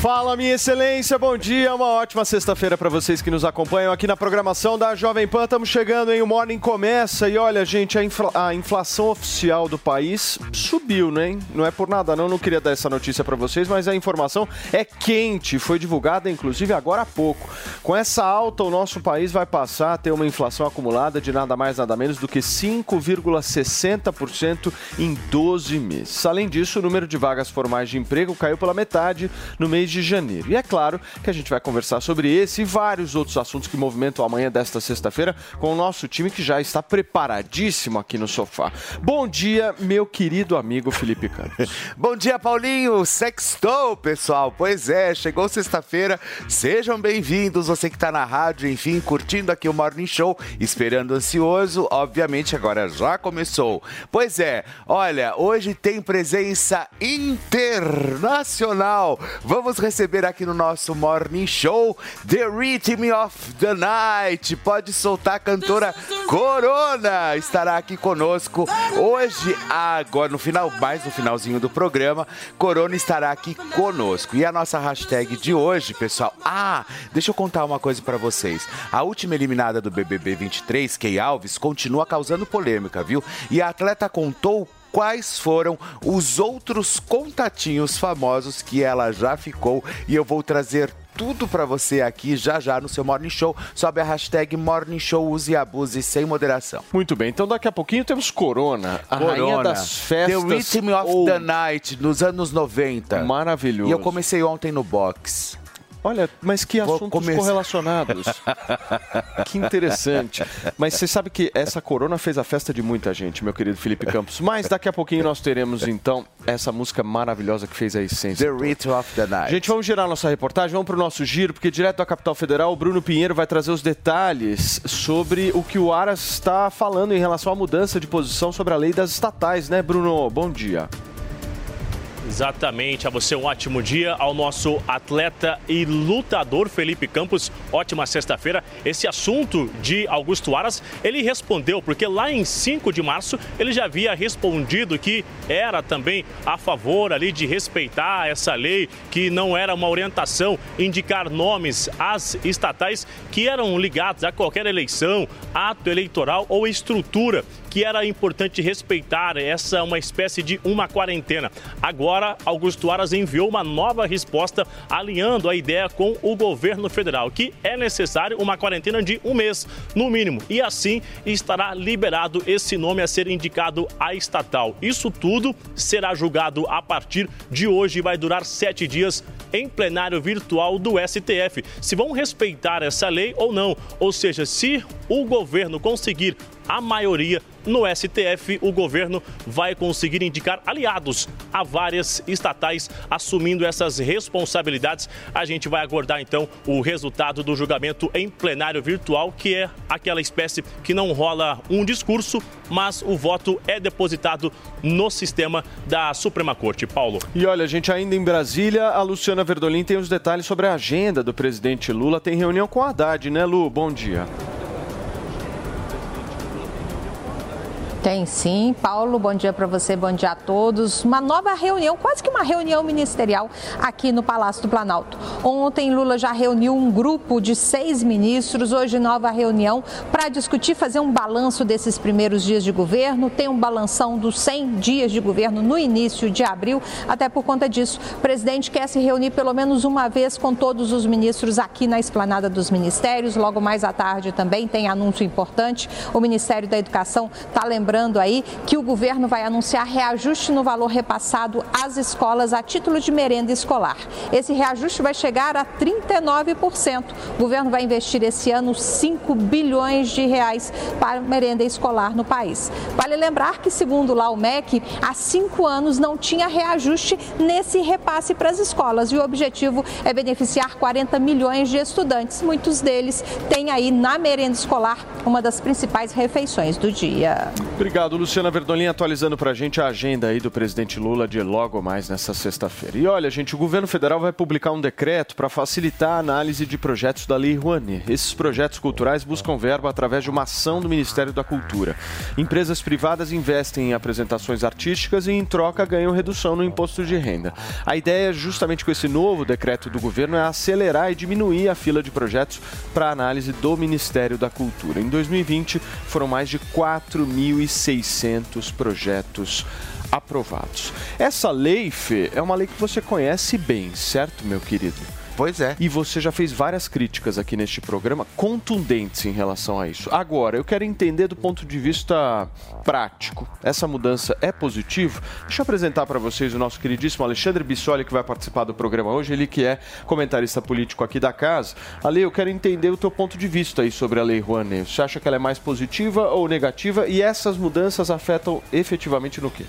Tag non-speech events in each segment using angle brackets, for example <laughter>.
Fala, minha excelência, bom dia, uma ótima sexta-feira para vocês que nos acompanham aqui na programação da Jovem Pan. Estamos chegando, hein? O Morning começa e olha, gente, a, infla- a inflação oficial do país subiu, né? Não é por nada, não, não queria dar essa notícia para vocês, mas a informação é quente, foi divulgada inclusive agora há pouco. Com essa alta, o nosso país vai passar a ter uma inflação acumulada de nada mais, nada menos do que 5,60% em 12 meses. Além disso, o número de vagas formais de emprego caiu pela metade no mês de janeiro. E é claro que a gente vai conversar sobre esse e vários outros assuntos que movimentam a manhã desta sexta-feira com o nosso time que já está preparadíssimo aqui no sofá. Bom dia, meu querido amigo Felipe Campos. <laughs> Bom dia, Paulinho. Sextou, pessoal. Pois é, chegou sexta-feira. Sejam bem-vindos, você que está na rádio, enfim, curtindo aqui o Morning Show, esperando ansioso. Obviamente, agora já começou. Pois é, olha, hoje tem presença internacional. Vamos receber aqui no nosso Morning Show The Rhythm of the Night. Pode soltar a cantora Corona. Estará aqui conosco hoje, agora no final, mais no finalzinho do programa. Corona estará aqui conosco. E a nossa hashtag de hoje, pessoal. Ah, deixa eu contar uma coisa pra vocês. A última eliminada do BBB 23, Key Alves, continua causando polêmica, viu? E a atleta contou quais foram os outros contatinhos famosos que ela já ficou e eu vou trazer tudo pra você aqui já já no seu Morning Show. Sobe a hashtag Morning Show Use e Abuse sem moderação. Muito bem, então daqui a pouquinho temos Corona, a rainha das festas. The Rhythm of ou- the Night, nos anos 90. Maravilhoso. E eu comecei ontem no box. Olha, mas que Vou assuntos começar. correlacionados. <laughs> que interessante. Mas você sabe que essa corona fez a festa de muita gente, meu querido Felipe Campos. Mas daqui a pouquinho nós teremos, então, essa música maravilhosa que fez a essência. The Rhythm of the Night. Gente, vamos girar nossa reportagem, vamos para o nosso giro, porque direto da capital federal, o Bruno Pinheiro vai trazer os detalhes sobre o que o Aras está falando em relação à mudança de posição sobre a lei das estatais, né, Bruno? Bom dia. Exatamente, a você um ótimo dia, ao nosso atleta e lutador Felipe Campos, ótima sexta-feira. Esse assunto de Augusto Aras, ele respondeu, porque lá em 5 de março ele já havia respondido que era também a favor ali de respeitar essa lei, que não era uma orientação indicar nomes às estatais que eram ligados a qualquer eleição, ato eleitoral ou estrutura que era importante respeitar essa uma espécie de uma quarentena. Agora, Augusto Aras enviou uma nova resposta alinhando a ideia com o governo federal, que é necessário uma quarentena de um mês, no mínimo, e assim estará liberado esse nome a ser indicado à estatal. Isso tudo será julgado a partir de hoje e vai durar sete dias em plenário virtual do STF. Se vão respeitar essa lei ou não, ou seja, se o governo conseguir a maioria no STF, o governo vai conseguir indicar aliados a várias estatais assumindo essas responsabilidades. A gente vai aguardar então o resultado do julgamento em plenário virtual, que é aquela espécie que não rola um discurso, mas o voto é depositado no sistema da Suprema Corte. Paulo. E olha, gente, ainda em Brasília, a Luciana Verdolim tem os detalhes sobre a agenda do presidente Lula. Tem reunião com a Haddad, né, Lu? Bom dia. Tem sim. Paulo, bom dia para você, bom dia a todos. Uma nova reunião, quase que uma reunião ministerial aqui no Palácio do Planalto. Ontem, Lula já reuniu um grupo de seis ministros. Hoje, nova reunião para discutir, fazer um balanço desses primeiros dias de governo. Tem um balanção dos 100 dias de governo no início de abril. Até por conta disso, o presidente quer se reunir pelo menos uma vez com todos os ministros aqui na esplanada dos ministérios. Logo mais à tarde também tem anúncio importante. O Ministério da Educação está lembrando lembrando aí que o governo vai anunciar reajuste no valor repassado às escolas a título de merenda escolar. Esse reajuste vai chegar a 39%. O governo vai investir esse ano 5 bilhões de reais para merenda escolar no país. Vale lembrar que, segundo lá o MEC, há cinco anos não tinha reajuste nesse repasse para as escolas e o objetivo é beneficiar 40 milhões de estudantes. Muitos deles têm aí na merenda escolar uma das principais refeições do dia. Obrigado, Luciana Verdolim, atualizando para a gente a agenda aí do presidente Lula de logo mais nessa sexta-feira. E olha, gente, o governo federal vai publicar um decreto para facilitar a análise de projetos da Lei Rouanet. Esses projetos culturais buscam verba através de uma ação do Ministério da Cultura. Empresas privadas investem em apresentações artísticas e, em troca, ganham redução no imposto de renda. A ideia, justamente com esse novo decreto do governo, é acelerar e diminuir a fila de projetos para análise do Ministério da Cultura. Em 2020, foram mais de 4.600 projetos aprovados. Essa lei, Fê, é uma lei que você conhece bem, certo, meu querido? Pois é. E você já fez várias críticas aqui neste programa, contundentes em relação a isso. Agora, eu quero entender do ponto de vista prático. Essa mudança é positiva? Deixa eu apresentar para vocês o nosso queridíssimo Alexandre Bissoli, que vai participar do programa hoje. Ele que é comentarista político aqui da casa. Ale, eu quero entender o teu ponto de vista aí sobre a Lei Rouanet. Você acha que ela é mais positiva ou negativa? E essas mudanças afetam efetivamente no quê?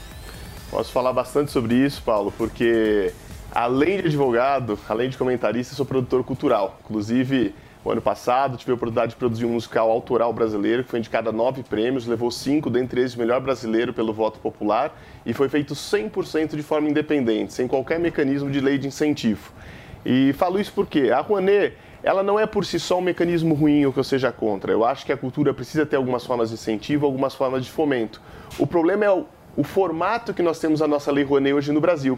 Posso falar bastante sobre isso, Paulo, porque além de advogado, além de comentarista, sou produtor cultural. Inclusive, o ano passado tive a oportunidade de produzir um musical autoral brasileiro que foi indicado a nove prêmios, levou cinco, dentre eles melhor brasileiro pelo voto popular e foi feito 100% de forma independente, sem qualquer mecanismo de lei de incentivo. E falo isso porque a Rouanet ela não é por si só um mecanismo ruim ou que eu seja contra. Eu acho que a cultura precisa ter algumas formas de incentivo, algumas formas de fomento. O problema é o o formato que nós temos a nossa Lei Rouanet hoje no Brasil.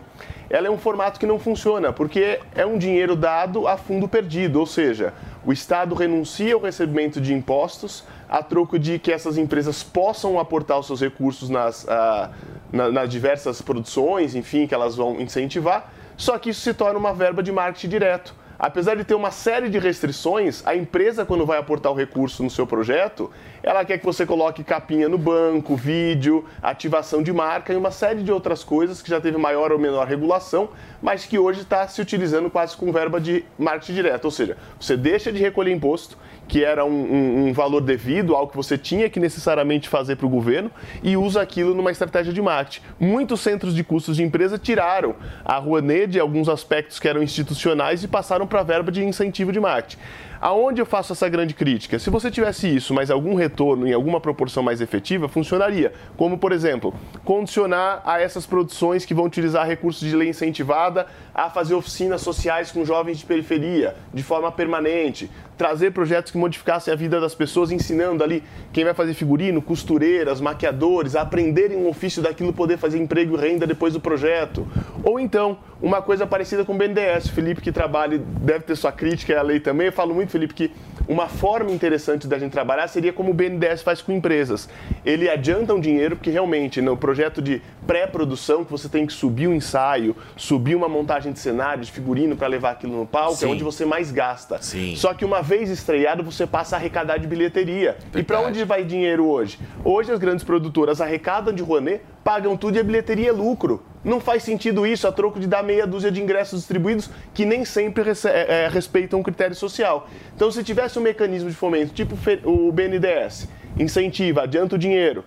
Ela é um formato que não funciona, porque é um dinheiro dado a fundo perdido, ou seja, o Estado renuncia ao recebimento de impostos a troco de que essas empresas possam aportar os seus recursos nas, ah, na, nas diversas produções, enfim, que elas vão incentivar, só que isso se torna uma verba de marketing direto apesar de ter uma série de restrições, a empresa, quando vai aportar o recurso no seu projeto, ela quer que você coloque capinha no banco, vídeo, ativação de marca e uma série de outras coisas que já teve maior ou menor regulação, mas que hoje está se utilizando quase com verba de marketing direto. Ou seja, você deixa de recolher imposto, que era um, um, um valor devido, algo que você tinha que necessariamente fazer para o governo, e usa aquilo numa estratégia de marketing. Muitos centros de custos de empresa tiraram a Rouanet de alguns aspectos que eram institucionais e passaram para a verba de incentivo de marketing. Aonde eu faço essa grande crítica? Se você tivesse isso, mas algum retorno em alguma proporção mais efetiva, funcionaria. Como, por exemplo, condicionar a essas produções que vão utilizar recursos de lei incentivada a fazer oficinas sociais com jovens de periferia, de forma permanente, trazer projetos que modificassem a vida das pessoas, ensinando ali quem vai fazer figurino, costureiras, maquiadores, a aprenderem um ofício daquilo, poder fazer emprego e renda depois do projeto. Ou então, uma coisa parecida com o BNDES. O Felipe, que trabalha, deve ter sua crítica à lei também. Eu falo muito, Felipe, que uma forma interessante da gente trabalhar seria como o BNDES faz com empresas. Ele adianta um dinheiro, porque realmente no projeto de pré-produção, que você tem que subir um ensaio, subir uma montagem de cenário, de figurino para levar aquilo no palco, é Sim. é onde você mais gasta. Sim. Só que uma vez estreado, você passa a arrecadar de bilheteria. E para onde vai dinheiro hoje? Hoje as grandes produtoras arrecadam de Rouanet, pagam tudo e a bilheteria é lucro. Não faz sentido isso a troco de dar meia dúzia de ingressos distribuídos que nem sempre é, é, respeitam o critério social. Então, se tivesse um mecanismo de fomento, tipo o BNDES, incentiva, adianta o dinheiro,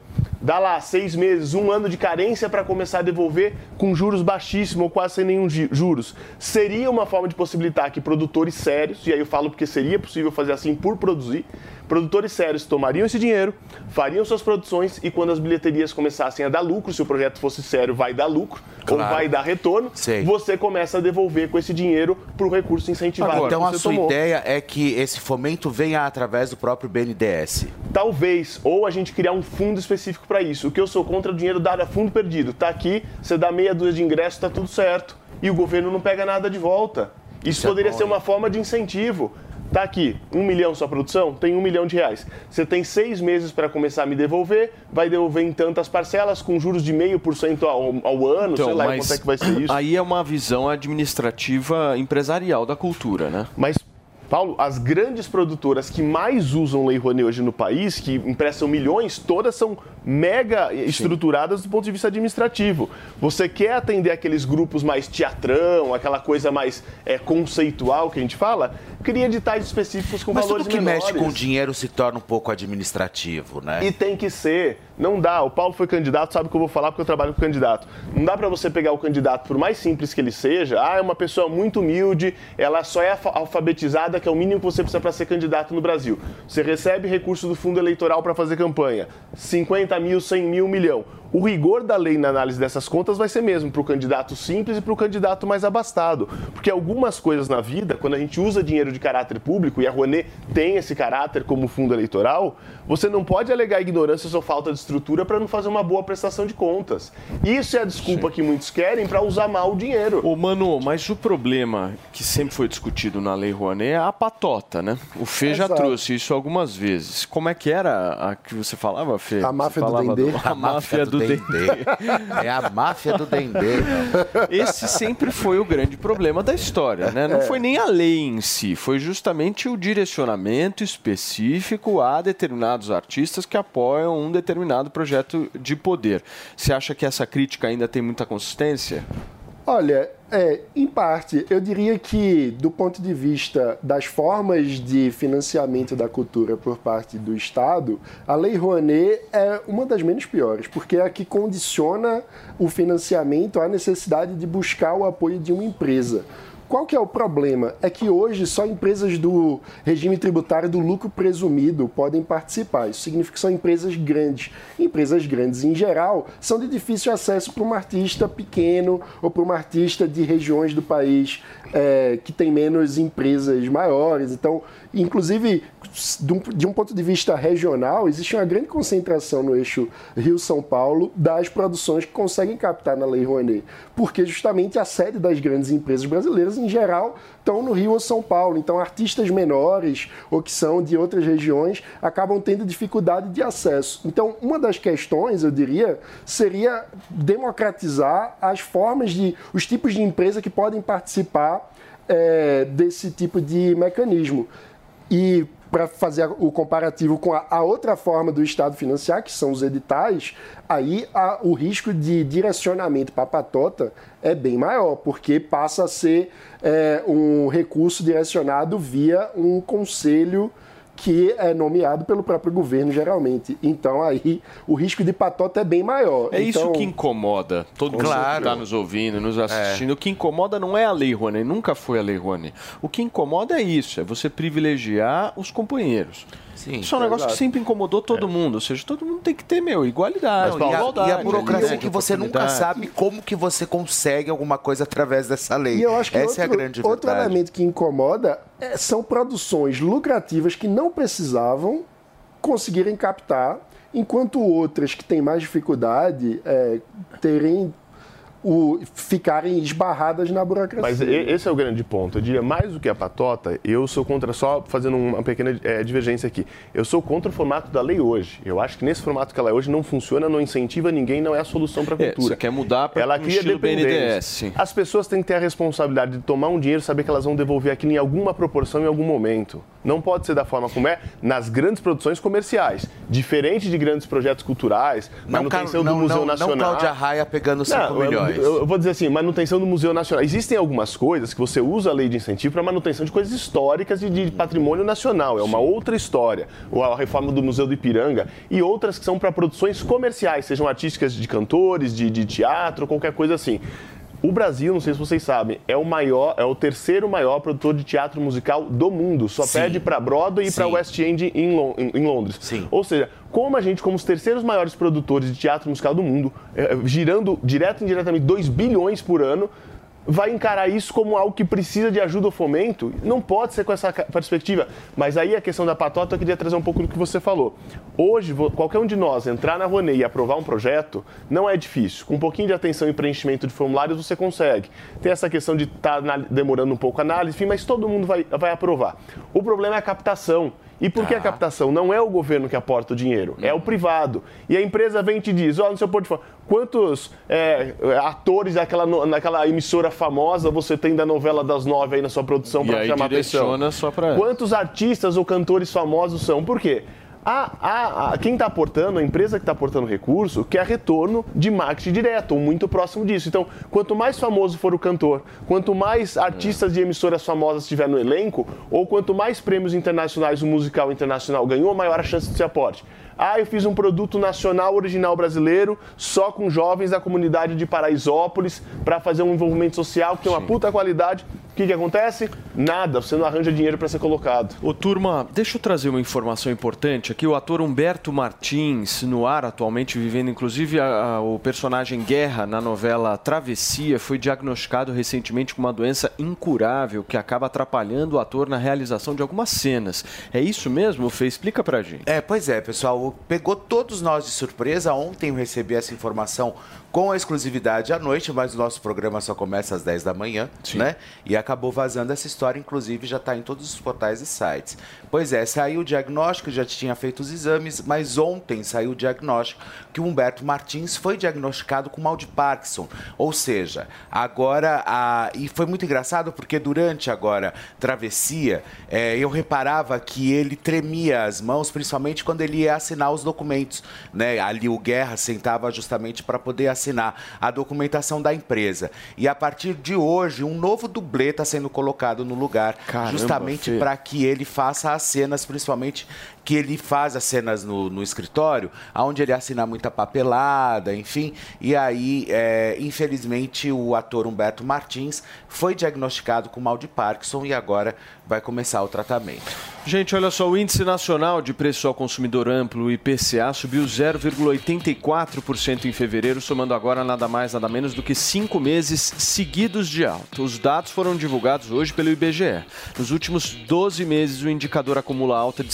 dá lá seis meses, um ano de carência para começar a devolver com juros baixíssimos ou quase sem nenhum juros. Seria uma forma de possibilitar que produtores sérios, e aí eu falo porque seria possível fazer assim por produzir, produtores sérios tomariam esse dinheiro, fariam suas produções e quando as bilheterias começassem a dar lucro, se o projeto fosse sério, vai dar lucro ou Claro. vai dar retorno, Sei. você começa a devolver com esse dinheiro para o recurso incentivado então a sua tomou. ideia é que esse fomento venha através do próprio BNDES. Talvez, ou a gente criar um fundo específico para isso. O que eu sou contra é o dinheiro dado a fundo perdido. Tá aqui, você dá meia dúzia de ingressos, tá tudo certo. E o governo não pega nada de volta. Isso, Isso é poderia bom, ser hein? uma forma de incentivo. Tá aqui, um milhão sua produção, tem um milhão de reais. Você tem seis meses para começar a me devolver, vai devolver em tantas parcelas, com juros de meio por cento ao, ano, sei lá quanto é que vai ser isso. aí é uma visão administrativa empresarial da cultura, né? Mas, Paulo, as grandes produtoras que mais usam Lei Rouanet hoje no país, que emprestam milhões, todas são mega estruturadas do ponto de vista administrativo. Você quer atender aqueles grupos mais teatrão, aquela coisa mais é, conceitual que a gente fala, cria editais específicos com Mas valores tudo que menores. mexe com dinheiro se torna um pouco administrativo, né? E tem que ser. Não dá. O Paulo foi candidato, sabe o que eu vou falar porque eu trabalho com candidato. Não dá para você pegar o candidato, por mais simples que ele seja, ah, é uma pessoa muito humilde, ela só é alfa- alfabetizada, que é o mínimo que você precisa para ser candidato no Brasil. Você recebe recurso do fundo eleitoral para fazer campanha. 50 mil, 100 mil, milhão. O rigor da lei na análise dessas contas vai ser mesmo para o candidato simples e para o candidato mais abastado. Porque algumas coisas na vida, quando a gente usa dinheiro de caráter público, e a Rouanet tem esse caráter como fundo eleitoral, você não pode alegar ignorância ou falta de estrutura para não fazer uma boa prestação de contas. Isso é a desculpa que muitos querem para usar mal o dinheiro. Ô, Manu, mas o problema que sempre foi discutido na Lei Rouanet é a patota, né? O Fê já Exato. trouxe isso algumas vezes. Como é que era a que você falava, Fê? A máfia do Dendê. A máfia do Dendê. É a máfia do Dendê. Esse sempre foi o grande problema da história, né? É. Não foi nem a lei em si, foi justamente o direcionamento específico a determinados artistas que apoiam um determinado projeto de poder. Você acha que essa crítica ainda tem muita consistência? Olha, é, em parte, eu diria que, do ponto de vista das formas de financiamento da cultura por parte do Estado, a Lei Rouanet é uma das menos piores, porque é a que condiciona o financiamento à necessidade de buscar o apoio de uma empresa. Qual que é o problema? É que hoje só empresas do regime tributário do lucro presumido podem participar. Isso significa que são empresas grandes. Empresas grandes, em geral, são de difícil acesso para um artista pequeno ou para um artista de regiões do país é, que tem menos empresas maiores. Então, inclusive, de um, ponto de vista regional, existe uma grande concentração no eixo Rio-São Paulo das produções que conseguem captar na Lei Rouanet, porque justamente a sede das grandes empresas brasileiras, em geral, estão no Rio ou São Paulo. Então, artistas menores ou que são de outras regiões acabam tendo dificuldade de acesso. Então, uma das questões, eu diria, seria democratizar as formas de, os tipos de empresa que podem participar é, desse tipo de mecanismo. E para fazer o comparativo com a, a outra forma do Estado financiar, que são os editais, aí a- o risco de direcionamento para a patota é bem maior, porque passa a ser é, um recurso direcionado via um conselho que é nomeado pelo próprio governo, geralmente. Então aí o risco de patota é bem maior. É isso Então, que incomoda todo mundo Claro. que está nos ouvindo, nos assistindo. O que incomoda não é a Lei Rouanet, nunca foi a Lei Rouanet. O que incomoda é isso, é você privilegiar os companheiros. Sim, isso é um negócio que exato. sempre incomodou todo mundo. Ou seja, todo mundo tem que ter, meu, igualdade, Mas, Paulo, E a, igualdade. e a burocracia né? que você nunca sabe como que você consegue alguma coisa através dessa lei. E eu acho que Essa outro, é a grande outro verdade. elemento que incomoda é- são produções lucrativas que não precisavam conseguirem captar, enquanto outras que têm mais dificuldade é, terem o, ficarem esbarradas na burocracia. Mas esse é o grande ponto. Eu diria, mais do que a patota, eu sou contra, só fazendo uma pequena eh, divergência aqui, eu sou contra o formato da lei hoje. Eu acho que nesse formato que ela é hoje não funciona, não incentiva ninguém, não é a solução para a É, cultura. você quer mudar para ela um cria. BNDES. sim. As pessoas têm que ter a responsabilidade de tomar um dinheiro e saber que elas vão devolver aquilo em alguma proporção em algum momento. Não pode ser da forma como é nas grandes produções comerciais. Diferente de grandes projetos culturais, Não, manutenção Ca- do não, Museu não, Nacional. não Cláudia Raia pegando 5 Não, eu-. Eu, eu vou dizer assim, manutenção do Museu Nacional. Existem algumas coisas que você usa a lei de incentivo para manutenção de coisas históricas e de patrimônio nacional. É uma outra história. Ou a reforma do Museu do Ipiranga e outras que são para produções comerciais, sejam artísticas de cantores, de, de teatro, qualquer coisa assim. O Brasil, não sei se vocês sabem, é o maior, é o terceiro maior produtor de teatro musical do mundo. Só Sim. perde para Broadway e para. West End em, Lon- em- em Londres. Sim. Ou seja, como a gente, como os terceiros maiores produtores de teatro musical do mundo, eh, girando direto e indiretamente 2 bilhões por ano, vai encarar isso como algo que precisa de ajuda ou fomento? Não pode ser com essa perspectiva. Mas aí a questão da patota, eu queria trazer um pouco do que você falou. Hoje, qualquer um de nós entrar na Rouanet e aprovar um projeto, não é difícil. Com um pouquinho de atenção e preenchimento de formulários, você consegue. Tem essa questão de estar demorando um pouco a análise, enfim, mas todo mundo vai, vai aprovar. O problema é a captação. E por que a captação? Não é o governo que aporta o dinheiro, é o privado. E a empresa vem e te diz, ó, no seu portfólio, quantos é, atores daquela, naquela emissora famosa você tem da novela das nove aí na sua produção para chamar atenção? só pra. Quantos artistas ou cantores famosos são? Por quê? A, a, a- quem está aportando, a empresa que está aportando recurso, quer retorno de marketing direto, ou muito próximo disso. Então, quanto mais famoso for o cantor, quanto mais artistas de emissoras famosas tiver no elenco, ou quanto mais prêmios internacionais o musical internacional ganhou, maior a chance de ser aporte. Ah, eu fiz um produto nacional original brasileiro só com jovens da comunidade de Paraisópolis para fazer um envolvimento social que tem uma puta qualidade. O que, que acontece? Nada, você não arranja dinheiro para ser colocado. Ô, turma, deixa eu trazer uma informação importante aqui. O ator Humberto Martins, no ar atualmente, vivendo inclusive a- a- o personagem Guerra na novela Travessia, foi diagnosticado recentemente com uma doença incurável que acaba atrapalhando o ator na realização de algumas cenas. É isso mesmo, Fê? Explica pra gente. É, pois é, pessoal. Pegou todos nós de surpresa. Ontem eu recebi essa informação com exclusividade à noite, mas o nosso programa só começa às 10 da manhã, né? E acabou vazando essa história, inclusive já está em todos os portais e sites. Pois é, saiu o diagnóstico, já tinha feito os exames, mas ontem saiu o diagnóstico que o Humberto Martins foi diagnosticado com mal de Parkinson. Ou seja, agora. A... E foi muito engraçado porque durante agora travessia, é, eu reparava que ele tremia as mãos, principalmente quando ele ia assinar os documentos. Né? Ali o Guerra sentava justamente para poder assinar a documentação da empresa. E a partir de hoje, um novo dublê está sendo colocado no lugar, Caramba, justamente para que ele faça as cenas, principalmente que ele faz as cenas no, no escritório, onde ele assina muita papelada, enfim. E aí, é, infelizmente, o ator Humberto Martins foi diagnosticado com mal de Parkinson e agora vai começar o tratamento. Gente, olha só, o Índice Nacional de Preço ao Consumidor Amplo, IPCA, subiu 0,84% em fevereiro, somando agora nada mais, nada menos do que cinco meses seguidos de alta. Os dados foram divulgados hoje pelo IBGE. Nos últimos 12 meses, o indicador acumula alta de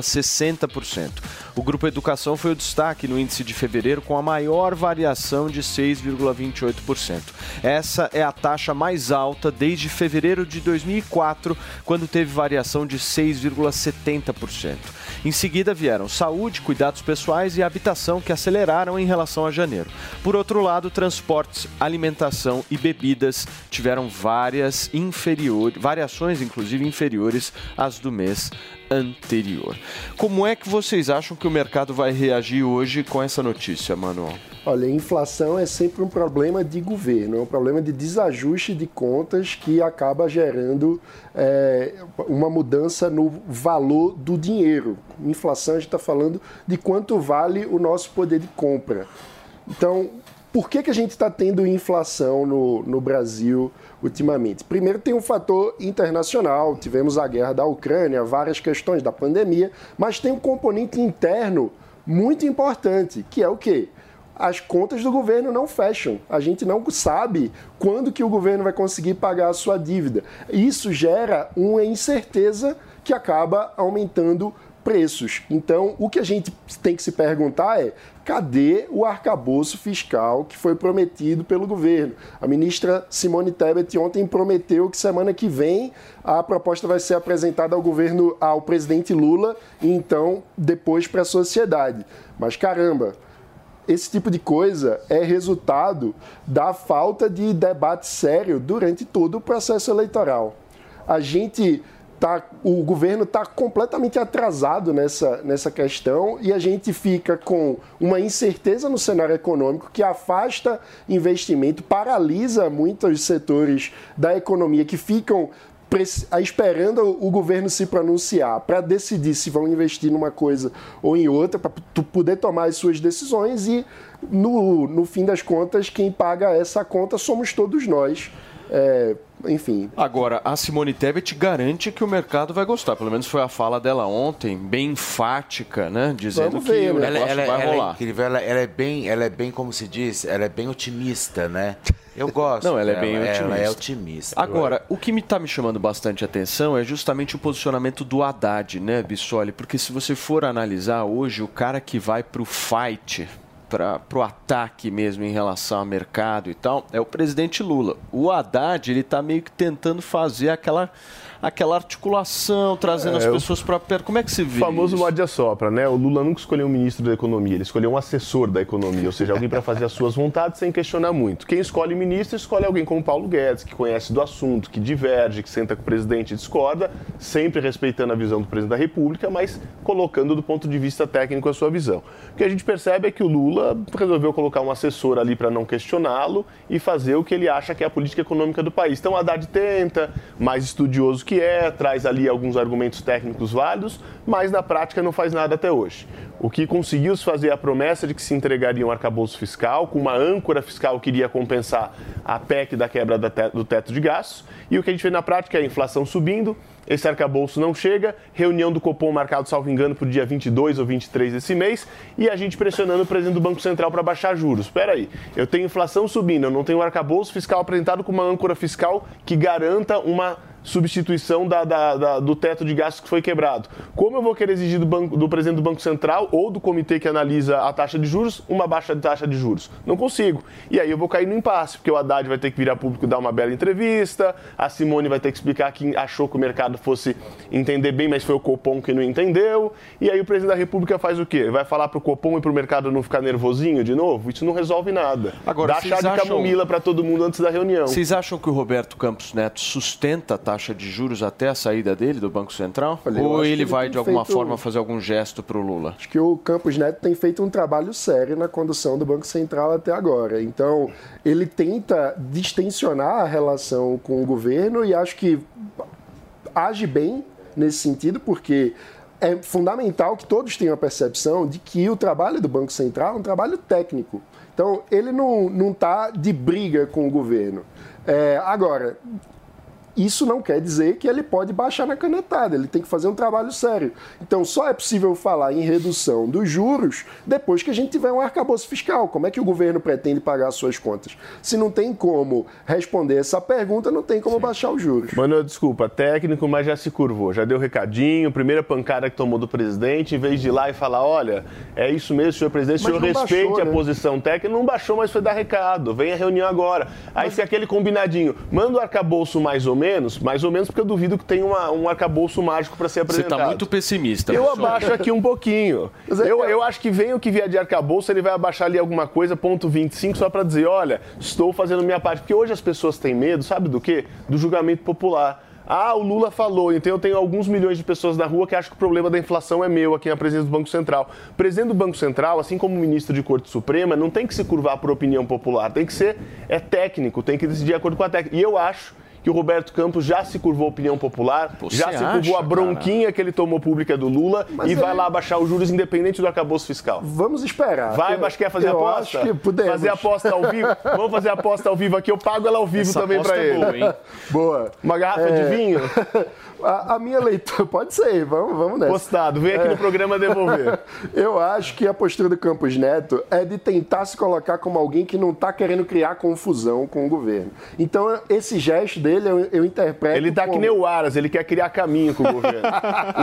5,60%. O Grupo Educação foi o destaque no índice de fevereiro, com a maior variação de 6,28%. Essa é a taxa mais alta desde fevereiro de 2004, quando teve variação de 6,70%. Em seguida vieram saúde, cuidados pessoais e habitação, que aceleraram em relação a janeiro. Por outro lado, transportes, alimentação e bebidas tiveram várias inferior, variações, inclusive inferiores às do mês anterior. Como é que vocês acham que o mercado vai reagir hoje com essa notícia, Manuel? Olha, inflação é sempre um problema de governo, é um problema de desajuste de contas que acaba gerando é, uma mudança no valor do dinheiro. Inflação, a gente está falando de quanto vale o nosso poder de compra. Então, por que, que a gente está tendo inflação no, no Brasil ultimamente? Primeiro, tem um fator internacional, tivemos a guerra da Ucrânia, várias questões da pandemia, mas tem um componente interno muito importante, que é o quê? As contas do governo não fecham. A gente não sabe quando que o governo vai conseguir pagar a sua dívida. Isso gera uma incerteza que acaba aumentando preços. Então, o que a gente tem que se perguntar é: cadê o arcabouço fiscal que foi prometido pelo governo? A ministra Simone Tebet ontem prometeu que semana que vem a proposta vai ser apresentada ao governo, ao presidente Lula e então depois para a sociedade. Mas caramba, esse tipo de coisa é resultado da falta de debate sério durante todo o processo eleitoral. A gente tá, o governo está completamente atrasado nessa, nessa questão e a gente fica com uma incerteza no cenário econômico que afasta investimento, paralisa muitos setores da economia que ficam esperando o governo se pronunciar para decidir se vão investir numa coisa ou em outra, para tu poder tomar as suas decisões e, no, no fim das contas, quem paga essa conta somos todos nós. É, enfim. Agora, a Simone Tebet garante que o mercado vai gostar. Pelo menos foi a fala dela ontem, bem enfática, né? Dizendo ver, que o né? negócio ela, vai ela rolar. é incrível, ela, ela é bem, ela é bem, como se diz, ela é bem otimista, né? Eu <laughs> gosto. Não, ela é bem otimista. Ela é otimista. Agora, o que me está me chamando bastante atenção é justamente o posicionamento do Haddad, né, Bissoli? Porque se você for analisar hoje, o cara que vai pro fight para o ataque mesmo em relação ao mercado e tal é o presidente Lula. O Haddad ele está meio que tentando fazer aquela aquela articulação, trazendo as É, o- pessoas para perto. Como é que se vê O famoso isso? morde a sopra, né? O Lula nunca escolheu um ministro da economia, ele escolheu um assessor da economia, ou seja, alguém para fazer as suas vontades sem questionar muito. Quem escolhe ministro, escolhe alguém como Paulo Guedes, que conhece do assunto, que diverge, que senta com o presidente e discorda, sempre respeitando a visão do presidente da República, mas colocando do ponto de vista técnico a sua visão. O que a gente percebe é que o Lula resolveu colocar um assessor ali para não questioná-lo e fazer o que ele acha que é a política econômica do país. Então, Haddad tenta, mais estudioso que é, traz ali alguns argumentos técnicos válidos, mas na prática não faz nada até hoje. O que conseguiu se fazer é a promessa de que se entregaria um arcabouço fiscal, com uma âncora fiscal que iria compensar a PEC da quebra do teto de gastos, e o que a gente vê na prática é a inflação subindo, esse arcabouço não chega, reunião do Copom marcado, salvo engano, para o dia 22 ou 23 desse mês, e a gente pressionando o presidente do Banco Central para baixar juros. Espera aí, eu tenho inflação subindo, eu não tenho arcabouço fiscal apresentado com uma âncora fiscal que garanta uma substituição da- da- da- do teto de gastos que foi quebrado. Como eu vou querer exigir do, banco- do presidente do Banco Central ou do comitê que analisa a taxa de juros uma baixa de taxa de juros? Não consigo. E aí eu vou cair no impasse, porque o Haddad vai ter que virar público e dar uma bela entrevista, a Simone vai ter que explicar que achou que o mercado fosse entender bem, mas foi o Copom que não entendeu. E aí o presidente da República faz o quê? Vai falar para o Copom e para o mercado não ficar nervosinho de novo? Isso não resolve nada. Agora, Dá chá de acham- camomila para todo mundo antes da reunião. Vocês acham que o Roberto Campos Neto sustenta a taxa de juros até a saída dele do Banco Central? Olha, Ou ele ele vai, de alguma feito- forma, fazer algum gesto para o Lula? Acho que o Campos Neto tem feito um trabalho sério na condução do Banco Central até agora. Então, ele tenta distensionar a relação com o governo e acho que age bem nesse sentido, porque é fundamental que todos tenham a percepção de que o trabalho do Banco Central é um trabalho técnico. Então, ele não está de briga com o governo. É, agora, isso não quer dizer que ele pode baixar na canetada, ele tem que fazer um trabalho sério. Então, só é possível falar em redução dos juros depois que a gente tiver um arcabouço fiscal. Como é que o governo pretende pagar as suas contas? Se não tem como responder essa pergunta, não tem como baixar os juros. Mano, desculpa, técnico, mas já se curvou, já deu recadinho, primeira pancada que tomou do presidente, em vez de ir lá e falar, olha, é isso mesmo, senhor presidente, o Mas senhor respeite baixou, a né? posição técnica, não baixou, mas foi dar recado, vem a reunião agora. Aí fica aquele combinadinho, manda o arcabouço mais ou menos, mais ou menos porque eu duvido que tenha uma- um arcabouço mágico para ser Você apresentado. está muito pessimista. Eu professor. abaixo aqui um pouquinho. É- Eu, eu acho que vem o que vier de arcabouço, ele vai abaixar ali alguma coisa, ponto 25, só para dizer, olha, estou fazendo minha parte. Porque hoje as pessoas têm medo, sabe do quê? Do julgamento popular. Ah, o Lula falou, então eu tenho alguns milhões de pessoas na rua que acham que o problema da inflação é meu aqui na presidência do Banco Central. O presidente do Banco Central, assim como o ministro de Corte Suprema, não tem que se curvar por opinião popular, tem que ser é técnico, tem que decidir de acordo com a técnica. E eu acho que o Roberto Campos já se curvou a opinião popular, Você já se curvou acha, a bronquinha que ele tomou pública do Lula Mas e vai ele- lá baixar os juros independente do arcabouço fiscal. Vamos esperar. Vai, Eu- mas quer fazer eu aposta? Acho que podemos. Fazer aposta ao vivo? Vamos fazer aposta ao vivo aqui, eu pago ela ao vivo Essa também pra é ele. boa, hein? <laughs> Boa. Uma garrafa É. de vinho? <laughs> A, a minha leitura, <laughs> pode ser, vamos, vamos nessa. Postado, vem aqui É. no programa devolver. Eu acho que a postura do Campos Neto é de tentar se colocar como alguém que não está querendo criar confusão com o governo. Então, esse gesto dele, eu, eu interpreto. Ele tá que como- nem o Aras, ele quer criar caminho com o governo.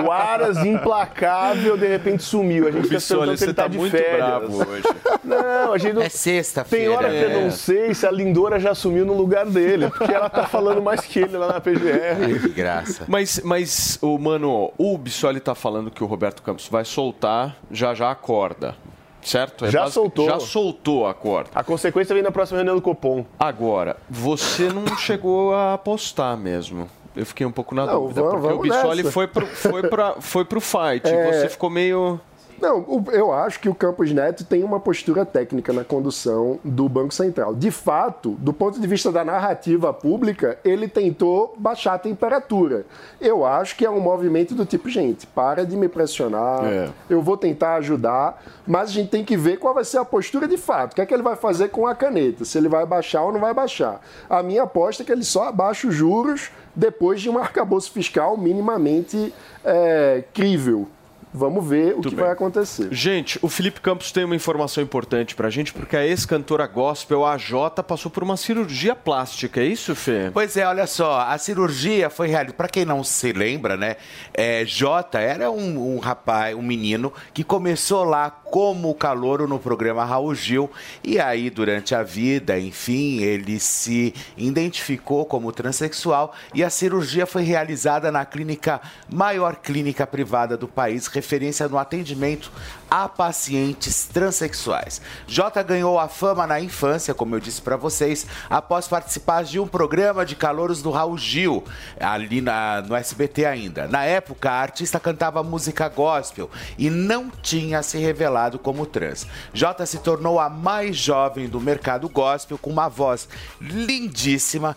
O Aras, implacável, de repente sumiu. A gente pensando que você ele tá tá de muito férias. bravo hoje. Não, a gente não... É sexta-feira. Tem hora que eu é. não sei se a Lindora já assumiu no lugar dele, porque ela tá falando mais que ele lá na PGR. Que graça. Mas, mas o mano, o Bissoli tá falando que o Roberto Campos vai soltar já já a corda. Certo? É Já basic- soltou. Já soltou a corda. A consequência vem na próxima reunião do Copom. Agora, você não <coughs> chegou a apostar mesmo. Eu fiquei um pouco na Não, dúvida, vamos- porque o vamos Bissoli nessa. foi pro, foi, pra, foi pro fight. <laughs> É. Você ficou meio. Não, eu acho que o Campos Neto tem uma postura técnica na condução do Banco Central. De fato, do ponto de vista da narrativa pública, ele tentou baixar a temperatura. Eu acho que é um movimento do tipo, gente, para de me pressionar, É. eu vou tentar ajudar, mas a gente tem que ver qual vai ser a postura de fato. O que é que ele vai fazer com a caneta? Se ele vai baixar ou não vai baixar. A minha aposta é que ele só abaixa os juros depois de um arcabouço fiscal minimamente é, crível. Vamos ver o que vai acontecer. Gente, o Felipe Campos tem uma informação importante pra gente, porque a ex-cantora gospel, a Jota, passou por uma cirurgia plástica, é isso, Fê? Pois é, olha só, a cirurgia foi realizada. Para quem não se lembra, né? É, Jota era um, um rapaz, um menino que começou lá como calouro no programa Raul Gil e aí durante a vida, enfim, ele se identificou como transexual e a cirurgia foi realizada na clínica maior clínica privada do país, referência no atendimento a pacientes transexuais. Jota ganhou a fama na infância, como eu disse para vocês, após participar de um programa de calouros do Raul Gil, ali na, no SBT ainda. Na época, a artista cantava música gospel e não tinha se revelado como trans. Jota se tornou a mais jovem do mercado gospel, com uma voz lindíssima,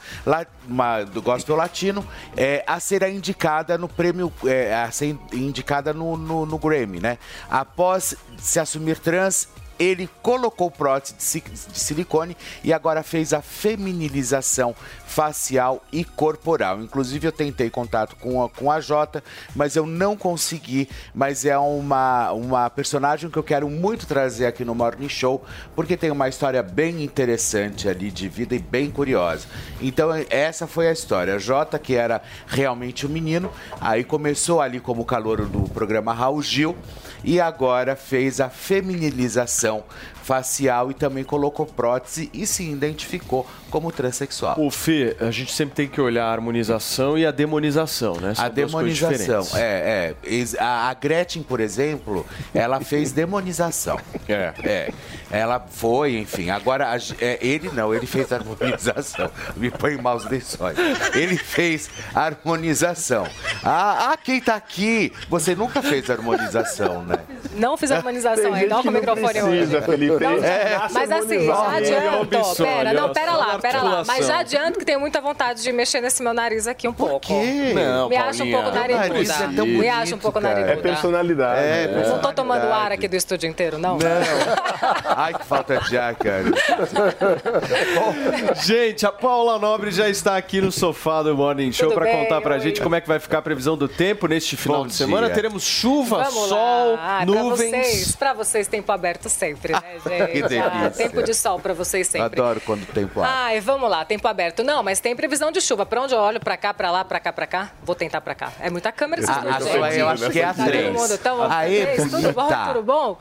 uma, do gospel latino, é, a ser indicada no prêmio, é, a ser indicada no, no, no Grammy, né? Após se assumir trans, ele colocou prótese de si- de silicone e agora fez a feminilização facial e corporal. Inclusive, eu tentei contato com a, com a Jota, mas eu não consegui. Mas é uma, uma personagem que eu quero muito trazer aqui no Morning Show, porque tem uma história bem interessante ali de vida e bem curiosa. Então, essa foi a história. A Jota, que era realmente um menino, aí começou ali como calouro do programa Raul Gil e agora fez a feminilização facial e também colocou prótese e se identificou como transexual. O Fê, a gente sempre tem que olhar a harmonização e a demonização, né? São A duas coisas demonização, diferentes. é, é. A Gretchen, por exemplo, ela fez <laughs> demonização. É. É. Ela foi, enfim. Agora, a é, ele não, ele fez <laughs> harmonização. Me põe em maus lençóis. Ele fez harmonização. Ah, ah, quem tá aqui? Você nunca fez harmonização, né? Não fiz harmonização Tem ainda, olha que com o não microfone precisa, hoje. Felipe. Não, É. Mas assim, já adianto. opção, Pera, não, pera lá, pera lá. Mas já adianto que tenho muita vontade de mexer nesse meu nariz aqui um pouco. quê? Não, Me acha um pouco Nariz nariguda. é tão Me bonito, acha um pouco cara. É personalidade. É, né? Não tô tomando ar aqui do estúdio inteiro, não? <laughs> Ai, que falta de ar, cara. <laughs> Gente, a Paula Nobre já está aqui no sofá do Morning Show para contar pra Oi. gente como é que vai ficar a previsão do tempo neste final Bom de semana. dia. Teremos chuva, Vamos sol, lá. Ah, nuvens. Pra vocês, pra vocês, tempo aberto sempre, né, <laughs> gente? Que delícia. Ah, tempo de sol pra vocês sempre. Adoro quando o tempo abre. Ai, vamos lá, tempo aberto. Não, mas tem previsão de chuva. Pra onde eu olho? Pra cá, pra lá, pra cá, pra cá? Vou tentar pra cá. É muita câmera esse A, a sua, eu acho que é a Tá todo 3. mundo tão Aê, feliz? Tudo bom? Tudo bom?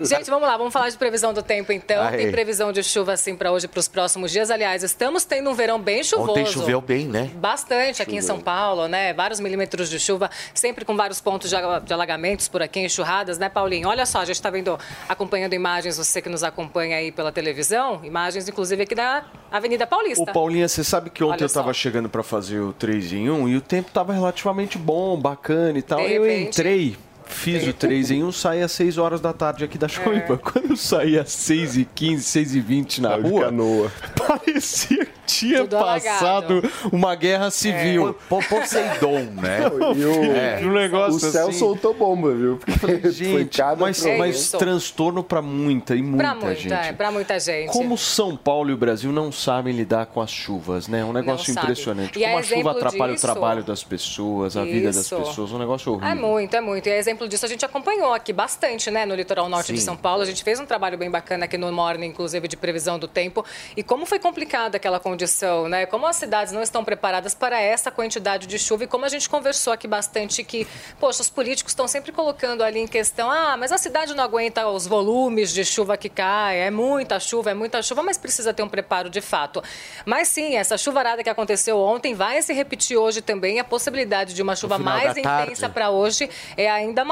Gente, vamos lá, vamos falar de previsão do tempo então. Aê. Tem previsão de chuva assim pra hoje, pros próximos dias. Aliás, estamos tendo um verão bem chuvoso. Ontem choveu bem, né? Bastante aqui em São Paulo, né? Vários milímetros de chuva, sempre com vários pontos de ala- de alagamentos por aqui, enxurradas, né, Paulinho? Olha só, a gente está vendo, acompanhando imagens, você que nos acompanha aí pela televisão, imagens inclusive aqui da Avenida Paulista. Ô, Paulinha, você sabe que ontem Olha eu tava chegando pra fazer o 3 em 1 e o tempo tava relativamente bom, bacana e tal. De eu repente- entrei. Fiz o 3 em 1, saí às 6 horas da tarde aqui da Choipa. Quando eu saí às 6 e 15, 6 e 20 na Saiu rua, canoa. parecia que tinha Tudo passado alagado. uma guerra civil. Po- Poseidon, né? <laughs> E o, É. Um negócio o céu assim. soltou bomba, viu? Porque foi Gente, mas, problema. mas isso. transtorno pra muita e muita Pra muita, gente. é, pra muita gente. Como São Paulo e o Brasil não sabem lidar com as chuvas, né? Um negócio Não impressionante. E Como a a chuva atrapalha disso- o trabalho das pessoas, a vida das Isso. pessoas, um negócio horrível. É muito, é muito. E exemplo disso a gente acompanhou aqui bastante, né, no litoral norte de Sim. São Paulo. A gente fez um trabalho bem bacana aqui no Morning, inclusive, de previsão do tempo. E como foi complicada aquela condição, né? Como as cidades não estão preparadas para essa quantidade de chuva. E como a gente conversou aqui bastante que, poxa, os políticos estão sempre colocando ali em questão, ah, mas a cidade não aguenta os volumes de chuva que cai, é muita chuva, é muita chuva, mas precisa ter um preparo de fato. Mas sim, essa chuvarada que aconteceu ontem vai se repetir hoje também. A possibilidade de uma chuva mais intensa para hoje é ainda maior.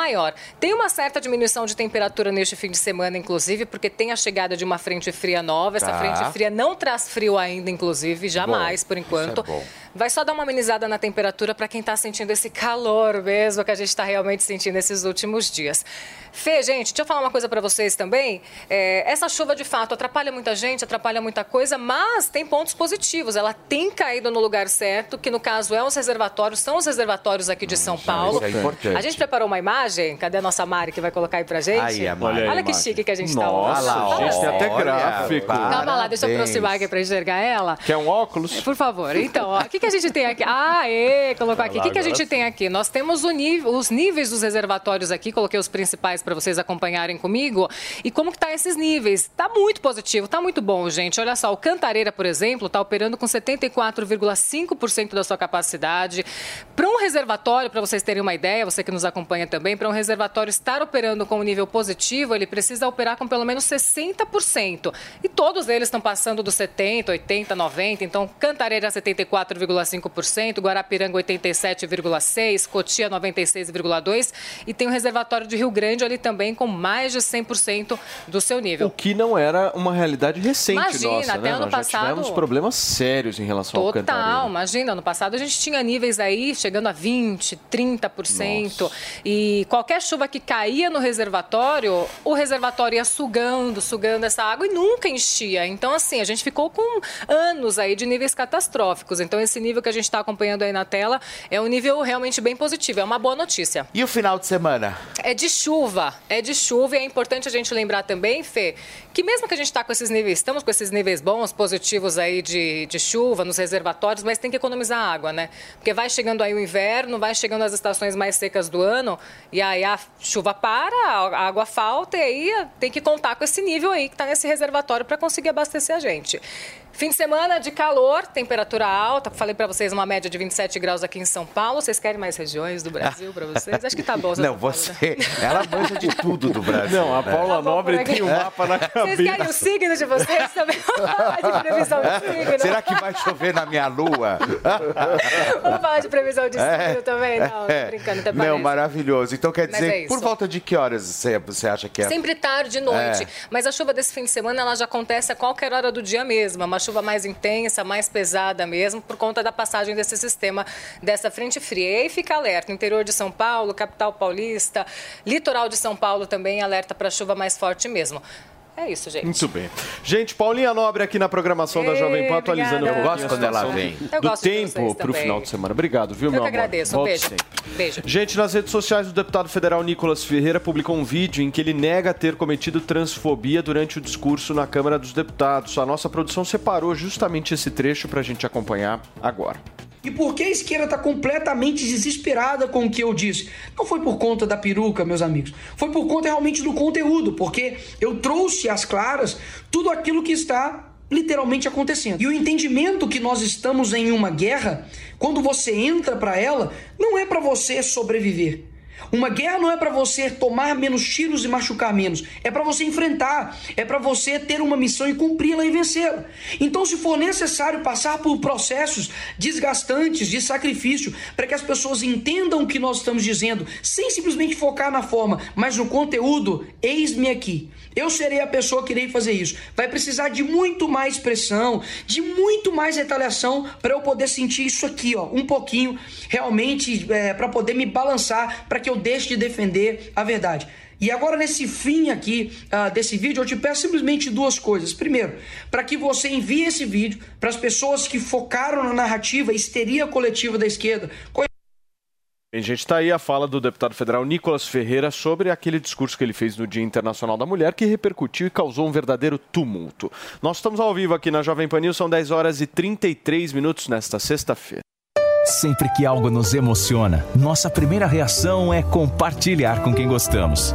Tem uma certa diminuição de temperatura neste fim de semana, inclusive, porque tem a chegada de uma frente fria nova. Essa Tá. frente fria não traz frio ainda, inclusive, jamais, Bom, por enquanto. isso é bom. Vai só dar uma amenizada na temperatura para quem está sentindo esse calor mesmo que a gente está realmente sentindo esses últimos dias. Fê, gente, deixa eu falar uma coisa para vocês também. É, essa chuva, de fato, atrapalha muita gente, atrapalha muita coisa, mas tem pontos positivos. Ela tem caído no lugar certo, que no caso é os reservatórios, são os reservatórios aqui de São Paulo. isso é importante. A gente preparou uma imagem, cadê a nossa Mari que vai colocar aí pra gente? Aí, a Mari. Olha que chique que a gente tá Nossa. Olha lá, gente, tem até olha, gráfico. Calma lá, deixa eu aproximar aqui pra enxergar ela. Quer um óculos? Por favor. Então, ó, o que, que a gente tem aqui? Ah, é, colocou aqui. O que, que a gente tem aqui? Nós temos nível, os níveis dos reservatórios aqui, coloquei os principais para vocês acompanharem comigo. E como que tá esses níveis? Tá muito positivo, tá muito bom, gente. Olha só, o Cantareira, por exemplo, tá operando com 74,5% da sua capacidade. Para um reservatório, para vocês terem uma ideia, você que nos acompanha também, para um reservatório estar operando com um nível positivo, ele precisa operar com pelo menos 60%. E todos eles estão passando dos 70, 80, 90. Então, Cantareira 74,5%, Guarapiranga 87,6%, Cotia 96,2% e tem o reservatório de Rio Grande ali também com mais de 100% do seu nível. O que não era uma realidade recente Imagina, nossa, até né? ano Nós já passado- tivemos problemas sérios em relação ao Total, Cantareira. imagina, ano passado a gente tinha níveis aí chegando a 20, 30%. E qualquer chuva que caía no reservatório, o reservatório ia sugando, sugando essa água e nunca enchia. Então, assim, a gente ficou com anos aí de níveis catastróficos. Então, esse nível que a gente está acompanhando aí na tela é um nível realmente bem positivo, é uma boa notícia. E o final de semana? É de chuva, é de chuva e é importante a gente lembrar também, Fê, que mesmo que a gente está com esses níveis, estamos com esses níveis bons, positivos aí de, de chuva nos reservatórios, mas tem que economizar água, né? Porque vai chegando aí o inverno, vai chegando as estações mais secas do ano e aí a chuva para, a água falta e aí tem que contar com esse nível aí que está nesse reservatório para conseguir abastecer a gente. Fim de semana de calor, temperatura alta. Falei para vocês uma média de 27 graus aqui em São Paulo. Vocês querem mais regiões do Brasil para <laughs> vocês? Acho que tá bom. Não, tá bom, você. Ela manja de tudo do Brasil. Não, a né? Paula Tá Nobre tem um mapa na <laughs> Vocês cabeça. querem o signo de vocês também? <laughs> De previsão de signo? Será que vai chover na minha lua? Vamos falar de previsão de signo também? Não, tô É. brincando, até Não, parece. maravilhoso. Então quer dizer, é por volta de que horas você, você acha que é? Sempre tarde e noite. É. Mas a chuva desse fim de semana ela já acontece a qualquer hora do dia mesmo. É uma chuva mais intensa, mais pesada mesmo, por conta da passagem desse sistema, dessa frente fria. E fica alerta. Interior de São Paulo, capital paulista, litoral de São Paulo também alerta para chuva mais forte mesmo. É isso, gente. Muito bem. Gente, Paulinha Nobre aqui na programação da Ei, Jovem Pan, atualizando obrigada. um Eu gosto quando ela vem. Eu do tempo pro também. final de semana. Obrigado, viu, Eu meu que amor? agradeço. Um Volte beijo. sempre. Beijo. Gente, nas redes sociais, o deputado federal Nicolas Ferreira publicou um vídeo em que ele nega ter cometido transfobia durante o discurso na Câmara dos Deputados. A nossa produção separou justamente esse trecho para a gente acompanhar agora. E por que a esquerda está completamente desesperada com o que eu disse? Não foi por conta da peruca, meus amigos. Foi por conta realmente do conteúdo, porque eu trouxe às claras tudo aquilo que está literalmente acontecendo. E o entendimento que nós estamos em uma guerra, quando você entra para ela, não é para você sobreviver. Uma guerra não é para você tomar menos tiros e machucar menos, é para você enfrentar, é para você ter uma missão e cumpri-la e vencê-la. Então, se for necessário passar por processos desgastantes de sacrifício para que as pessoas entendam o que nós estamos dizendo, sem simplesmente focar na forma, mas no conteúdo, eis-me aqui. Eu serei a pessoa que irei fazer isso. Vai precisar de muito mais pressão, de muito mais retaliação para eu poder sentir isso aqui, ó, um pouquinho, realmente, é, para poder me balançar, para que eu deixe de defender a verdade. E agora, nesse fim aqui ah, desse vídeo, eu te peço simplesmente duas coisas. Primeiro, para que você envie esse vídeo para as pessoas que focaram na narrativa histeria coletiva da esquerda. Bem, gente, está aí a fala do deputado federal Nicolas Ferreira sobre aquele discurso que ele fez no Dia Internacional da Mulher, que repercutiu e causou um verdadeiro tumulto. Nós estamos ao vivo aqui na Jovem Pan News, são 10 horas e 33 minutos nesta sexta-feira. Sempre que algo nos emociona, nossa primeira reação é compartilhar com quem gostamos.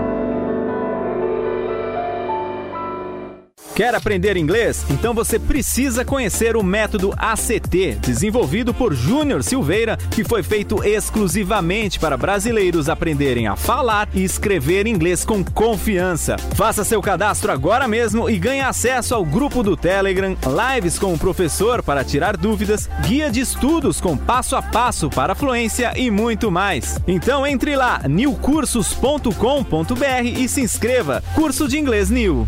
Quer aprender inglês? Então você precisa conhecer o método ACT, desenvolvido por Júnior Silveira, que foi feito exclusivamente para brasileiros aprenderem a falar e escrever inglês com confiança. Faça seu cadastro agora mesmo e ganhe acesso ao grupo do Telegram, lives com o professor para tirar dúvidas, guia de estudos com passo a passo para fluência e muito mais. Então entre lá, newcursos.com.br e se inscreva. Curso de Inglês New.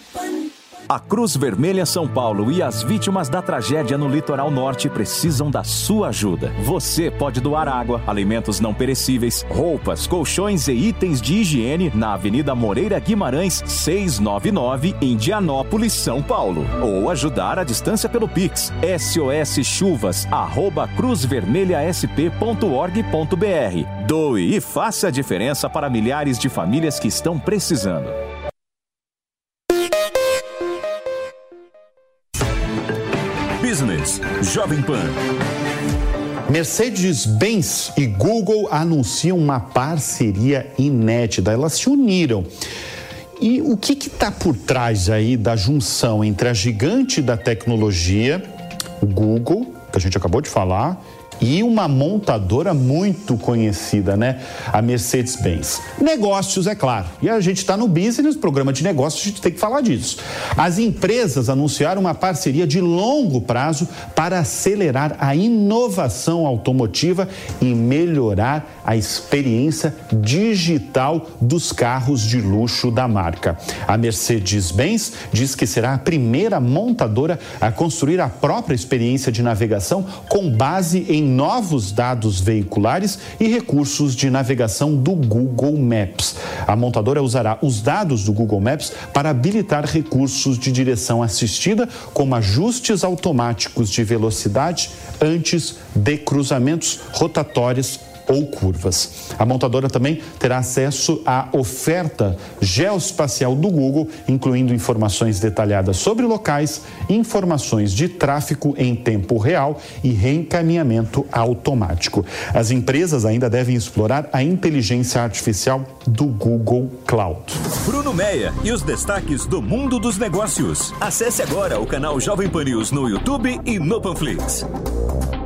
A Cruz Vermelha São Paulo e as vítimas da tragédia no litoral norte precisam da sua ajuda. Você pode doar água, alimentos não perecíveis, roupas, colchões e itens de higiene na Avenida Moreira Guimarães, 699, Indianópolis, São Paulo. Ou ajudar à distância pelo Pix, soschuvas, arroba cruzvermelhasp.org.br. Doe e faça a diferença para milhares de famílias que estão precisando. Jovem Pan. Mercedes-Benz e Google anunciam uma parceria inédita. Elas se uniram. E o que está por trás aí da junção entre a gigante da tecnologia, o Google, que a gente acabou de falar, e uma montadora muito conhecida, né? A Mercedes-Benz. Negócios, é claro. E a gente está no business, programa de negócios, a gente tem que falar disso. As empresas anunciaram uma parceria de longo prazo para acelerar a inovação automotiva e melhorar a experiência digital dos carros de luxo da marca. A Mercedes-Benz diz que será a primeira montadora a construir a própria experiência de navegação com base em novos dados veiculares e recursos de navegação do Google Maps. A montadora usará os dados do Google Maps para habilitar recursos de direção assistida, como ajustes automáticos de velocidade antes de cruzamentos rotatórios ou curvas. A montadora também terá acesso à oferta geoespacial do Google, incluindo informações detalhadas sobre locais, informações de tráfego em tempo real e reencaminhamento automático. As empresas ainda devem explorar a inteligência artificial do Google Cloud. Bruno Meia e os destaques do mundo dos negócios. Acesse agora o canal Jovem Pan News no YouTube e no Panflix.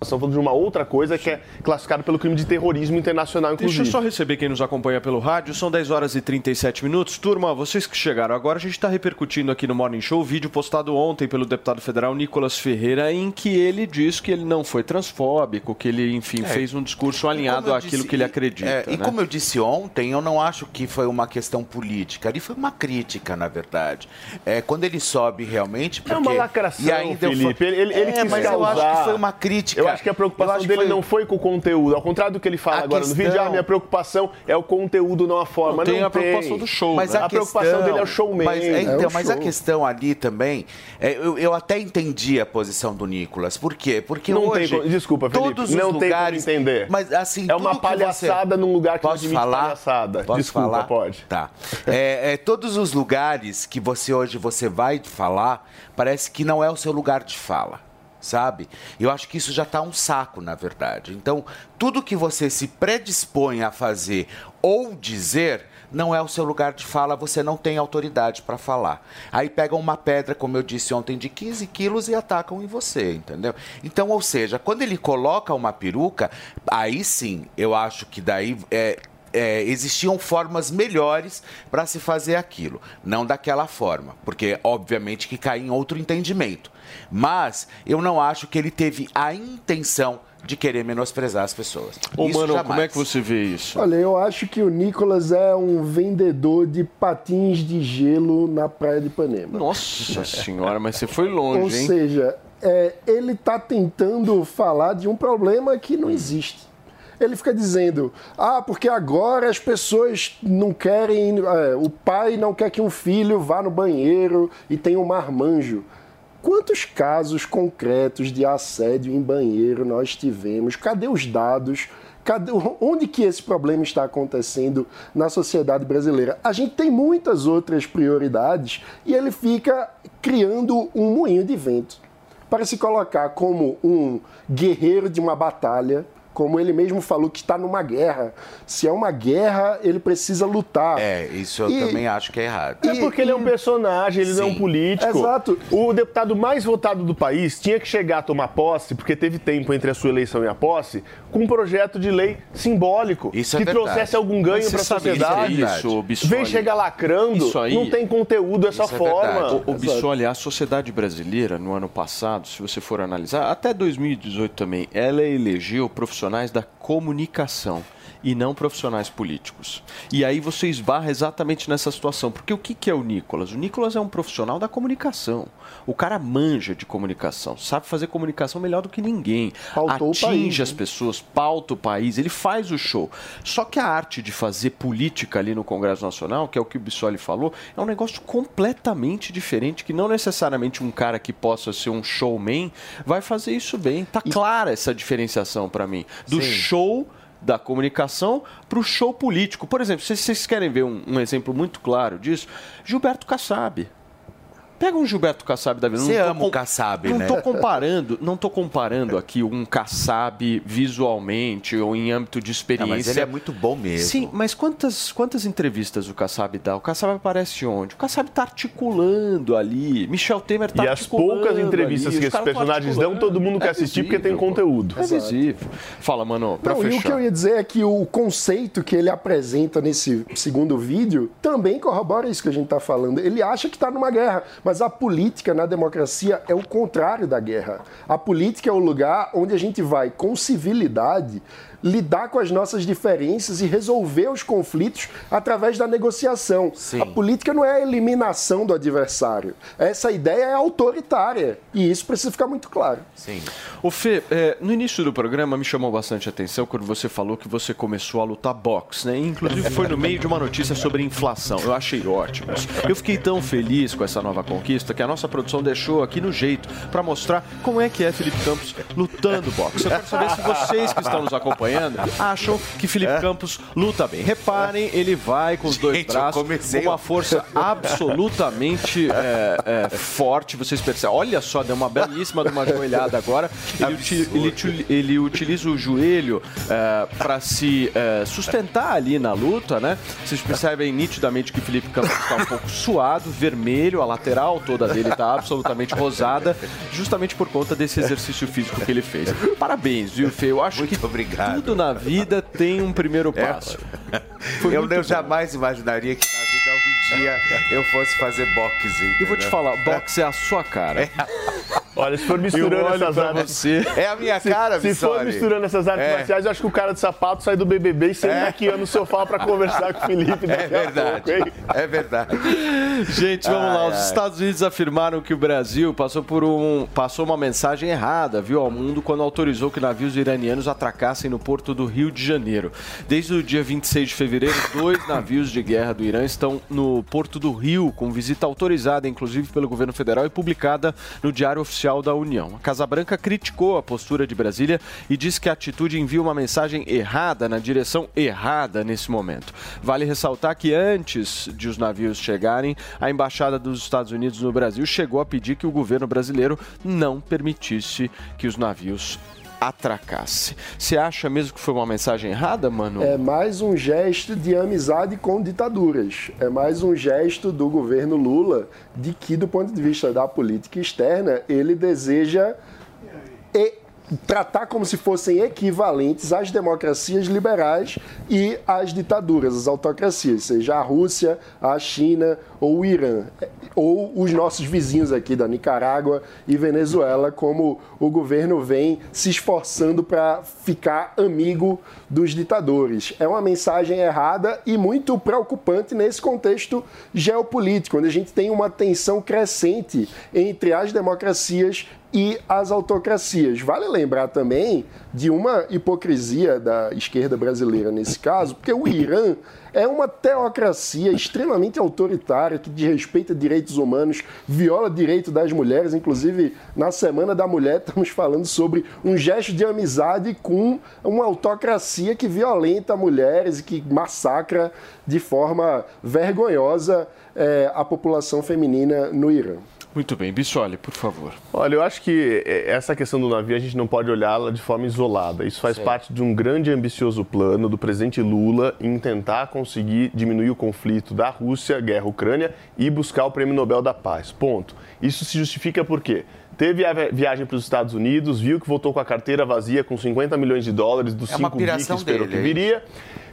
Nós estamos falando de uma outra coisa que é classificada pelo crime de terrorismo internacional, inclusive. Deixa eu só receber quem nos acompanha pelo rádio. São 10 horas e 37 minutos. Turma, vocês que chegaram agora, a gente está repercutindo aqui no Morning Show o vídeo postado ontem pelo deputado federal Nicolas Ferreira, em que ele diz que ele não foi transfóbico, que ele, enfim, É. fez um discurso alinhado eu àquilo disse- que ele acredita. É, e né? como eu disse ontem, eu não acho que foi uma questão política. Ali foi uma crítica, na verdade. É, quando ele sobe realmente. Porque... É uma lacração, e ainda eu Felipe. Ele, ele, ele é, quis mas eu causar... acho que foi uma crítica. Eu acho que a Eu preocupação dele foi- não foi com o conteúdo. Ao contrário do que ele fala A agora no vídeo, questão- ah, minha preocupação é o conteúdo, não a forma. Não, tem não a preocupação do show, Mas né? a, A preocupação questão- dele é o showman. Mas, é, É então, o mas a show. questão ali também, é, eu, eu até entendi a posição do Nicolas. Por quê? Porque Não tem hoje. co- desculpa, Felipe, todos os não tem como lugares, entender. Mas assim. É uma palhaçada você... num lugar que não Posso admite falar? palhaçada. Posso Desculpa, falar? pode. Tá. É, é, todos os lugares que você hoje você vai falar, parece que não é o seu lugar de fala. Sabe? Eu acho que isso já está um saco, na verdade. Então, tudo que você se predispõe a fazer ou dizer não é o seu lugar de fala, você não tem autoridade para falar. Aí pegam uma pedra, como eu disse ontem, de 15 quilos e atacam em você, entendeu? Então, ou seja, quando ele coloca uma peruca, aí sim, eu acho que daí é, é, existiam formas melhores para se fazer aquilo, não daquela forma, porque obviamente que cai em outro entendimento. Mas eu não acho que ele teve a intenção de querer menosprezar as pessoas. Ô, Isso mano, jamais. como é que você vê isso? Olha, eu acho que o Nicolas é um vendedor de patins de gelo na praia de Ipanema. Nossa senhora, mas você foi Ou longe, hein? seja, é, ele está tentando falar de um problema que não existe. Ele fica dizendo, ah, porque agora as pessoas não querem, é, o pai não quer que um filho vá no banheiro e tenha um marmanjo. Quantos casos concretos de assédio em banheiro nós tivemos? Cadê os dados? Cadê, onde que esse problema está acontecendo na sociedade brasileira? A gente tem muitas outras prioridades e ele fica criando um moinho de vento para se colocar como um guerreiro de uma batalha, como ele mesmo falou, que está numa guerra. Se é uma guerra, ele precisa lutar. É, isso eu E- também acho que é errado. É porque ele é um personagem, ele não é um Sim. político. Exato. O deputado mais votado do país tinha que chegar a tomar posse, porque teve tempo entre a sua eleição e a posse, com um projeto de lei simbólico Isso é que verdade. trouxesse algum ganho para a sociedade. é isso, Bissoli? Vem chegar lacrando, Isso aí- não tem conteúdo é forma. O, o Bissoli, a sociedade brasileira, no ano passado, se você for analisar, até 2018 também, ela elegeu profissionais da comunicação e não profissionais políticos. E aí você esbarra exatamente nessa situação. Porque o que, que é o Nicolas? O Nicolas é um profissional da comunicação. O cara manja de comunicação, sabe fazer comunicação melhor do que ninguém. Pautou Atinge país, as né? pessoas, pauta o país, ele faz o show. Só que a arte de fazer política ali no Congresso Nacional, que é o que o Bissoli falou, é um negócio completamente diferente, que não necessariamente um cara que possa ser um showman vai fazer isso bem. Tá clara essa diferenciação para mim. Do Sim. show da comunicação para o show político. Por exemplo, se vocês querem ver um, um exemplo muito claro disso, Gilberto Kassab. Pega um Gilberto Kassab da vida. Você Não ama o Kassab, não né? tô comparando, não tô comparando aqui um Kassab visualmente ou em âmbito de Não, experiência. mas ele é muito bom mesmo. Sim, mas quantas, quantas entrevistas o Kassab dá? O Kassab aparece onde? O Kassab tá articulando ali. Michel Temer tá E as articulando poucas entrevistas ali. que esses personagens dão, todo mundo quer É assistir porque tem visível, conteúdo. É visível. Fala, mano, pra Não, e o que fechar. eu ia dizer é que o conceito que ele apresenta nesse segundo vídeo também corrobora isso que a gente está falando. Ele acha que está numa guerra, mas a política na democracia é o contrário da guerra. A política é o lugar onde a gente vai, com civilidade, lidar com as nossas diferenças e resolver os conflitos através da negociação. Sim. A política não é a eliminação do adversário. Essa ideia é autoritária. E isso precisa ficar muito claro. Sim. O Fê, é, no início do programa me chamou bastante atenção quando você falou que você começou a lutar boxe, né? Inclusive foi no meio de uma notícia sobre inflação. Eu achei ótimo. Eu fiquei tão feliz com essa nova conquista que a nossa produção deixou aqui no jeito para mostrar como é que é Felipe Campos lutando boxe. Eu quero saber se vocês que estão nos acompanhando acham que Felipe Campos luta bem. Reparem, ele vai com os dois Gente, eu braços, comecei- com uma força <laughs> absolutamente é, é, forte. Vocês percebem? Olha só, deu uma belíssima de uma joelhada agora. Ele, uti- ele ele utiliza o joelho para se é, sustentar ali na luta, né? Vocês percebem nitidamente que Felipe Campos está um pouco suado, vermelho, a lateral toda dele está absolutamente rosada, justamente por conta desse exercício físico que ele fez. Parabéns, viu, Fê? Eu acho Muito que obrigado. Tudo na vida tem um primeiro É. passo. Foi Eu, jamais imaginaria que na vida um dia eu fosse fazer boxe. E vou te falar, boxe é a sua cara. Olha, se for misturando essas artes. você. É a minha cara, Se for Vissoli. misturando essas artes É. marciais, eu acho que o cara de sapato sai do BBB e senta aqui no sofá pra conversar com o Felipe É verdade. pouco? É verdade. Gente, vamos lá. Ai, Os ai. Estados Unidos afirmaram que o Brasil passou por um passou uma mensagem errada, viu, ao mundo quando autorizou que navios iranianos atracassem no porto do Rio de Janeiro. Desde o dia 26 de fevereiro, dois navios de guerra do Irã estão no porto do Rio, com visita autorizada, inclusive pelo governo federal e publicada no Diário Oficial da União. A Casa Branca criticou a postura de Brasília e diz que a atitude envia uma mensagem errada na direção errada nesse momento. Vale ressaltar que antes de os navios chegarem, a embaixada dos Estados Unidos no Brasil chegou a pedir que o governo brasileiro não permitisse que os navios atracassem. Você acha mesmo que foi uma mensagem errada, mano? É mais um gesto de amizade com ditaduras. É mais um gesto do governo Lula de que, do ponto de vista da política externa, ele deseja tratar como se fossem equivalentes às democracias liberais e às ditaduras, às autocracias, seja a Rússia, a China ou o Irã, ou os nossos vizinhos aqui da Nicarágua e Venezuela, como o governo vem se esforçando para ficar amigo dos ditadores. É uma mensagem errada e muito preocupante nesse contexto geopolítico, onde a gente tem uma tensão crescente entre as democracias e as autocracias. Vale lembrar também de uma hipocrisia da esquerda brasileira nesse caso, porque o Irã é uma teocracia extremamente autoritária que desrespeita direitos humanos, viola direito das mulheres. Inclusive, na Semana da Mulher, <laughs> estamos falando sobre um gesto de amizade com uma autocracia que violenta mulheres e que massacra de forma vergonhosa eh, a população feminina no Irã. Muito bem, Bissoli, por favor. Olha, eu acho que eh, essa questão do navio a gente não pode olhá-la de forma isolada. Isso faz Certo. parte de um grande e ambicioso plano do presidente Lula em tentar conseguir diminuir o conflito da Rússia, guerra Ucrânia, e buscar o Prêmio Nobel da Paz. Ponto. Isso se justifica por quê? Teve a vi- viagem para os Estados Unidos, viu que voltou com a carteira vazia com 50 milhões de dólares dos É uma 5 bi que esperou dele, que é viria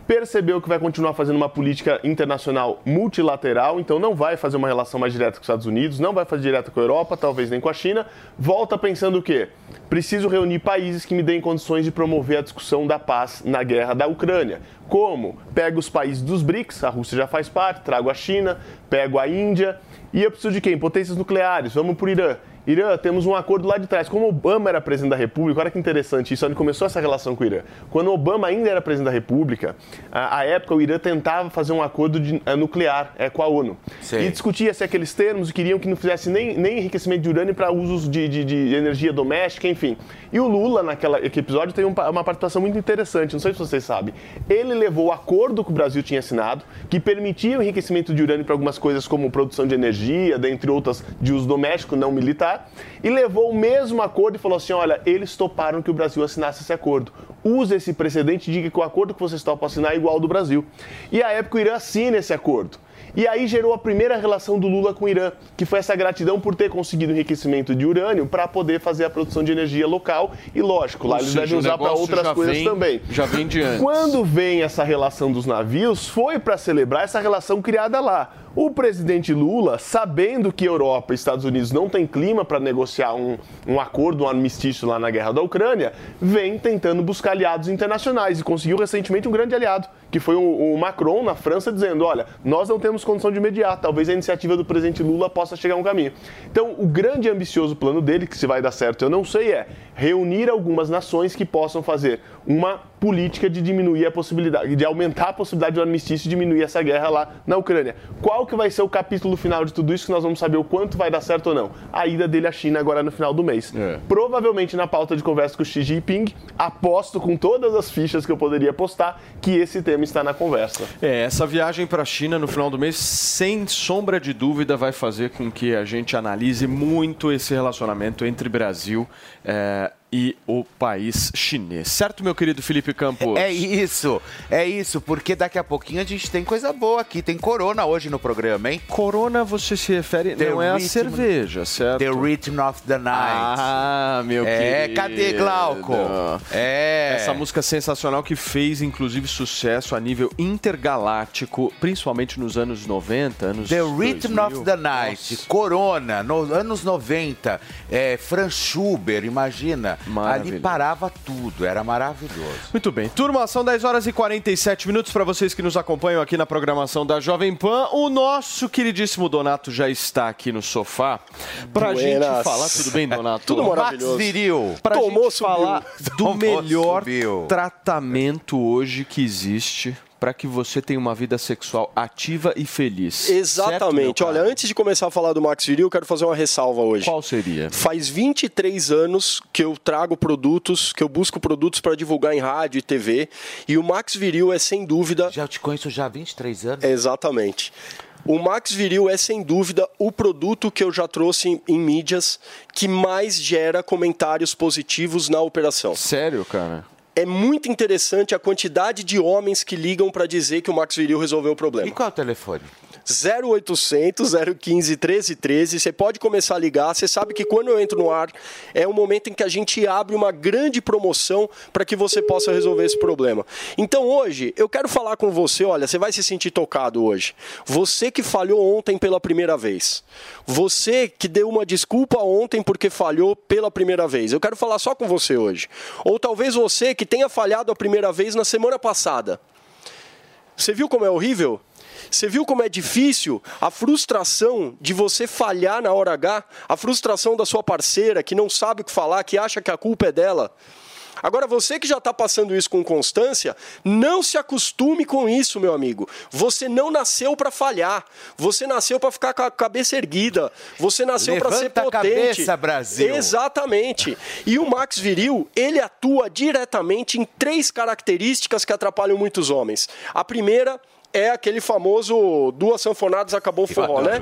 percebeu que vai continuar fazendo uma política internacional multilateral, então não vai fazer uma relação mais direta com os Estados Unidos, não vai fazer direta com a Europa, talvez nem com a China. Volta pensando o quê? Preciso reunir países que me deem condições de promover a discussão da paz na guerra da Ucrânia. Como? Pego os países dos BRICS, a Rússia já faz parte, trago a China, pego a Índia, e eu preciso de quem? Potências nucleares, vamos por Irã. Irã, temos um acordo lá de trás. Como Obama era presidente da República, olha que interessante isso, onde começou essa relação com o Irã. Quando Obama ainda era presidente da República, a, a época o Irã tentava fazer um acordo de- eh, nuclear eh, com a ONU. E discutia-se aqueles termos e queriam que não fizesse nem, nem enriquecimento de urânio para usos de, de- de energia doméstica, enfim. E o Lula, naquele episódio, teve um uma participação muito interessante, não sei se vocês sabem. Ele levou o acordo que o Brasil tinha assinado, que permitia o enriquecimento de urânio para algumas coisas como produção de energia, dentre outras de uso doméstico, não militar, e levou o mesmo acordo e falou assim: olha, eles toparam que o Brasil assinasse esse acordo. Use esse precedente e diga que o acordo que vocês topam assinar é igual ao do Brasil. E à época o Irã assina esse acordo. E aí gerou a primeira relação do Lula com o Irã, que foi essa gratidão por ter conseguido enriquecimento de urânio para poder fazer a produção de energia local. E lógico, lá Ou eles seja, devem usar para outras coisas vem- também. já vem de antes. Quando vem essa relação dos navios, foi para celebrar essa relação criada lá. O presidente Lula, sabendo que Europa e Estados Unidos não têm clima para negociar um, um acordo, um armistício lá na guerra da Ucrânia, vem tentando buscar aliados internacionais e conseguiu recentemente um grande aliado, que foi o, o Macron na França, dizendo: olha, nós não temos condição de mediar, talvez a iniciativa do presidente Lula possa chegar a um caminho. Então, o grande e ambicioso plano dele, que se vai dar certo eu não sei, é reunir algumas nações que possam fazer uma política de diminuir a possibilidade, de aumentar a possibilidade do armistício e diminuir essa guerra lá na Ucrânia. Qual que vai ser o capítulo final de tudo isso que nós vamos saber o quanto vai dar certo ou não? A ida dele à China agora no final do mês. Provavelmente na pauta de conversa com o Xi Jinping, aposto com todas as fichas que eu poderia apostar que esse tema está na conversa. É, essa viagem para a China no final do mês, sem sombra de dúvida, vai fazer com que a gente analise muito esse relacionamento entre Brasil eh, e o país chinês. Certo, meu querido Felipe Campos? É isso, é isso, porque daqui a pouquinho a gente tem coisa boa aqui. Tem Corona hoje no programa, hein? Corona você se refere, não é a cerveja, certo? The Rhythm of the Night. Ah, meu É, querido. cadê Glauco? É. Essa música sensacional que fez, inclusive, sucesso a nível intergaláctico, principalmente nos anos 90, anos The Rhythm 2000. of the Night, Corona, nos anos 90, é, Franz Schubert, imagina. Ali parava tudo, era maravilhoso. Muito bem. Turma, são 10 horas e 47 minutos para vocês que nos acompanham aqui na programação da Jovem Pan. O nosso queridíssimo Donato já está aqui no sofá pra Buenas. gente falar. Tudo bem, Donato? Tudo maravilhoso. Viril. Pra Tomou, gente subiu. falar do Tomou, melhor subiu. tratamento hoje que existe para que você tenha uma vida sexual ativa e feliz. Exatamente. Certo, Olha, antes de começar a falar do Max Viril, eu quero fazer uma ressalva hoje. Qual seria? Faz 23 anos que eu trago produtos, que eu busco produtos para divulgar em rádio e TV, e o Max Viril é sem dúvida. Já te conheço já há 23 anos. Exatamente. O Max Viril é sem dúvida o produto que eu já trouxe em, em mídias que mais gera comentários positivos na operação. Sério, cara? É muito interessante a quantidade de homens que ligam para dizer que o Max Viril resolveu o problema. E qual é o telefone? 0800 015 1313. Você pode começar a ligar. Você sabe que quando eu entro no ar é o momento em que a gente abre uma grande promoção para que você possa resolver esse problema. Então hoje eu quero falar com você. Olha, você vai se sentir tocado hoje. Você que falhou ontem pela primeira vez. Você que deu uma desculpa ontem porque falhou pela primeira vez. Eu quero falar só com você hoje. Ou talvez você que tenha falhado a primeira vez na semana passada. Você viu como é horrível? Você viu como é difícil a frustração de você falhar na hora H? A frustração da sua parceira que não sabe o que falar, que acha que a culpa é dela? Agora, você que já está passando isso com constância, não se acostume com isso, meu amigo. Você não nasceu para falhar. Você nasceu para ficar com a cabeça erguida. Você nasceu para ser Levanta a potente. cabeça, Brasil. Exatamente. E o Max Viril, ele atua diretamente em três características que atrapalham muitos homens. A primeira é aquele famoso duas sanfonadas acabou o forró, né?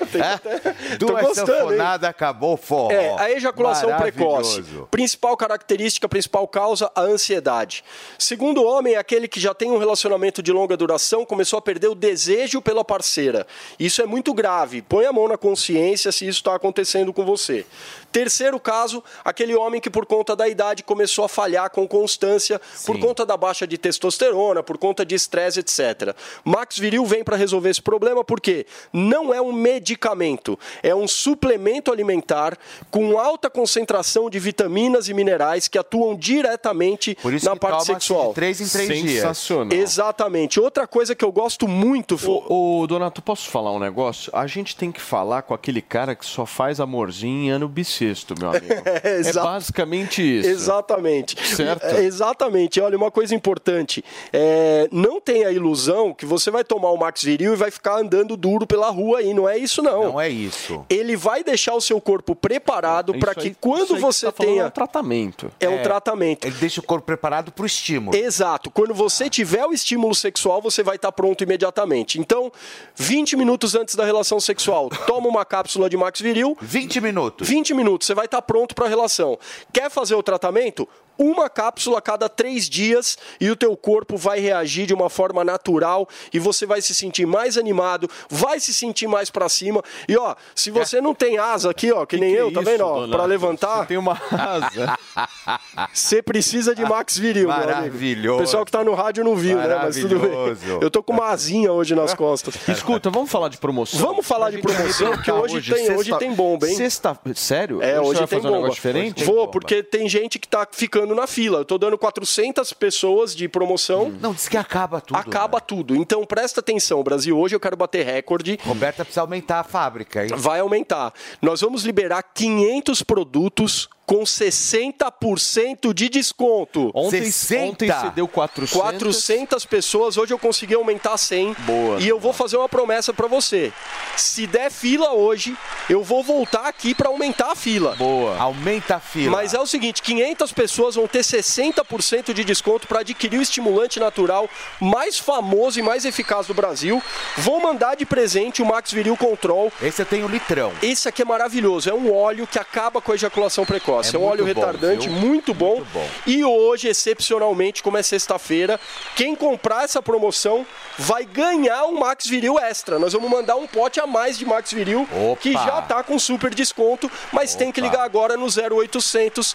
Até- Duas gostando, acabou forró. É, a ejaculação precoce. Principal característica, principal causa, a ansiedade. Segundo homem, é aquele que já tem um relacionamento de longa duração, começou a perder o desejo pela parceira. Isso é muito grave. Põe a mão na consciência se isso está acontecendo com você. Terceiro caso, aquele homem que por conta da idade começou a falhar com constância, por conta da baixa de testosterona, por conta de estresse, etc. Max Viril vem para resolver esse problema porque não é um medicamento, é um suplemento alimentar com alta concentração de vitaminas e minerais que atuam diretamente na parte sexual. de três em três dias. Sensacional. Exatamente. Outra coisa que eu gosto muito. Ô, ô, Donato, posso falar um negócio? A gente tem que falar com aquele cara que só faz amorzinho em ano bissexto, meu amigo. <laughs> é Exato. basicamente isso. Exatamente. Certo? É, exatamente. Olha, uma coisa importante. é, não tenha a ilusão que você vai tomar o Max Viril e vai ficar andando duro pela rua aí. Não é isso, não. Não é isso. Ele vai deixar o seu corpo preparado para que aí- quando aí que você tá tenha. é um tratamento. É um tratamento. Ele deixa o corpo preparado para o estímulo. Exato. Quando você tiver o estímulo sexual, você vai estar pronto imediatamente. Então, 20 minutos antes da relação sexual, <laughs> toma uma cápsula de Max Viril. 20 minutos. 20 minutos, você vai estar pronto para a relação. Quer fazer o tratamento? Uma cápsula a cada três dias e o teu corpo vai reagir de uma forma natural e você vai se sentir mais animado, vai se sentir mais para cima. E ó, se você não tem asa aqui, ó, que, nem eu, tá isso, vendo, ó, para levantar, Tem uma asa. <laughs> você precisa de Max Viril. Maravilhoso. O pessoal que tá no rádio não viu, né? Mas tudo bem. Maravilhoso. Eu tô com uma asinha hoje nas costas. <laughs> Escuta, vamos falar de promoção? Vamos falar de Pra promoção, porque arrebentar hoje, tem, hoje sexta- tem bomba, hein? Sexta... Sério? É, você hoje vai tem fazer um bomba. negócio diferente? Vou, porque tem gente que tá ficando na fila. Eu tô dando 400 pessoas de promoção. Não, diz que acaba tudo. Acaba tudo. Então presta atenção, Brasil. Hoje eu quero bater recorde. Roberta precisa aumentar a fábrica, hein? Vai aumentar. Nós vamos liberar 500 produtos com 60% de desconto. Ontem, 60? ontem você deu 400. 400 pessoas, hoje eu consegui aumentar 100. Boa. E eu vou fazer uma promessa pra você. Se der fila hoje, eu vou voltar aqui pra aumentar a fila. Boa. Aumenta a fila. Mas é o seguinte, 500 pessoas vão ter 60% de desconto para adquirir o estimulante natural mais famoso e mais eficaz do Brasil. Vou mandar de presente o Max Viril Control. Esse eu tenho litrão. Esse aqui é maravilhoso, é um óleo que acaba com a ejaculação precoce. É É, um óleo bom, retardante muito bom. Muito bom. E hoje, excepcionalmente, como é sexta-feira, quem comprar essa promoção vai ganhar um Max Viril extra. Nós vamos mandar um pote a mais de Max Viril, Opa! que já tá com super desconto, mas tem que Opa! ligar agora no 0800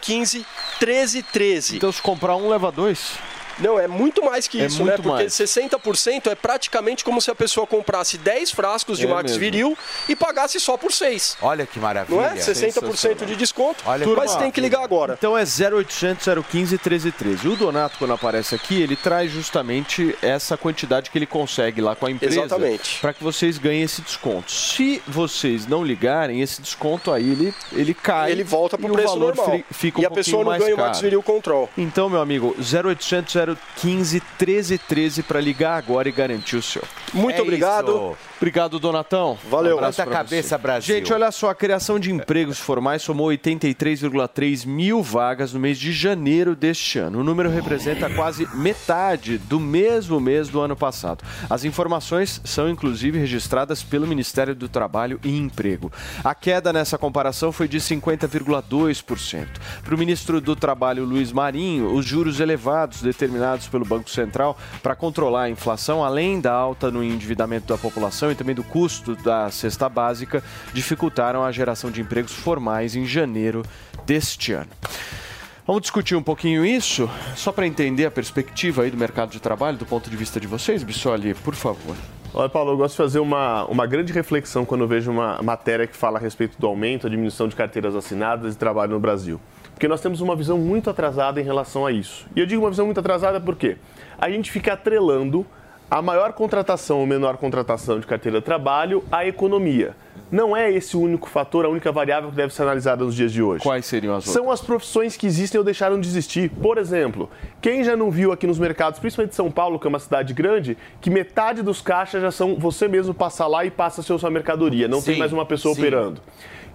015 1313. Então se comprar um, leva dois. Não, é muito mais que É isso, né? Porque mais. 60% é praticamente como se a pessoa comprasse 10 frascos de É Max mesmo. Viril e pagasse só por 6. Olha que maravilha. Não é? 60% de desconto, Olha mas tem que ligar agora. Então é 0800 015 1313. O Donato, quando aparece aqui, ele traz justamente essa quantidade que ele consegue lá com a empresa. Exatamente. Para que vocês ganhem esse desconto. Se vocês não ligarem, esse desconto aí ele, ele cai. Ele volta e o preço normal. Fica um e a pessoa não ganha o. Max Viril Control. Então, meu amigo, 0800 015 1313 para ligar agora e garantir o seu. Muito É obrigado. isso. Obrigado, Donatão. Valeu. Um a cabeça, você. Brasil. Gente, olha só, a criação de empregos formais somou 83,3 mil vagas no mês de janeiro deste ano. O número representa quase metade do mesmo mês do ano passado. As informações são, inclusive, registradas pelo Ministério do Trabalho e Emprego. A queda nessa comparação foi de 50,2%. Para o ministro do Trabalho, Luiz Marinho, os juros elevados determinados pelo Banco Central para controlar a inflação, além da alta no endividamento da população e também do custo da cesta básica, dificultaram a geração de empregos formais em janeiro deste ano. Vamos discutir um pouquinho isso, só para entender a perspectiva aí do mercado de trabalho, do ponto de vista de vocês, Bissoli, por favor. Olha, Paulo, eu gosto de fazer uma, uma grande reflexão quando eu vejo uma matéria que fala a respeito do aumento, a diminuição de carteiras assinadas e trabalho no Brasil. Porque nós temos uma visão muito atrasada em relação a isso. E eu digo uma visão muito atrasada porque a gente fica atrelando a maior contratação ou menor contratação de carteira de trabalho à economia. Não é esse o único fator, a única variável que deve ser analisada nos dias de hoje. Quais seriam as outras? São as profissões que existem ou deixaram de existir. Por exemplo, quem já não viu aqui nos mercados, principalmente São Paulo, que é uma cidade grande, que metade dos caixas já são você mesmo passa lá e passa a ser sua mercadoria, não tem Sim, mais uma pessoa sim. operando.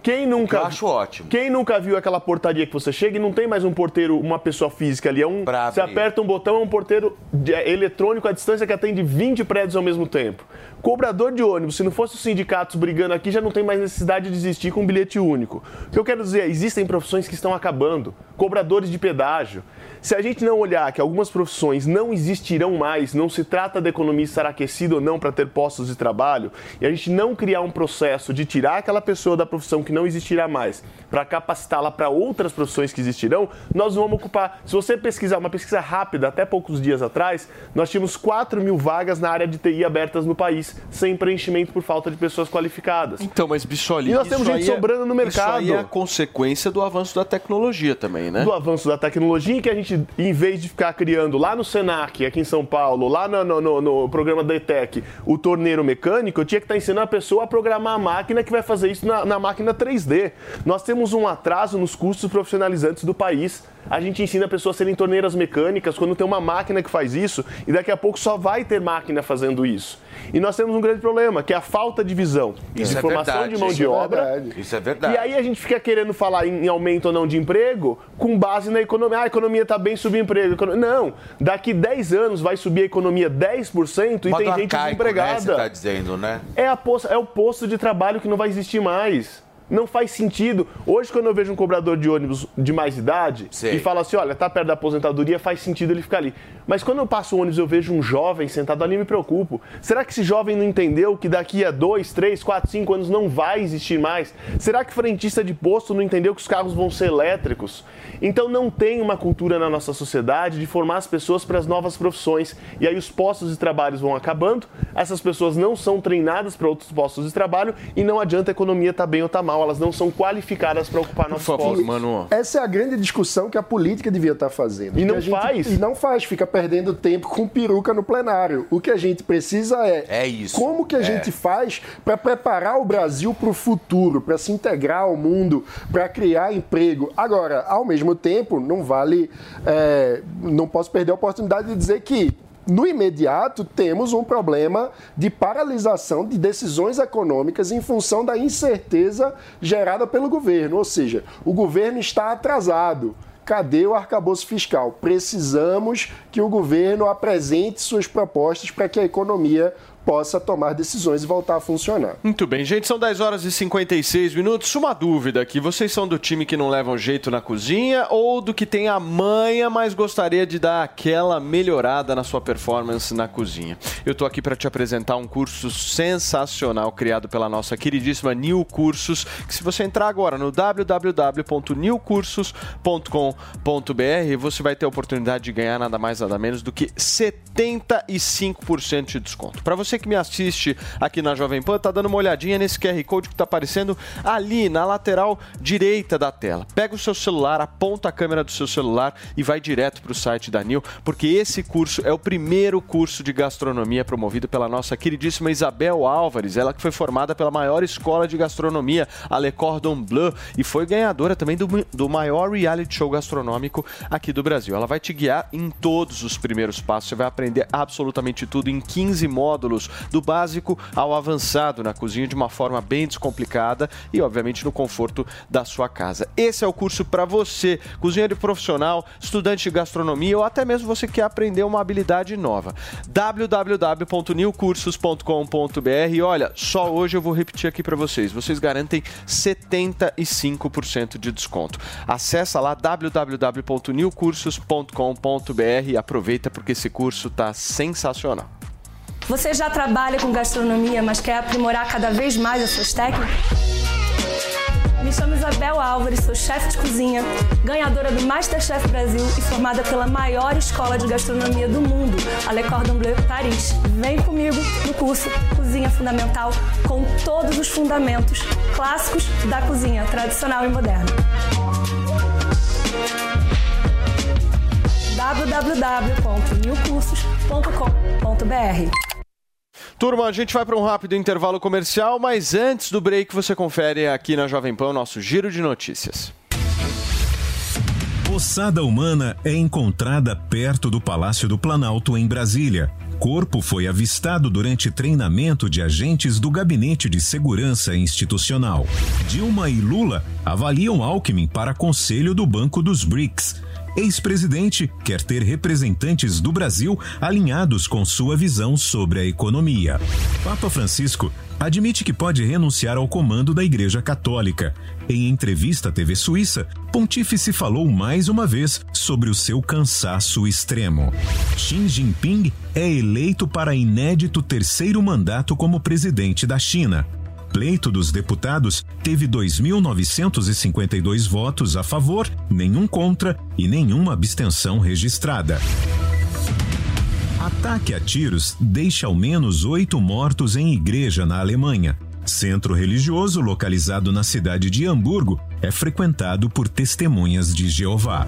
Quem nunca, Eu acho ótimo. Quem nunca viu aquela portaria que você chega e não tem mais um porteiro, uma pessoa física ali, é um, você aperta um botão, é um porteiro de- é eletrônico à distância que atende 20 prédios ao mesmo tempo. Cobrador de ônibus, se não fosse os sindicatos brigando aqui, já não tem mais necessidade de existir com um bilhete único. O que eu quero dizer é, existem profissões que estão acabando. Cobradores de pedágio. Se a gente não olhar que algumas profissões não existirão mais, não se trata da economia estar aquecida ou não para ter postos de trabalho, e a gente não criar um processo de tirar aquela pessoa da profissão que não existirá mais, para capacitá-la para outras profissões que existirão, nós vamos ocupar. Se você pesquisar, uma pesquisa rápida, até poucos dias atrás, nós tínhamos 4 mil vagas na área de TI abertas no país, sem preenchimento por falta de pessoas qualificadas. Então, mas Bissoli, E nós temos gente é- sobrando no mercado. Isso aí é a consequência do avanço da tecnologia também, né? do avanço da tecnologia, em que a gente, em vez de ficar criando lá no Senac, aqui em São Paulo, lá no, no- no- no programa da ETEC, o torneiro mecânico, eu tinha que estar ensinando a pessoa a programar a máquina que vai fazer isso na, na máquina 3D. Nós temos um atraso nos custos profissionalizantes do país. A gente ensina a pessoa a serem torneiras mecânicas quando tem uma máquina que faz isso e daqui a pouco só vai ter máquina fazendo isso. E nós temos um grande problema, que é a falta de visão e Isso de é formação verdade, de mão de é obra. verdade. Isso é verdade. E aí a gente fica querendo falar em, em aumento ou não de emprego com base na economia. Ah, a economia está bem, subir emprego. Econo- Não, daqui 10 anos vai subir a economia 10% e Modo tem gente arcaico, né, desempregada. você tá dizendo, né? É, a posto- é o posto de trabalho que não vai existir mais. Não faz sentido. Hoje, quando eu vejo um cobrador de ônibus de mais idade e fala assim: olha, tá perto da aposentadoria, faz sentido ele ficar ali. Mas quando eu passo o ônibus e eu vejo um jovem sentado ali, me preocupo. Será que esse jovem não entendeu que daqui a dois, três, quatro, cinco anos não vai existir mais? Será que frentista de posto não entendeu que os carros vão ser elétricos? Então não tem uma cultura na nossa sociedade de formar as pessoas para as novas profissões. E aí os postos de trabalho vão acabando, essas pessoas não são treinadas para outros postos de trabalho e não adianta a economia estar bem ou estar mal, elas não são qualificadas para ocupar novos postos. Essa é a grande discussão que a política devia estar fazendo. E não a gente- faz. E não faz, fica perdendo tempo com peruca no plenário. O que a gente precisa é, É isso. como que a É. gente faz para preparar o Brasil para o futuro, para se integrar ao mundo, para criar emprego. Agora, ao mesmo tempo, não vale, é, não posso perder a oportunidade de dizer que no imediato, temos um problema de paralisação de decisões econômicas em função da incerteza gerada pelo governo. Ou seja, o governo está atrasado. Cadê o arcabouço fiscal? Precisamos que o governo apresente suas propostas para que a economia possa tomar decisões e voltar a funcionar. Muito bem, gente, são 10 horas e 56 minutos. Uma dúvida aqui: vocês são do time que não levam jeito na cozinha ou do que tem a manha, mas gostaria de dar aquela melhorada na sua performance na cozinha? Eu tô aqui para te apresentar um curso sensacional criado pela nossa queridíssima New Cursos, que se você entrar agora no www.newcursos.com.br, você vai ter a oportunidade de ganhar nada mais nada menos do que 75% de desconto. Para você que me assiste aqui na Jovem Pan, tá dando uma olhadinha nesse QR Code que tá aparecendo ali na lateral direita da tela. Pega o seu celular, aponta a câmera do seu celular e vai direto para o site da Nil, porque esse curso é o primeiro curso de gastronomia promovido pela nossa queridíssima Isabel Álvares, ela que foi formada pela maior escola de gastronomia, a Le Cordon Bleu, e foi ganhadora também do, do maior reality show gastronômico aqui do Brasil. Ela vai te guiar em todos os primeiros passos, você vai aprender absolutamente tudo em 15 módulos, do básico ao avançado na cozinha de uma forma bem descomplicada e, obviamente, no conforto da sua casa. Esse é o curso para você, cozinheiro profissional, estudante de gastronomia ou até mesmo você que quer aprender uma habilidade nova. www.newcursos.com.br e olha, só hoje eu vou repetir aqui para vocês. Vocês garantem 75% de desconto. Acesse lá www.newcursos.com.br e aproveita porque esse curso tá sensacional. Você já trabalha com gastronomia, mas quer aprimorar cada vez mais as suas técnicas? Me chamo Isabel Álvares, sou chefe de cozinha, ganhadora do Masterchef Brasil e formada pela maior escola de gastronomia do mundo, a Le Cordon Bleu Paris. Vem comigo no curso Cozinha Fundamental com todos os fundamentos clássicos da cozinha tradicional e moderna. www.newcursos.com.br Turma, a gente vai para um rápido intervalo comercial, mas antes do break você confere aqui na Jovem Pan o nosso giro de notícias. Ossada humana é encontrada perto do Palácio do Planalto, em Brasília. corpo foi avistado durante treinamento de agentes do Gabinete de Segurança Institucional. Dilma e Lula avaliam Alckmin para conselho do Banco dos BRICS. Ex-presidente quer ter representantes do Brasil alinhados com sua visão sobre a economia. Papa Francisco admite que pode renunciar ao comando da Igreja Católica. Em entrevista à TV Suíça, Pontífice falou mais uma vez sobre o seu cansaço extremo. Xi Jinping é eleito para inédito terceiro mandato como presidente da China. Pleito dos deputados teve 2.952 votos a favor, nenhum contra e nenhuma abstenção registrada. Ataque a tiros deixa ao menos oito mortos em igreja na Alemanha. Centro religioso localizado na cidade de Hamburgo é frequentado por testemunhas de Jeová.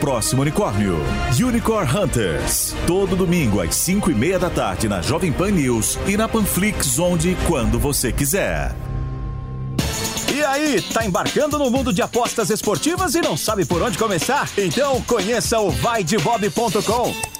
próximo unicórnio. Unicorn Hunters. Todo domingo às 5 e meia da tarde na Jovem Pan News e na Panflix, onde e quando você quiser. E aí, tá embarcando no mundo de apostas esportivas e não sabe por onde começar? Então conheça o vaidebob.com.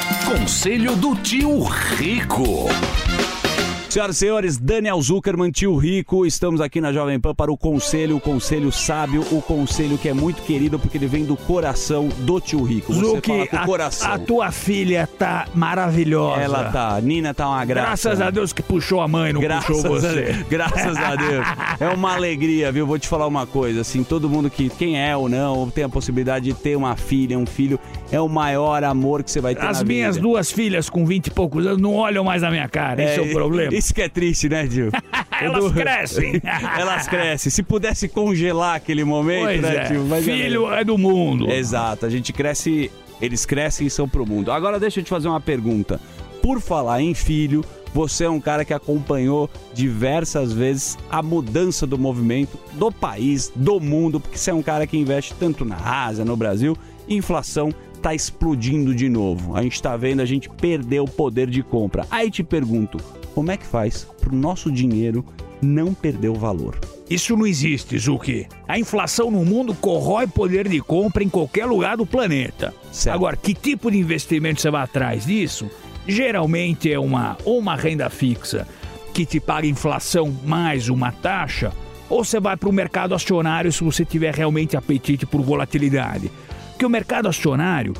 Conselho do Tio Rico. Senhoras e senhores, Daniel Zuckerman, tio Rico, estamos aqui na Jovem Pan para o conselho, o conselho sábio, o conselho que é muito querido porque ele vem do coração do tio Rico. Você Zuki, a, coração. a tua filha tá maravilhosa. Ela tá, a Nina tá uma graça. Graças a Deus que puxou a mãe, não Graças puxou a você. Deus, graças a Deus. É uma <laughs> alegria, viu? Vou te falar uma coisa, assim, todo mundo que, quem é ou não, tem a possibilidade de ter uma filha, um filho, é o maior amor que você vai ter As minhas vida. duas filhas com 20 e poucos anos não olham mais na minha cara. Esse é, o problema. Isso que é triste, né, Gil? <laughs> Elas Edu- crescem. <laughs> Elas crescem. Se pudesse congelar aquele momento, Pois né, é. tio? Mas Filho é do mundo. Exato. A gente cresce, eles crescem e são pro mundo. Agora deixa eu te fazer uma pergunta. Por falar em filho, você é um cara que acompanhou diversas vezes a mudança do movimento do país, do mundo, porque você é um cara que investe tanto na Ásia, no Brasil, inflação tá explodindo de novo. A gente tá vendo a gente perder o poder de compra. Aí te pergunto, como é que faz pro nosso dinheiro não perder o valor? Isso não existe, Zuki. A inflação no mundo corrói poder de compra em qualquer lugar do planeta. Agora, que tipo de investimento você vai atrás disso? Geralmente é uma ou uma renda fixa que te paga inflação mais uma taxa, ou você vai para o mercado acionário se você tiver realmente apetite por volatilidade. Porque o mercado acionário,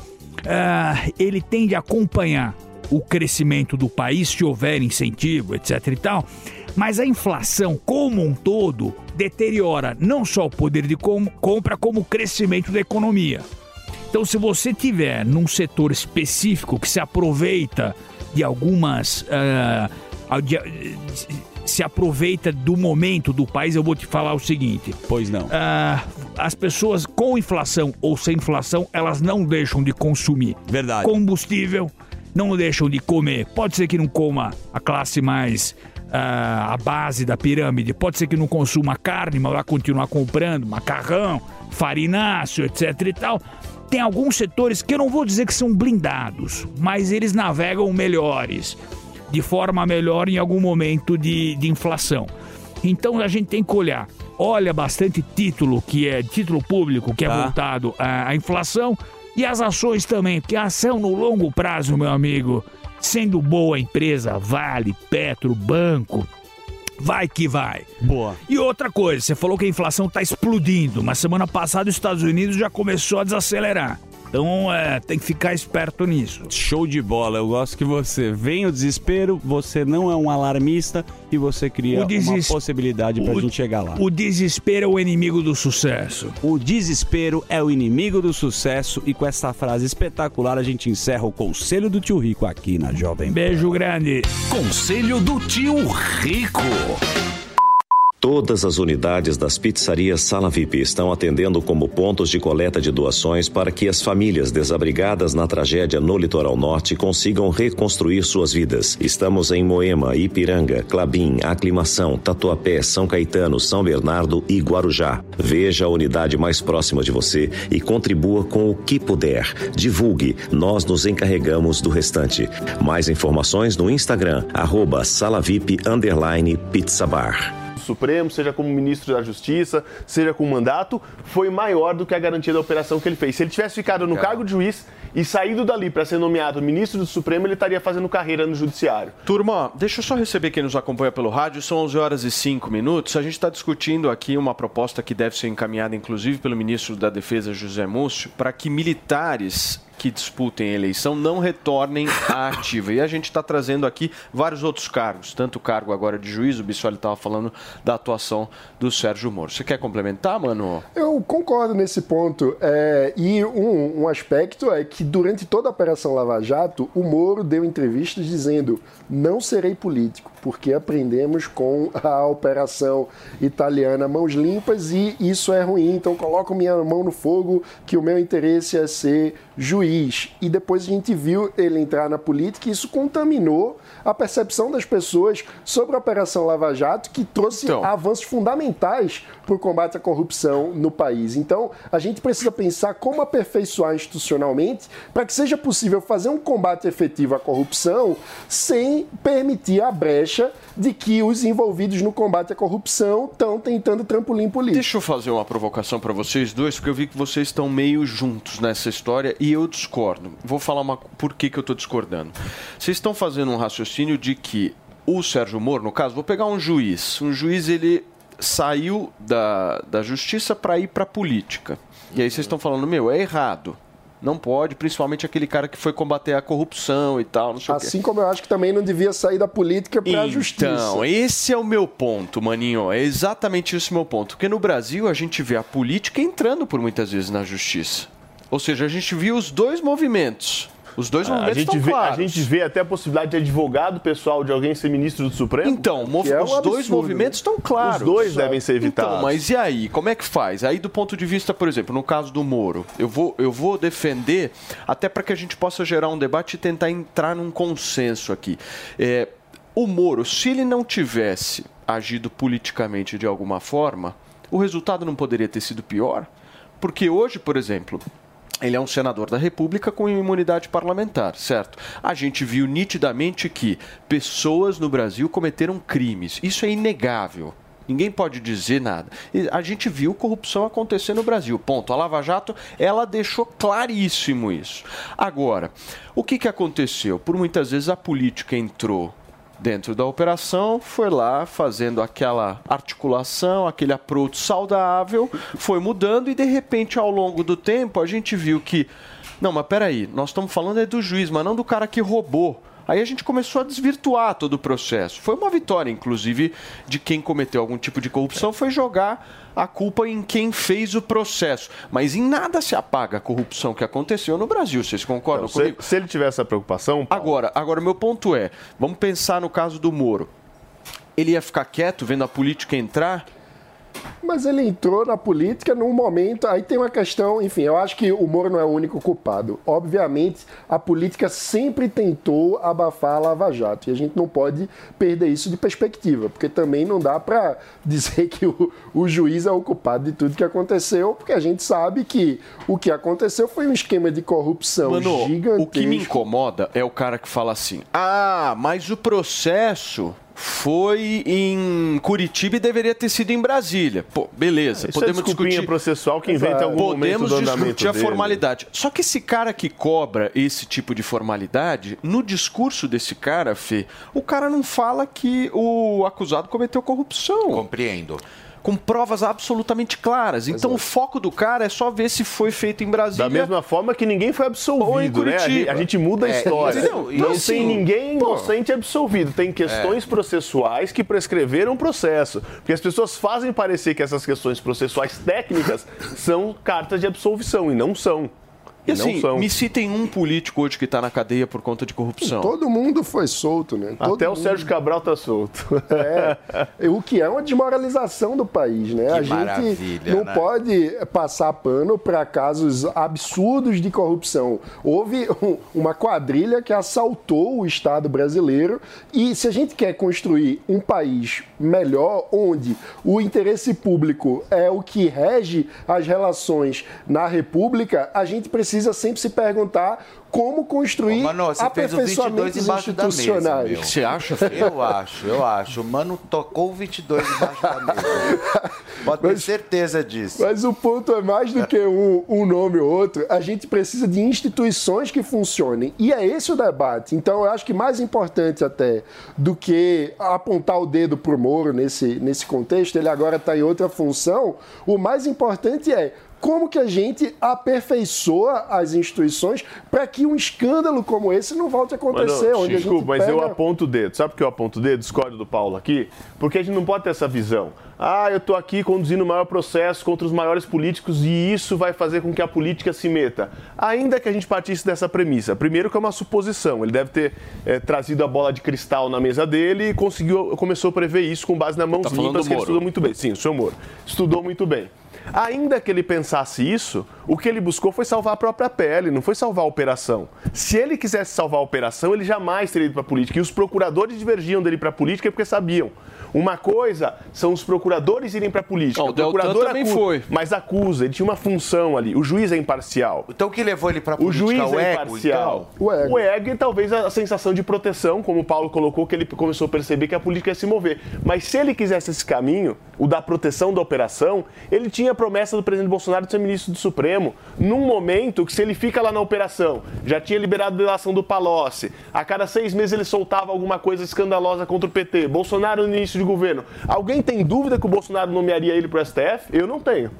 ah, ele tende a acompanhar o crescimento do país se houver incentivo, etc e tal. Mas a inflação como um todo deteriora não só o poder de com- compra, como o crescimento da economia. Então, se você tiver num setor específico que se aproveita de algumas. ah, de- se aproveita do momento do país, eu vou te falar o seguinte. Pois não. as pessoas com inflação ou sem inflação, elas não deixam de consumir. Verdade. Combustível, não deixam de comer. Pode ser que não coma a classe mais ah, a base da pirâmide. Pode ser que não consuma carne, mas vai continuar comprando macarrão, farináceo, etc e tal. Tem alguns setores que eu não vou dizer que são blindados, mas eles navegam melhores, de forma melhor em algum momento de, de inflação. Então a gente tem que olhar. Olha bastante título que é título público que é Tá. voltado à, à inflação e as ações também, porque a ação no longo prazo, meu amigo, sendo boa a empresa, Vale, Petro, Banco, vai que vai. Boa. E outra coisa, você falou que a inflação está explodindo, mas semana passada os Estados Unidos já começou a desacelerar. Então é, tem que ficar esperto nisso. Show de bola, eu gosto que você vem o desespero, você não é um alarmista e você cria deses- uma possibilidade pra o- gente chegar lá. O desespero é o inimigo do sucesso. O desespero é o inimigo do sucesso e com essa frase espetacular a gente encerra o Conselho do Tio Rico aqui na Jovem. Beijo grande. Conselho do Tio Rico. Todas as unidades das pizzarias Sala VIP estão atendendo como pontos de coleta de doações para que as famílias desabrigadas na tragédia no litoral norte consigam reconstruir suas vidas. Estamos em Moema, Ipiranga, Clabim, Aclimação, Tatuapé, São Caetano, São Bernardo e Guarujá. Veja a unidade mais próxima de você e contribua com o que puder. Divulgue, nós nos encarregamos do restante. Mais informações no Instagram, arroba underline. Supremo, seja como ministro da Justiça, seja com mandato, foi maior do que a garantia da operação que ele fez. Se ele tivesse ficado no cargo de juiz e saído dali para ser nomeado ministro do Supremo, ele estaria fazendo carreira no judiciário. Turma, deixa eu só receber quem nos acompanha pelo rádio. São 11 horas e 5 minutos. A gente está discutindo aqui uma proposta que deve ser encaminhada, inclusive, pelo ministro da Defesa, José Múcio, para que militares que disputem a eleição não retornem à <laughs> ativa. E a gente está trazendo aqui vários outros cargos, tanto o cargo agora de juiz, o Bissoli estava falando da atuação do Sérgio Moro. Você quer complementar, mano? Eu concordo nesse ponto. É, e um, um aspecto é que durante toda a Operação Lava Jato, o Moro deu entrevistas dizendo: não serei político, porque aprendemos com a Operação Italiana Mãos Limpas e isso é ruim, então coloco minha mão no fogo que o meu interesse é ser juiz. E depois a gente viu ele entrar na política e isso contaminou a percepção das pessoas sobre a Operação Lava Jato, que trouxe avanços fundamentais para o combate à corrupção no país. Então, a gente precisa pensar como aperfeiçoar institucionalmente para que seja possível fazer um combate efetivo à corrupção sem permitir a brecha de que os envolvidos no combate à corrupção estão tentando trampolim político. Deixa eu fazer uma provocação para vocês dois, porque eu vi que vocês estão meio juntos nessa história e eu discordo. Vou falar uma, por que, que eu estou discordando. Vocês estão fazendo um raciocínio de que o Sérgio Moro, no caso, vou pegar um juiz. Um juiz, ele saiu da, da justiça para ir para a política. E aí vocês estão falando, meu, é errado. Não pode, principalmente aquele cara que foi combater a corrupção e tal. Assim como eu acho que também não devia sair da política para a justiça. Então, esse é o meu ponto, maninho. É exatamente esse o meu ponto. Porque no Brasil a gente vê a política entrando por muitas vezes na justiça. Ou seja, a gente viu os dois movimentos. Os dois A movimentos gente, estão vê, a claros. gente vê até a possibilidade de advogado pessoal de alguém ser ministro do Supremo. Então, mov- é um os dois absurdo, movimentos né? estão claros. Os dois devem ser evitados. Então, mas e aí? Como é que faz? Aí, do ponto de vista, por exemplo, no caso do Moro, eu vou, eu vou defender, até para que a gente possa gerar um debate e tentar entrar num consenso aqui. É, o Moro, se ele não tivesse agido politicamente de alguma forma, o resultado não poderia ter sido pior? Porque hoje, por exemplo, ele é um senador da República com imunidade parlamentar, certo? A gente viu nitidamente que pessoas no Brasil cometeram crimes. Isso é inegável. Ninguém pode dizer nada. A gente viu corrupção acontecer no Brasil. Ponto. A Lava Jato, ela deixou claríssimo isso. Agora, o que, que aconteceu? Por muitas vezes a política entrou dentro da operação, foi lá fazendo aquela articulação, aquele approach saudável, foi mudando e de repente ao longo do tempo a gente viu que não, mas peraí, nós estamos falando é do juiz, mas não do cara que roubou. Aí a gente começou a desvirtuar todo o processo. Foi uma vitória, inclusive, de quem cometeu algum tipo de corrupção, foi jogar a culpa em quem fez o processo. Mas em nada se apaga a corrupção que aconteceu no Brasil. Vocês concordam Então, se, comigo? se ele tivesse essa preocupação. Agora, agora, meu ponto é: vamos pensar no caso do Moro. Ele ia ficar quieto vendo a política entrar? Mas ele entrou na política num momento. Aí tem uma questão, enfim, eu acho que o Moro não é o único culpado. Obviamente, a política sempre tentou abafar a Lava Jato. E a gente não pode perder isso de perspectiva, porque também não dá para <laughs> dizer que o, o juiz é o culpado de tudo que aconteceu, porque a gente sabe que o que aconteceu foi um esquema de corrupção Mano, gigantesco. o que me incomoda é o cara que fala assim: ah, mas o processo foi em Curitiba e deveria ter sido em Brasília. Pô, beleza. Isso é podemos desculpinha discutir. processual que inventa algum momento Podemos do andamento discutir a dele. formalidade. Só que esse cara que cobra esse tipo de formalidade, no discurso desse cara, Fê, o cara não fala que o acusado cometeu corrupção. Compreendo. Com provas absolutamente claras. Então o foco do cara é só ver se foi feito em Brasília. Da mesma forma que ninguém foi absolvido, né? A gente, Curitiba. a gente muda a É, história. Não Então, tem assim, ninguém pô. inocente absolvido. Tem questões processuais que prescreveram o processo. Porque as pessoas fazem parecer que essas questões processuais técnicas <laughs> são cartas de absolvição e não são. E não assim, são. me citem um político hoje que está na cadeia por conta de corrupção. Todo mundo foi solto, né? Todo Até o mundo. Sérgio Cabral tá solto. É, o que é uma desmoralização do país, né? Que a gente maravilha, não né? pode passar pano para casos absurdos de corrupção. Houve um- uma quadrilha que assaltou o Estado brasileiro e se a gente quer construir um país melhor, onde o interesse público é o que rege as relações na República, a gente precisa sempre se perguntar como construir Ô, Mano, você fez o 22 aperfeiçoamentos embaixo da mesa, institucionais. meu. Eu acho, eu acho. O Mano tocou o 22 embaixo da mesa. <laughs> Pode ter certeza disso. Mas o ponto é mais do que um, um nome ou outro. A gente precisa de instituições que funcionem. E é esse o debate. Então, eu acho que mais importante até do que apontar o dedo para o Moro nesse, nesse contexto, ele agora está em outra função. O mais importante é como que a gente aperfeiçoa as instituições para que um escândalo como esse não volte a acontecer. Mano, onde a desculpa, gente mas eu pega- aponto o dedo. Sabe por que eu aponto o dedo? Discordo do Paulo aqui. Porque a gente não pode ter essa visão. Ah, eu tô aqui conduzindo o maior processo contra os maiores políticos e isso vai fazer com que a política se meta. Ainda que a gente partisse dessa premissa. Primeiro que é uma suposição. Ele deve ter eh, trazido a bola de cristal na mesa dele e conseguiu, começou a prever isso com base na mãos Tá limpas do que ele estudou muito bem. Sim, o senhor Moro. Estudou muito bem. Ainda que ele pensasse isso, o que ele buscou foi salvar a própria pele, não foi salvar a operação. Se ele quisesse salvar a operação, ele jamais teria ido para a política. E os procuradores divergiam dele para a política porque sabiam. Uma coisa são os procuradores irem para a política. O procurador também acusa, foi. Mas acusa, ele tinha uma função ali. O juiz é imparcial. Então o que levou ele para a O política? juiz o é ego, imparcial. então? O ego. O ego e talvez a sensação de proteção, como o Paulo colocou, que ele começou a perceber que a política ia se mover. Mas se ele quisesse esse caminho, o da proteção da operação, ele tinha a promessa do presidente Bolsonaro de ser ministro do Supremo, num momento que se ele fica lá na operação, já tinha liberado a delação do Palocci, a cada seis meses ele soltava alguma coisa escandalosa contra o PT, Bolsonaro no início de governo. Alguém tem dúvida que o Bolsonaro nomearia ele para o STF? Eu não tenho.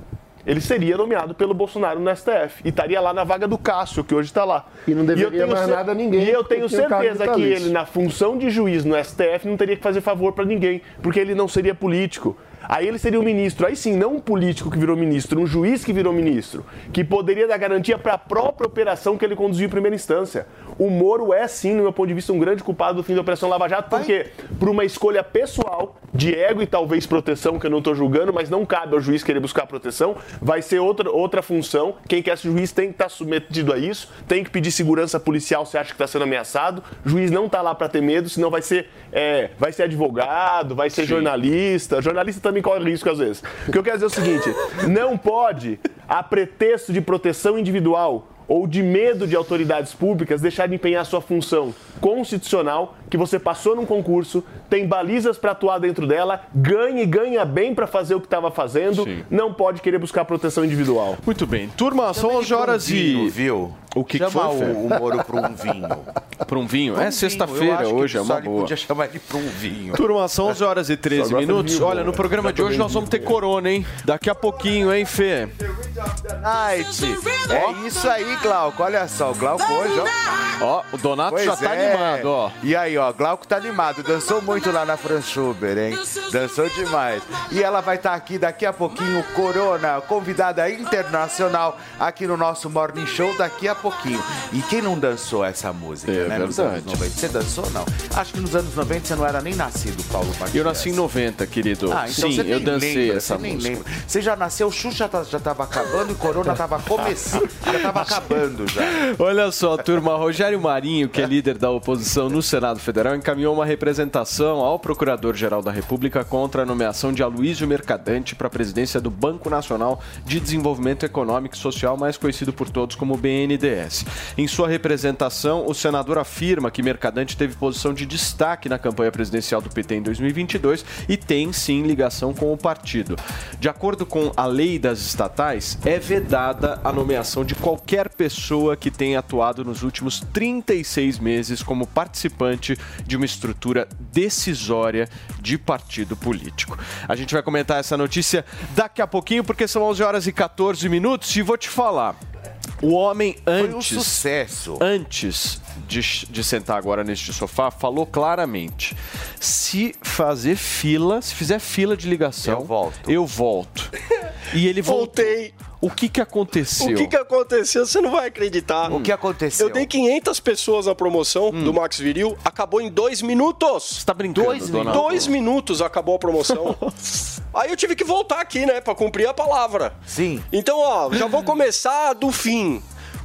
Ele seria nomeado pelo Bolsonaro no STF e estaria lá na vaga do Cássio, que hoje está lá. E não deveria eu tenho mais nada a ninguém, E eu tenho certeza que ele, na função de juiz no STF, não teria que fazer favor para ninguém, porque ele não seria político. Aí ele seria um ministro, aí sim, não um político que virou ministro, um juiz que virou ministro, que poderia dar garantia para a própria operação que ele conduziu em primeira instância. O Moro é, sim, no meu ponto de vista, um grande culpado do fim da Operação Lava Jato, por quê? Por uma escolha pessoal, de ego e talvez proteção, que eu não estou julgando, mas não cabe ao juiz querer buscar proteção, vai ser outra, outra função. Quem quer ser juiz tem que estar submetido a isso, tem que pedir segurança policial se acha que está sendo ameaçado. O juiz não está lá para ter medo, senão vai ser, é, vai ser advogado, vai ser jornalista. Jornalista também corre risco às vezes. O que eu quero dizer é o seguinte: não pode, a pretexto de proteção individual ou de medo de autoridades públicas deixar de empenhar sua função constitucional, que você passou num concurso, tem balizas para atuar dentro dela, ganha e ganha bem para fazer o que estava fazendo, não pode querer buscar proteção individual. Muito bem. Turma, são 11 horas vinho, e... viu? O que, que Chama foi, Fê? o, o Moro para um vinho. <laughs> Para um vinho? Pra um É sexta-feira que hoje, é uma boa. podia chamar ele para um vinho. Turma, são 11 horas e 13 Só gosta de minutos. vinho Olha, no né? programa Já de hoje nós vamos ter corona, hein? Daqui a pouquinho, hein, Fê? Night. É isso aí, Glauco. Olha só, o Glauco hoje, ó. Ó, o Donato Pois já tá é. animado, ó. E aí, ó, Glauco tá animado, dançou muito lá na Franz Schubert, hein? Dançou demais. E ela vai estar aqui daqui a pouquinho, Corona, convidada internacional aqui no nosso Morning Show daqui a pouquinho. E quem não dançou essa música, É né? Nos verdade. anos 90. Você dançou não? Acho que nos anos 90 você não era nem nascido, Paulo Matias. Eu nasci em 90, querido. Ah, então Sim, você nem eu dancei lembra, essa você nem música. lembra. Você já nasceu, o Xuxa tá- já tava acabando e Corona tava <laughs> começando. Já tava acabando já. <laughs> Olha só, turma, Rogério Marinho, que é líder da oposição no Senado Federal, encaminhou uma representação ao Procurador-Geral da República contra a nomeação de Aloysio Mercadante para a presidência do Banco Nacional de Desenvolvimento Econômico e Social, mais conhecido por todos como BNDES. Em sua representação, o senador afirma que Mercadante teve posição de destaque na campanha presidencial do PT em 2022 e tem sim ligação com o partido. De acordo com a lei das estatais, é vedada a nomeação de qualquer pessoa que tenha atuado nos últimos 36 meses como participante de uma estrutura decisória de partido político. A gente vai comentar essa notícia daqui a pouquinho, porque são 11 horas e 14 minutos e vou te falar. O homem antes. um sucesso. Antes de, de sentar agora neste sofá, falou claramente: se fazer fila, se fizer fila de ligação, eu volto. Eu volto. <laughs> E ele Voltei. O que que aconteceu? O que, que aconteceu? Você não vai acreditar. O que aconteceu? Eu dei 500 pessoas na promoção do Max Viril, acabou em dois minutos. Você Hum. tá brincando, Dois, Donaldo? dois minutos acabou a promoção. <laughs> Aí eu tive que voltar aqui, né, pra cumprir a palavra. Sim. Então, ó, já vou começar do fim.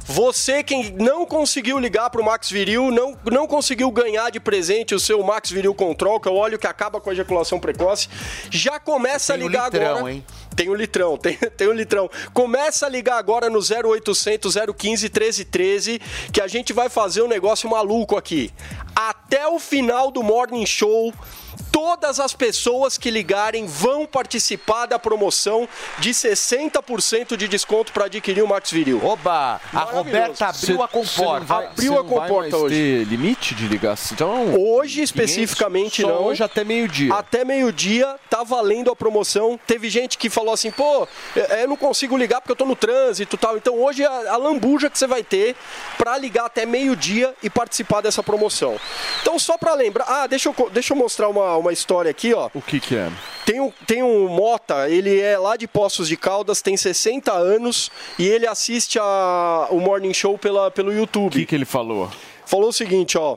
Você quem não conseguiu ligar pro Max Viril, não, não conseguiu ganhar de presente o seu Max Viril Control, que é o óleo que acaba com a ejaculação precoce, já começa a ligar litrão, agora. hein? Tem o litrão, tem, <laughs> tem o litrão. Começa a ligar agora no 0800 015 1313 que a gente vai fazer um negócio maluco aqui. Até o final do Morning Show, todas as pessoas que ligarem vão participar da promoção de 60% de desconto para adquirir o Max Viril. Oba! A. Roberta abriu a comporta. Abriu a comporta hoje. ter limite de ligação? Então, Hoje, especificamente, só não. hoje até meio-dia. Até meio-dia tá valendo a promoção. Teve gente que falou assim, pô, é, eu não consigo ligar porque eu tô no trânsito e tal. Então hoje é a, a lambuja que você vai ter pra ligar até meio-dia e participar dessa promoção. Então só pra lembrar, ah, deixa eu, deixa eu mostrar uma, uma história aqui, ó. O que que é? Tem um, tem um Mota, ele é lá de Poços de Caldas, tem 60 anos e ele assiste a, o Morning Show pela, pelo YouTube. O que, que ele falou? Falou o seguinte, ó.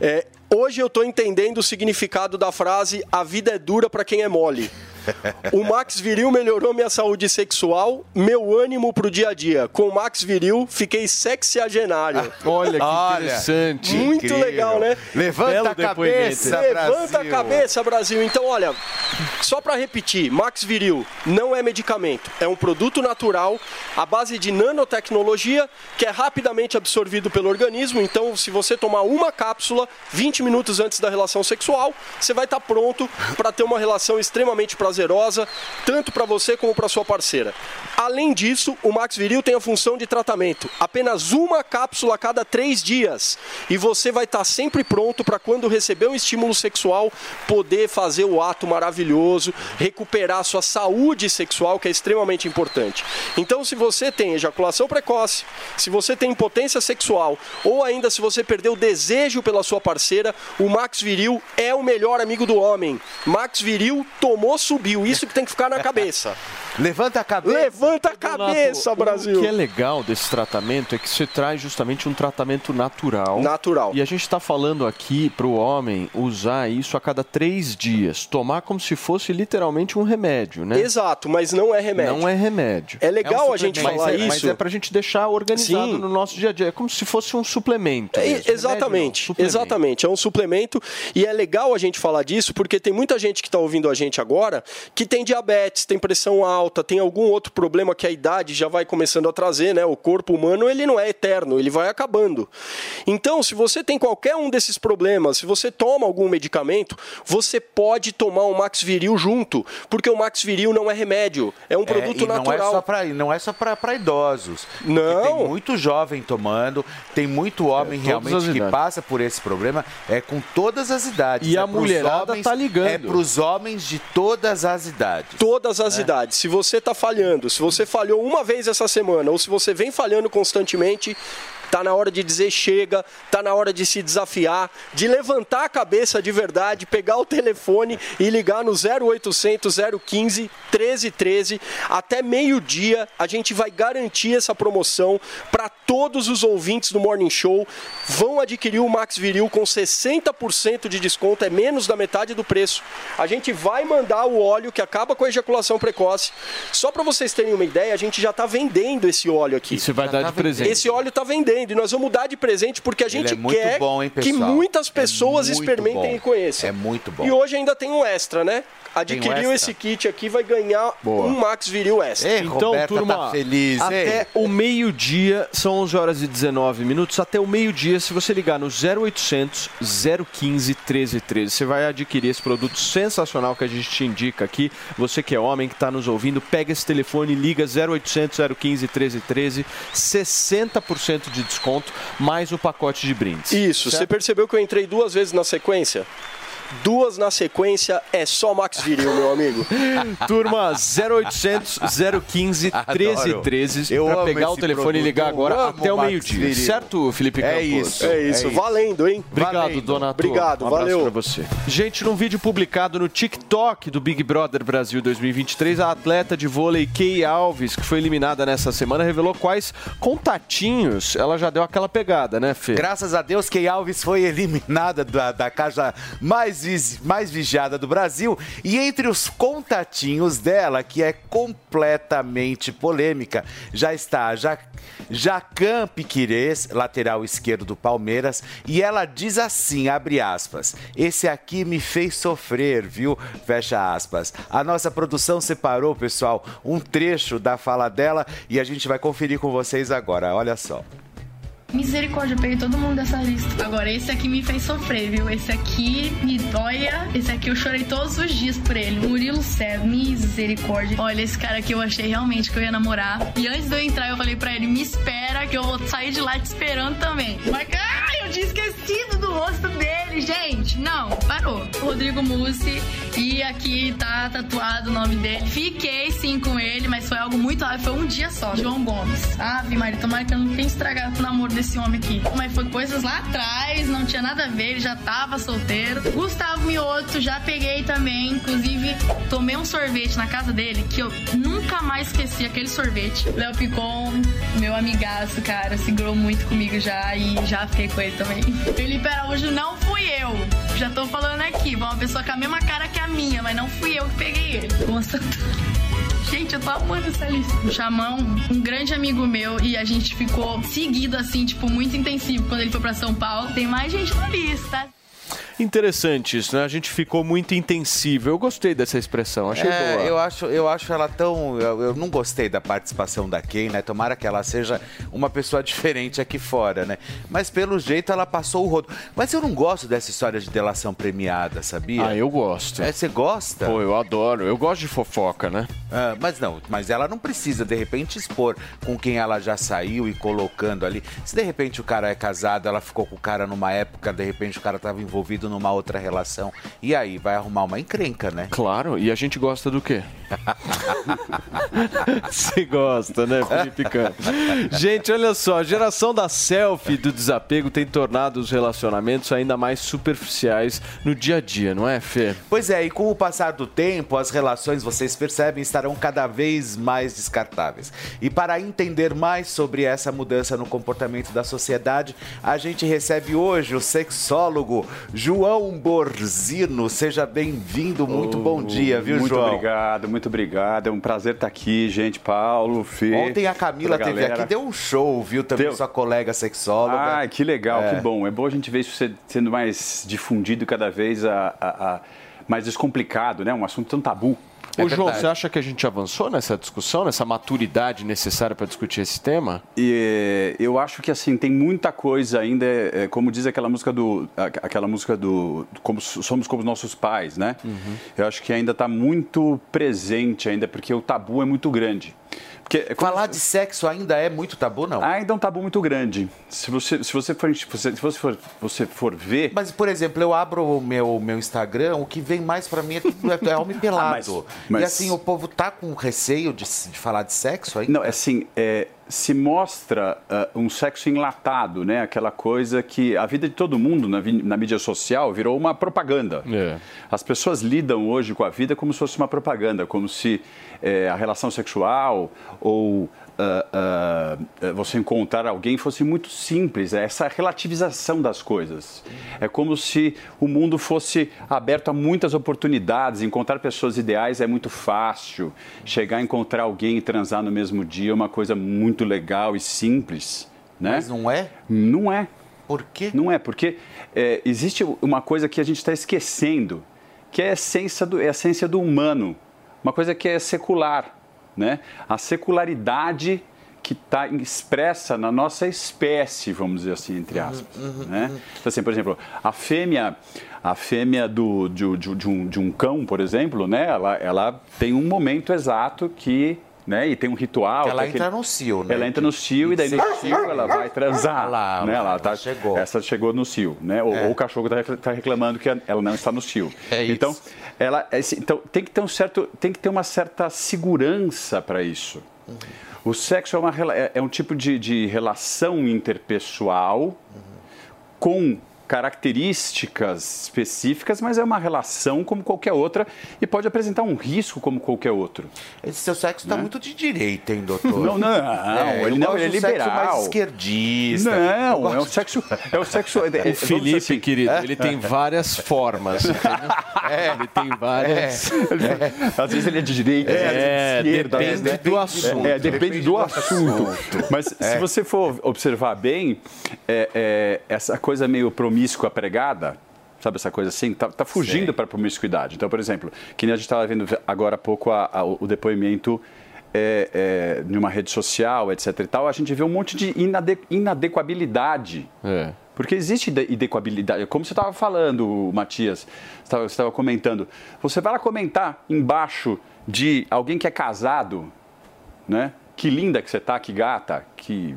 É, hoje eu tô entendendo o significado da frase a vida é dura pra quem é mole. O Max Viril melhorou minha saúde sexual, meu ânimo pro dia a dia. Com o Max Viril, fiquei sexiagenário. Olha que Olha, interessante. Muito incrível. legal, né? Levanta Belo a cabeça, Levanta Brasil. a cabeça, Brasil. Então, olha, só pra repetir, Max Viril não é medicamento, é um produto natural à base de nanotecnologia que é rapidamente absorvido pelo organismo. Então, se você tomar uma cápsula 20 minutos antes da relação sexual, você vai estar pronto para ter uma relação extremamente prazerosa, tanto para você como para sua parceira. Além disso, o Max Viril tem a função de tratamento. Apenas uma cápsula a cada três dias. E você vai estar sempre pronto para quando receber um estímulo sexual, poder fazer o ato maravilhoso, recuperar a sua saúde sexual, que é extremamente importante. Então, se você tem ejaculação precoce, se você tem impotência sexual, ou ainda se você perdeu o desejo pela sua parceira, o Max Viril é o melhor amigo do homem. Max Viril tomou, subiu. Isso que tem que ficar na cabeça. Levanta a cabeça. Levanta a cabeça, Brasil. O que é legal desse tratamento é que você traz justamente um tratamento natural. Natural. E a gente está falando aqui para o homem usar isso a cada três dias. Tomar como se fosse literalmente um remédio, né? Exato, mas não é remédio. Não é remédio. É legal um a gente falar mas é, Mas isso. é pra gente deixar organizado Sim. no nosso dia a dia. É como se fosse um suplemento. É, exatamente, não, suplemento. exatamente. É um suplemento e é legal a gente falar disso porque tem muita gente que está ouvindo a gente agora que tem diabetes, tem pressão alta, tem algum outro problema que a idade já vai começando a trazer, né? O corpo humano ele não é eterno, ele vai acabando. Então, se você tem qualquer um desses problemas, se você toma algum medicamento, você pode tomar um Max Viril junto, porque o Max Viril não é remédio, é um É, produto e não natural. é só pra, não é só para idosos. Não. Tem muito jovem tomando, tem muito homem todas realmente que idades. passa por esse problema. É com todas as idades. E é a mulherada homens- tá ligando. É para os homens de todas as idades. Todas as idades. Se você está falhando, se você falhou uma vez essa semana ou se você vem falhando constantemente, tá na hora de dizer chega, tá na hora de se desafiar, de levantar a cabeça de verdade, pegar o telefone e ligar no 0800 015 1313 até meio-dia. A gente vai garantir essa promoção para todos os ouvintes do Morning Show. Vão adquirir o Max Viril com 60% de desconto, é menos da metade do preço. A gente vai mandar o óleo que acaba com a ejaculação precoce. Só para vocês terem uma ideia, a gente já está vendendo esse óleo aqui. Você vai dar de presente. Esse óleo está vendendo e nós vamos dar de presente porque a gente é muito quer bom, hein, que muitas É pessoas muito experimentem bom. e conheçam. É muito bom. E hoje ainda tem um extra, né? Adquiriu um esse kit aqui, vai ganhar Boa. um Max Viril extra. então, turma, até o meio-dia, são 11 horas e 19 minutos, até o meio-dia, se você ligar no 0800 015 1313, você vai adquirir esse produto sensacional que a gente te indica aqui. Você que é homem, que está nos ouvindo, pega esse telefone, liga 0800 015 1313, 60% de desconto, mais o pacote de brindes. Isso, você Certo? percebeu que eu entrei duas vezes na sequência? Duas na sequência é só Max Viril, meu amigo. <laughs> Turma, 0800 015 1313 Eu para amo pegar o telefone e ligar agora até o meio-dia. Certo, Felipe É Campos? isso, é isso. Valendo, hein? Obrigado, Valendo. Donato. Obrigado, um abraço valeu. pra você. Gente, num vídeo publicado no TikTok do Big Brother Brasil 2023, a atleta de vôlei Kay Alves, que foi eliminada nessa semana, revelou quais contatinhos ela já deu aquela pegada, né, Fê? Graças a Deus, Key Alves foi eliminada da, da casa mais, vis- mais vigiada do Brasil. E entre os contatinhos dela, que é completamente polêmica, já está Ja- Jacan Piquires, lateral esquerdo do Palmeiras. E ela diz assim, abre aspas, esse aqui me fez sofrer, viu? Fecha aspas. A nossa produção separou, pessoal, um trecho da fala dela e a gente vai conferir com vocês agora. Olha só. Misericórdia, eu peguei todo mundo dessa lista. Agora, esse aqui me fez sofrer, viu? Esse aqui me doia. Esse aqui eu chorei todos os dias por ele. Murilo César, misericórdia. Olha, esse cara aqui eu achei realmente que eu ia namorar. E antes de eu entrar, eu falei pra ele: me espera, que eu vou sair de lá te esperando também. Mas, ah, eu tinha esquecido do rosto dele, gente. Não, parou. Rodrigo Mussi. E aqui tá tatuado o nome dele. Fiquei sim com ele, mas foi algo muito rápido. Foi um dia só. João Gomes. Ave Maria, tomara que eu não tenha estragado o namoro desse homem aqui. Mas foi coisas lá atrás, não tinha nada a ver, ele já tava solteiro. Gustavo Mioto, já peguei também. Inclusive, tomei um sorvete na casa dele que eu nunca mais esqueci aquele sorvete. Léo Picon, meu amigaço, cara, segurou muito comigo já e já fiquei com ele também. Felipe Araújo não fui eu. Já tô falando aqui, uma pessoa com a mesma cara que a minha, mas não fui eu que peguei ele. Gente, eu tô amando essa lista. O Xamã, um, um grande amigo meu, e a gente ficou seguido, assim, tipo, muito intensivo quando ele foi pra São Paulo. Tem mais gente na lista. Interessante isso, né? A gente ficou muito intensivo. Eu gostei dessa expressão, achei É, boa. eu acho, eu acho ela tão. Eu, eu não gostei da participação da Kay, né? Tomara que ela seja uma pessoa diferente aqui fora, né? Mas pelo jeito ela passou o rodo. Mas eu não gosto dessa história de delação premiada, sabia? Ah, eu gosto. É, você gosta? Pô, eu adoro. Eu gosto de fofoca, né? Ah, mas não, mas ela não precisa de repente expor com quem ela já saiu e colocando ali. Se de repente o cara é casado, ela ficou com o cara numa época, de repente o cara estava envolvido numa outra relação. E aí vai arrumar uma encrenca, né? Claro, e a gente gosta do quê? <laughs> Você gosta, né, Felipe Campos? Gente, olha só, a geração da selfie e do desapego tem tornado os relacionamentos ainda mais superficiais no dia a dia, não é, Fê? Pois é, e com o passar do tempo, as relações, vocês percebem, estarão cada vez mais descartáveis. E para entender mais sobre essa mudança no comportamento da sociedade, a gente recebe hoje o sexólogo João Borzino. Seja bem-vindo, muito bom dia, viu, muito João? obrigado, muito obrigado. É um prazer estar aqui, gente. Paulo, Fê. Ontem a Camila teve galera. aqui, deu um show, viu? Também Deu. sua colega sexóloga. Ah, que legal, É. que bom. É bom a gente ver isso sendo mais difundido cada vez, a, a- a- mais descomplicado, né? Um assunto tão tabu. Ô, João, você acha que a gente avançou nessa discussão, nessa maturidade necessária para discutir esse tema? E, eh, eu acho que assim tem muita coisa ainda, eh, como diz aquela música do, aquela música do, como somos como nossos pais, né? Eu acho que ainda está muito presente ainda porque o tabu é muito grande. Falar de sexo ainda é muito tabu, não? Ainda é um tabu muito grande. Se você se você for se você, se você for você for ver, Mas, por exemplo, eu abro o meu, meu Instagram, o que vem mais pra mim é, tudo- é homem pelado. <laughs> Ah, mas- mas- E assim, o povo tá com receio de, de falar de sexo aí? Não, assim, é, se mostra ah, um sexo enlatado, né? Aquela coisa que a vida de todo mundo na, na mídia social virou uma propaganda. As pessoas lidam hoje com a vida como se fosse uma propaganda, como se eh, a relação sexual ou eh, você encontrar alguém fosse muito simples. É essa relativização das coisas. É como se o mundo fosse aberto a muitas oportunidades. Encontrar pessoas ideais é muito fácil. Chegar a encontrar alguém e transar no mesmo dia é uma coisa muito legal e simples. Né? Mas não é? Não é. Por quê? Não é, porque é, existe uma coisa que a gente está esquecendo, que é a essência do, é a essência do humano. Uma coisa que é secular. Né? A secularidade que está expressa na nossa espécie, vamos dizer assim, entre aspas. né? Então, assim, por exemplo, a fêmea, a fêmea do, de, de- de um, de um cão, por exemplo, né? ela, ela tem um momento exato que. Né? E tem um ritual. Ela tem aquele- entra no cio, né? Ela entra no cio e daí no cio ela vai transar. Lá, né? ela tá, chegou. Essa chegou no cio, né? Ou, É. ou o cachorro está reclamando que ela não está no cio. É isso. Então, ela, esse- então tem que ter um certo, tem que ter uma certa segurança para isso. Uhum. O sexo é, uma, é- é um tipo de, de relação interpessoal Uhum. com características específicas, mas é uma relação como qualquer outra e pode apresentar um risco como qualquer outro. Esse seu sexo está Né? muito de direita, hein, doutor? Não, não, É, ele não, ele é do sexo liberal. mais esquerdista. Não, é o sexo. É <laughs> o sexo. é- é- O Felipe, assim, querido, é? ele tem várias formas. É. Ele tem várias. Às vezes ele é de direita, É, às vezes é de esquerda. depende do assunto. É, depende, do, assunto. Mas É. se você for observar bem, é, é, essa coisa meio promíscua pregada, sabe essa coisa assim, tá, tá fugindo para a promiscuidade. Então, por exemplo, que nem a gente estava vendo agora há pouco a- a- o depoimento é, é, de uma rede social, etc e tal, a gente vê um monte de inade, inadequabilidade. Porque existe inadequabilidade. Como você estava falando, Matias, você estava comentando. Você vai lá comentar embaixo de alguém que é casado, né? Que linda que você tá, que gata, que,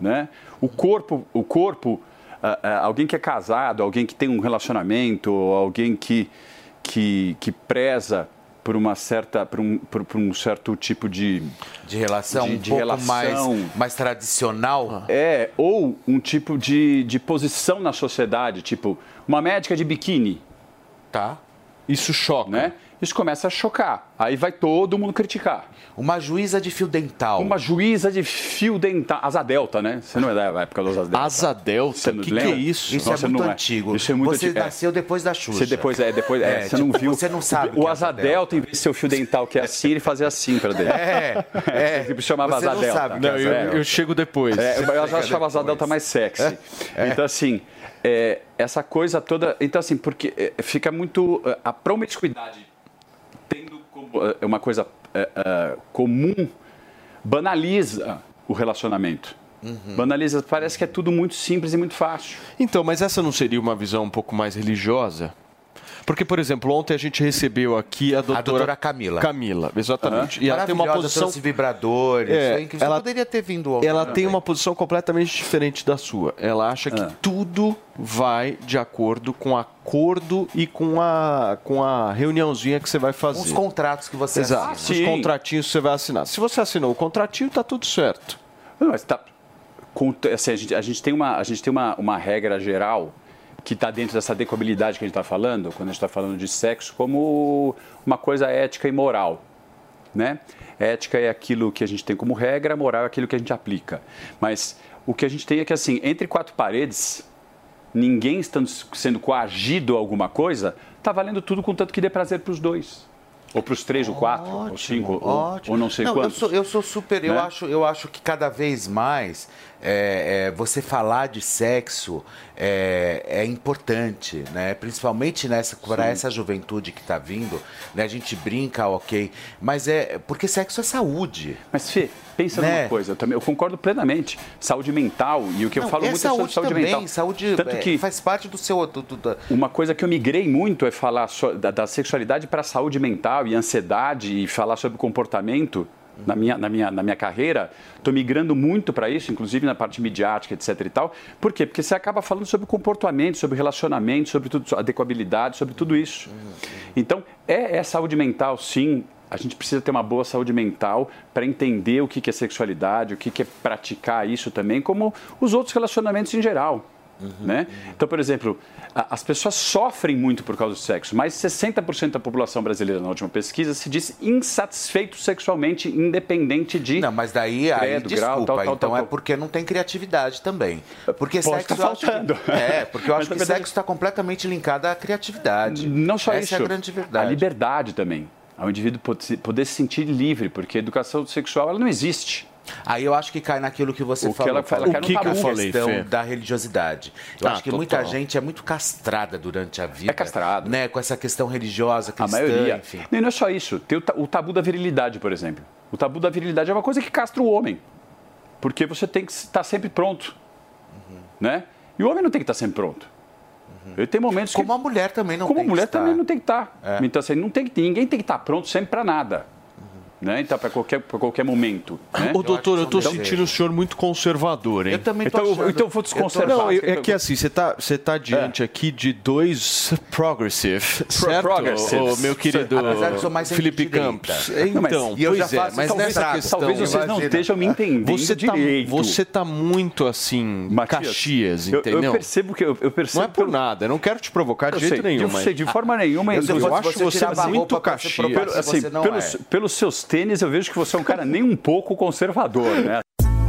né? O corpo, o corpo, ah, ah, alguém que é casado, alguém que tem um relacionamento, ou alguém que que, que preza por uma certa, por um, por, por um certo tipo de De relação de, um de pouco relação. mais, mais tradicional. É, ou um tipo de, de posição na sociedade, tipo uma médica de biquíni. Tá. Isso choca. Né? Isso começa a chocar. Aí vai todo mundo criticar. Uma juíza de fio dental. Uma juíza de fio dental. Asa delta, né? Você não é da época dos asa delta. Asa delta? Você não Que que lembra? é isso? Isso Nossa, é muito não antigo. Isso é muito você antigo. É. nasceu depois da Xuxa. Você depois, é, depois, é, É, você não tipo, viu. você não sabe O é asa delta, em vez de ser o fio dental que é assim, ele fazia assim pra dentro. <laughs> É, <laughs> é. Tipo, chamava Você asa não delta. sabe que é Não, eu, eu chego depois. É, eu Chega achava asa delta mais sexy. É. Então, assim, é, essa coisa toda. Então, assim, porque é, fica muito. é, A promiscuidade tendo como é, uma coisa é, é, comum banaliza o relacionamento. Uhum. Banaliza, parece que é tudo muito simples e muito fácil. Então, mas essa não seria uma visão um pouco mais religiosa? Porque, por exemplo, ontem a gente recebeu aqui a doutora, doutora Camila. Camila, exatamente. E ela tem uma posição. trouxe vibradores. É, incrível. Você ela- poderia ter vindo ontem. Ela também. tem uma posição completamente diferente da sua. Ela acha que Ah. tudo vai de acordo com acordo e com a, com a reuniãozinha que você vai fazer. Os contratos que você Exato. assina. Os contratinhos que você vai assinar. Se você assinou o contratinho, tá tudo certo. Não, mas tá. assim, a, gente, a gente tem, uma, a gente tem uma, uma regra geral que está dentro dessa adequabilidade que a gente está falando, quando a gente está falando de sexo, como uma coisa ética e moral. Né? Ética é aquilo que a gente tem como regra, moral é aquilo que a gente aplica. Mas o que a gente tem é que, assim, entre quatro paredes, ninguém estando sendo coagido a alguma coisa, está valendo tudo contanto que dê prazer para os dois. Ou para os três, ou quatro, ou cinco, ou, Ótimo. ou não sei eu quantos. sou, eu sou super. Eu, Né? acho, eu acho que cada vez mais é, é, você falar de sexo é, é importante, né? Principalmente nessa para essa juventude que está vindo, né? A gente brinca, ok, mas é porque sexo é saúde. Mas Fê, pensa Né? numa coisa, eu, também, eu concordo plenamente. Saúde mental, e o que eu Não, falo é muito é sobre saúde saúde também, mental. saúde Tanto é, que faz parte do seu do- do- da- uma coisa que eu migrei muito é falar so- da, da sexualidade para a saúde mental e ansiedade e falar sobre comportamento. Na minha, na, minha, na minha carreira, estou migrando muito para isso, inclusive na parte midiática, etc. e tal. Por quê? Porque você acaba falando sobre comportamento, sobre relacionamento, sobre tudo, adequabilidade, sobre tudo isso. Então, é, é saúde mental, sim, A gente precisa ter uma boa saúde mental para entender o que é sexualidade, o que é praticar isso também, como os outros relacionamentos em geral. Né? Então, por exemplo, a- as pessoas sofrem muito por causa do sexo. Mais de 60% da população brasileira, na última pesquisa, se diz insatisfeito sexualmente, independente de. Não, mas daí, aí credo, desculpa, grau, tal, tal, então tal, é porque não tem criatividade também. Porque Pode sexo tá que- faltando. É, porque eu <laughs> Mas, acho na que verdade- sexo está completamente linkado à criatividade. Não só Essa isso. é a grande verdade. A liberdade também. Ao indivíduo poder se- sentir livre, porque a educação sexual ela não existe. Aí eu acho que cai naquilo que você O que falou. ela fala, Paulo, cai no tabu. a que eu falei, questão Fê? da religiosidade. Eu Ah, acho que total. muita gente é muito castrada durante a vida. É castrado. Né, com essa questão religiosa, A cristã, maioria. enfim. E não é só isso. Tem o, o tabu da virilidade, por exemplo. O tabu da virilidade é uma coisa que castra o homem. Porque você tem que estar sempre pronto. Uhum. Né? E o homem não tem que estar sempre pronto. Ele tem momentos Como que... a mulher também não Como tem a mulher que estar. também não tem que estar. É. Então, assim, não tem ninguém tem que estar pronto sempre para nada. Né? Então, para qualquer, pra qualquer momento. Né? Ô, doutor, eu tô Então- sentindo o senhor muito conservador, hein? Eu também tô Então, achando. então eu vou desconservar. Não, eu- é tá- que assim, você tá, você tá diante aqui de dois progressive, certo? progressives. Ô, meu querido Felipe. Campos. Não, mas- Então, e eu já pois é, faço- mas talvez nessa questão... talvez vocês não estejam me entendendo você tá, direito. Você tá muito, assim, Caxias, eu- eu entendeu? percebo que eu- eu percebo Não é por que eu- nada, eu não quero te provocar de Eu jeito sei, nenhum, eu mas... sei, de forma nenhuma. Eu, eu acho você muito Caxias. Assim, pelos, pelos seus tênis, eu vejo que você é um cara nem um pouco conservador, né?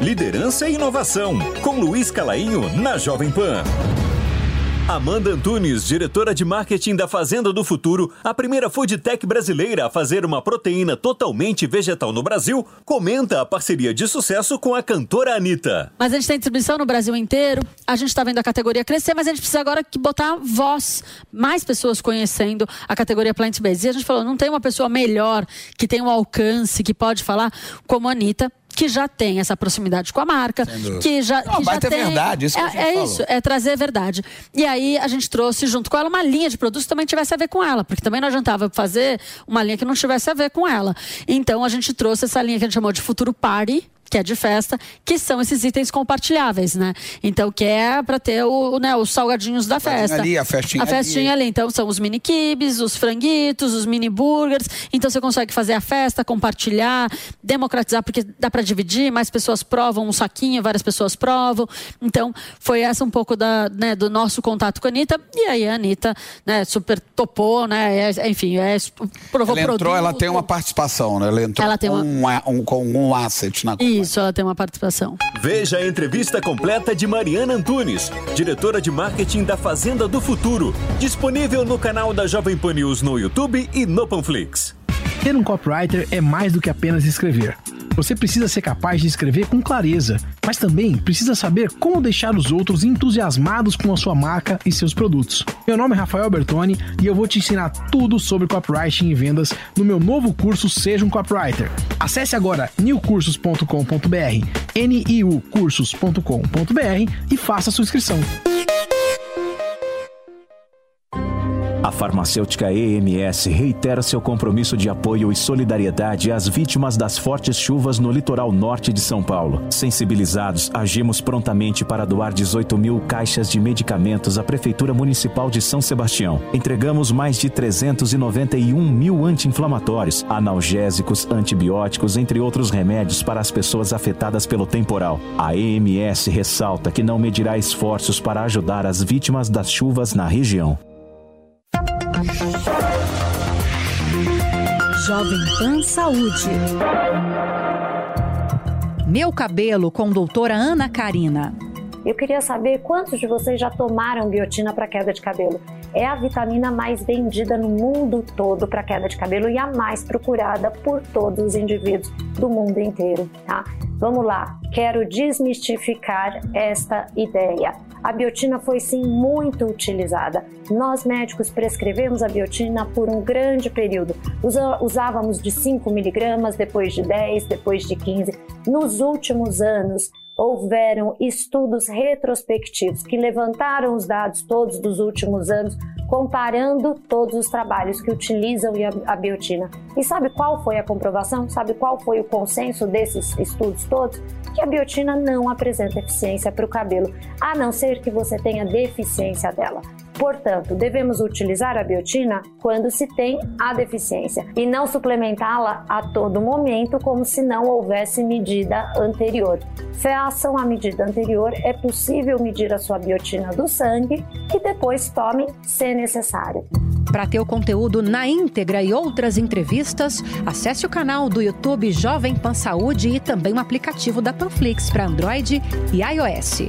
Liderança e inovação, com Luiz Calainho na Jovem Pan. Amanda Antunes, diretora de marketing da Fazenda do Futuro, a primeira food tech brasileira a fazer uma proteína totalmente vegetal no Brasil, comenta a parceria de sucesso com a cantora Anitta. Mas a gente tem distribuição no Brasil inteiro, a gente está vendo a categoria crescer, mas a gente precisa agora que botar voz, mais pessoas conhecendo a categoria plant-based. E a gente falou, não tem uma pessoa melhor, que tem um alcance, que pode falar como a Anitta, que já tem essa proximidade com a marca, que já, Não, que já tem... verdade, isso que é, é isso, é trazer verdade. E aí a gente trouxe junto com ela uma linha de produtos que também tivesse a ver com ela, porque também não adiantava fazer uma linha que não tivesse a ver com ela. Então a gente trouxe essa linha que a gente chamou de Futuro Party, que é de festa, que são esses itens compartilháveis, né? Então, que é para ter o, né, os salgadinhos da festa. ali, a festinha A festinha ali. Então, são os mini kibs, os franguitos, os mini burgers. Então, você consegue fazer a festa, compartilhar, democratizar, porque dá para dividir, mais pessoas provam um saquinho, várias pessoas provam. Então, foi essa um pouco da, né, do nosso contato com a Anitta. E aí, a Anitta, né, super topou, né? é- enfim, é, provou Ela entrou, produto. ela tem uma participação, né? Ela entrou Ela tem com, uma- um, um- com um asset na Isso, ela tem uma participação. Veja a entrevista completa de Mariana Antunes, diretora de marketing da Fazenda do Futuro, disponível no canal da Jovem Pan News no YouTube e no Panflix. Ter um copywriter é mais do que apenas escrever. Você precisa ser capaz de escrever com clareza, mas também precisa saber como deixar os outros entusiasmados com a sua marca e seus produtos. Meu nome é Rafael Bertoni e eu vou te ensinar tudo sobre copywriting e vendas no meu novo curso Seja um Copywriter. Acesse agora newcursos.com.br, niucursos.com.br e faça sua inscrição. A farmacêutica EMS reitera seu compromisso de apoio e solidariedade às vítimas das fortes chuvas no litoral norte de São Paulo. Sensibilizados, agimos prontamente para doar 18 mil caixas de medicamentos à Prefeitura Municipal de São Sebastião. Entregamos mais de 391 mil anti-inflamatórios, analgésicos, antibióticos, entre outros remédios para as pessoas afetadas pelo temporal. A EMS ressalta que não medirá esforços para ajudar as vítimas das chuvas na região. Jovem Pan Saúde. Meu cabelo com doutora Ana Karina. Eu queria saber quantos de vocês já tomaram biotina para queda de cabelo. É a vitamina mais vendida no mundo todo para queda de cabelo e a mais procurada por todos os indivíduos do mundo inteiro, tá? Vamos lá, quero desmistificar esta ideia. A biotina foi sim muito utilizada. Nós médicos prescrevemos a biotina por um grande período. Usávamos de 5 miligramas, depois de 10, depois de 15. Nos últimos anos, houveram estudos retrospectivos que levantaram os dados todos dos últimos anos, comparando todos os trabalhos que utilizam a biotina. E sabe qual foi a comprovação? Sabe qual foi o consenso desses estudos todos? Que a biotina não apresenta eficiência para o cabelo, a não ser que você tenha deficiência dela. Portanto, devemos utilizar a biotina quando se tem a deficiência e não suplementá-la a todo momento como se não houvesse medida anterior. Façam a medida anterior, é possível medir a sua biotina do sangue e depois tomem se necessário. Para ter o conteúdo na íntegra e outras entrevistas, acesse o canal do YouTube Jovem Pan Saúde e também o aplicativo da Panflix para Android e iOS.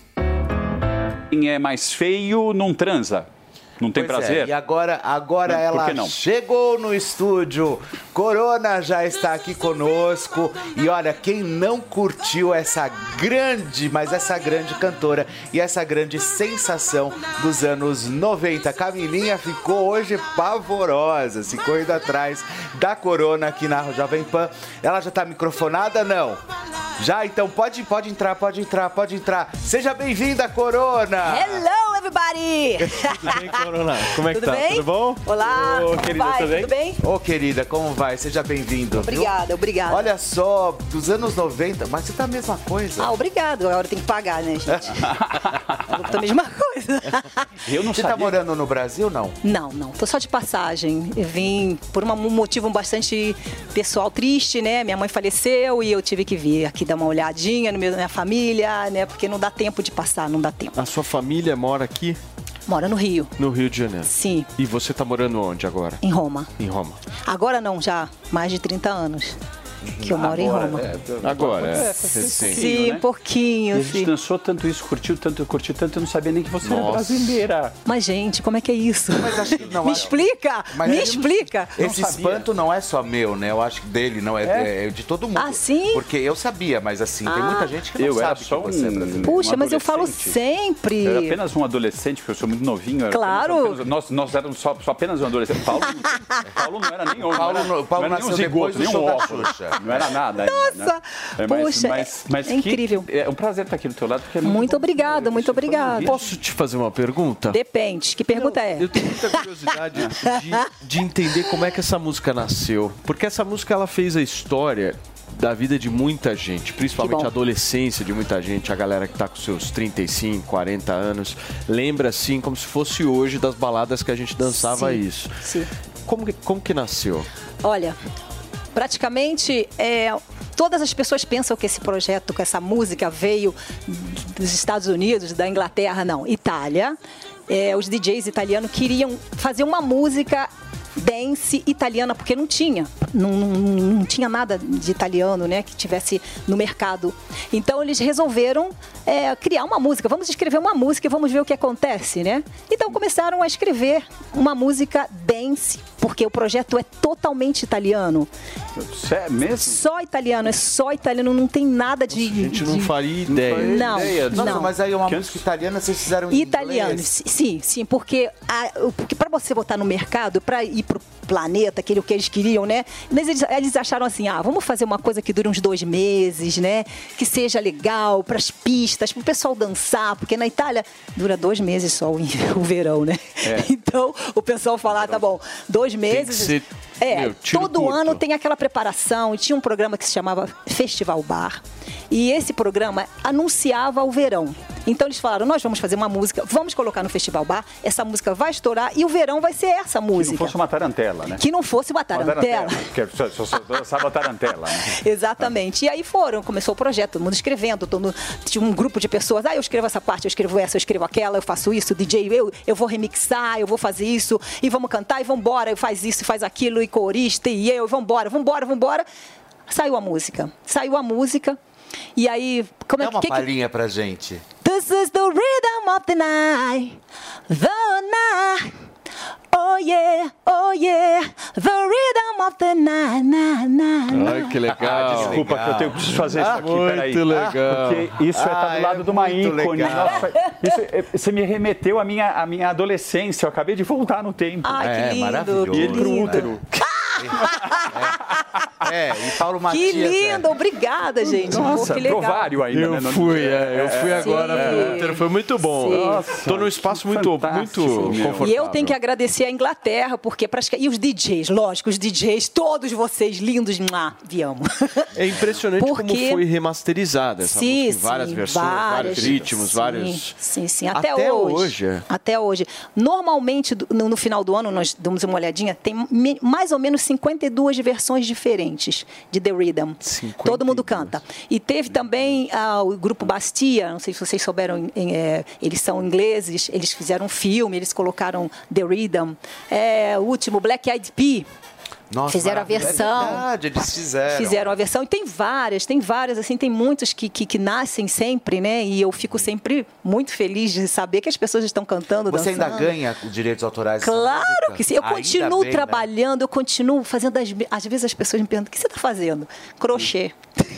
Quem é mais feio não transa. Não tem Pois é, prazer? e agora, agora Não, por ela não? chegou no estúdio. Corona já está aqui conosco. E olha, quem não curtiu essa grande, mas essa grande cantora e essa grande sensação dos anos 90, Camilinha ficou hoje pavorosa, se correndo atrás da Corona aqui na Jovem Pan. Ela já tá microfonada? Não. Já? Então pode, pode entrar, pode entrar, pode entrar. Seja bem-vinda, Corona! Hello, everybody! Tudo bem, Corona? <laughs> Como é que Tudo tá? bem? Tudo bom? Olá, Ô, como querida, vai? tudo bem? Ô, querida, como vai? Seja bem-vindo. viu? Obrigada, obrigada. Olha só, dos anos 90, mas você tá a mesma coisa. Ah, obrigado. Agora tem que pagar, né, gente? <laughs> Eu tô a mesma coisa. Eu não Você tá morando no Brasil, não? Não, não. Tô só de passagem. Eu vim por um motivo bastante pessoal triste, né? Minha mãe faleceu e eu tive que vir aqui dar uma olhadinha no meu- na minha família, né? Porque não dá tempo de passar, não dá tempo. A sua família mora aqui? Mora no Rio, No Rio de Janeiro. Sim. E você tá morando onde agora? em Roma. Em Roma. Agora não, já mais de 30 anos que eu moro em Agora, Roma. é, Agora, é. recente. Sim, um pouquinho, E a gente sim. dançou tanto isso, curtiu tanto, curtiu tanto, eu não sabia nem que você era Nossa. brasileira. Mas, gente, como é que é isso? não, Me a- explica! Mas me não- explica! Esse espanto não é só meu, né? Eu acho que dele, não é, É? é de todo mundo. Ah, sim? Porque eu sabia, mas assim, tem Ah. muita gente que não Eu era sabe só que você é um- brasileiro. Puxa, um mas eu falo sempre. Eu era apenas um adolescente, porque eu sou muito novinho. era Claro. apenas- apenas- nós, nós éramos só, só apenas um adolescente. Paulo, Paulo não era nem homem. Paulo não era, não- Paulo não era nem um nasceu zigoto, depois do nem um show da óculos. Xuxa. Não era nada ainda, Nossa, né? É, mas, puxa, mas, mas é que- incrível. É um prazer estar aqui do teu lado. Porque é Muito obrigada, muito obrigada. Posso te fazer uma pergunta? Depende. Que pergunta é? Eu tenho muita curiosidade <laughs> de, de entender como é que essa música nasceu. Porque essa música ela fez a história da vida de muita gente, principalmente a adolescência de muita gente, a galera que tá com seus 35, 40 anos, lembra assim como se fosse hoje das baladas que a gente dançava Sim, isso. sim. Como que, como que nasceu? Olha, praticamente é, todas as pessoas pensam que esse projeto, que essa música veio dos Estados Unidos, da Inglaterra, não, Itália. É, os DJs italianos queriam fazer uma música dance italiana, porque não tinha. Não, não- não tinha nada de italiano, né, que tivesse no mercado. Então eles resolveram é, criar uma música. Vamos escrever uma música e vamos ver o que acontece, né? Então começaram a escrever uma música dance, porque o projeto é totalmente italiano. É mesmo? Só italiano, é só italiano, não tem nada de. A gente não faria ideia. Não, Nossa, não. mas aí é uma música italiana, vocês fizeram em Italiano, inglês? si- sim, sim, porque, a, porque para você botar no mercado, para ir pro planeta, aquele que eles queriam, né? Mas eles, eles acharam assim, ah, vamos fazer uma coisa que dure uns dois meses, né? Que seja legal para as pistas, para o pessoal dançar, porque na Itália dura dois meses só o, <laughs> o verão, né? É. Então o pessoal fala, ah, tá bom, dois Tem que meses. ser É, Meu, todo curto. ano tem aquela preparação. E tinha um programa que se chamava Festival Bar. E esse programa anunciava o verão. Então eles falaram: nós vamos fazer uma música, vamos colocar no Festival Bar, essa música vai estourar e o verão vai ser essa Se não música. fosse uma tarantela, né? Que não fosse uma Uma tarantela. Porque só, só, só dançava tarantela, né? <laughs> Exatamente. E aí foram, começou o projeto, todo mundo escrevendo, todo mundo, tinha um grupo de pessoas, ah, eu escrevo essa parte, eu escrevo essa, eu escrevo aquela, eu faço isso, DJ, eu, eu vou remixar, eu vou fazer isso, e vamos cantar, e vambora, faz isso, faz aquilo, e corista, e eu, e vambora, vambora, vambora. Saiu a música. Saiu a música. E aí, como é Dá uma que, que palhinha pra gente. This is the rhythm of the night, the night. Oh yeah, oh yeah, the rhythm of the night, night, night. Ai, que legal. Ah, desculpa que eu tenho que fazer isso Ah, aqui, muito peraí. legal. Porque isso é estar Ah, do lado é de uma muito ícone. legal. Nossa, isso, é- você me remeteu à minha, à minha adolescência. Eu acabei de voltar no tempo. Ai, que É, lindo, maravilhoso. que E ele pro útero. <laughs> É, e Paulo Que Matias. lindo, é. obrigada, gente. Pô, Nossa, que legal. provário ainda, Eu né? Fui, é, eu fui agora Sim. pro Inter, foi muito bom. Sim. Nossa, Tô num espaço muito, muito confortável. E eu tenho que agradecer a Inglaterra, porque praticamente. E os DJs, lógico, os DJs, todos vocês lindos, mua, vi amo. É impressionante Porque- como foi remasterizada essa Sim, música, em várias sim, versões, vários ritmos, sim, vários... Sim, sim, até, Até hoje. hoje. Até hoje. Normalmente, no, no final do ano, nós damos uma olhadinha, tem me- mais ou menos 52 versões diferentes de The Rhythm. Todo mundo canta. E teve também ah, o grupo Bastia, não sei se vocês souberam, em- é, eles são ingleses, eles fizeram um filme, eles colocaram The Rhythm. É, o último, Black Eyed Pea. Nossa, Fizeram a maravilha. versão. É verdade, eles fizeram. Fizeram a versão. E tem várias, tem várias, assim, tem muitos que, que, que nascem sempre, né? E eu fico sempre muito feliz de saber que as pessoas estão cantando, Você ainda dançando. ganha os direitos autorais Claro que sim. Eu Ainda continuo bem, né? trabalhando, eu continuo fazendo. As, às vezes as pessoas me perguntam: o que você está fazendo? Crochê. <laughs>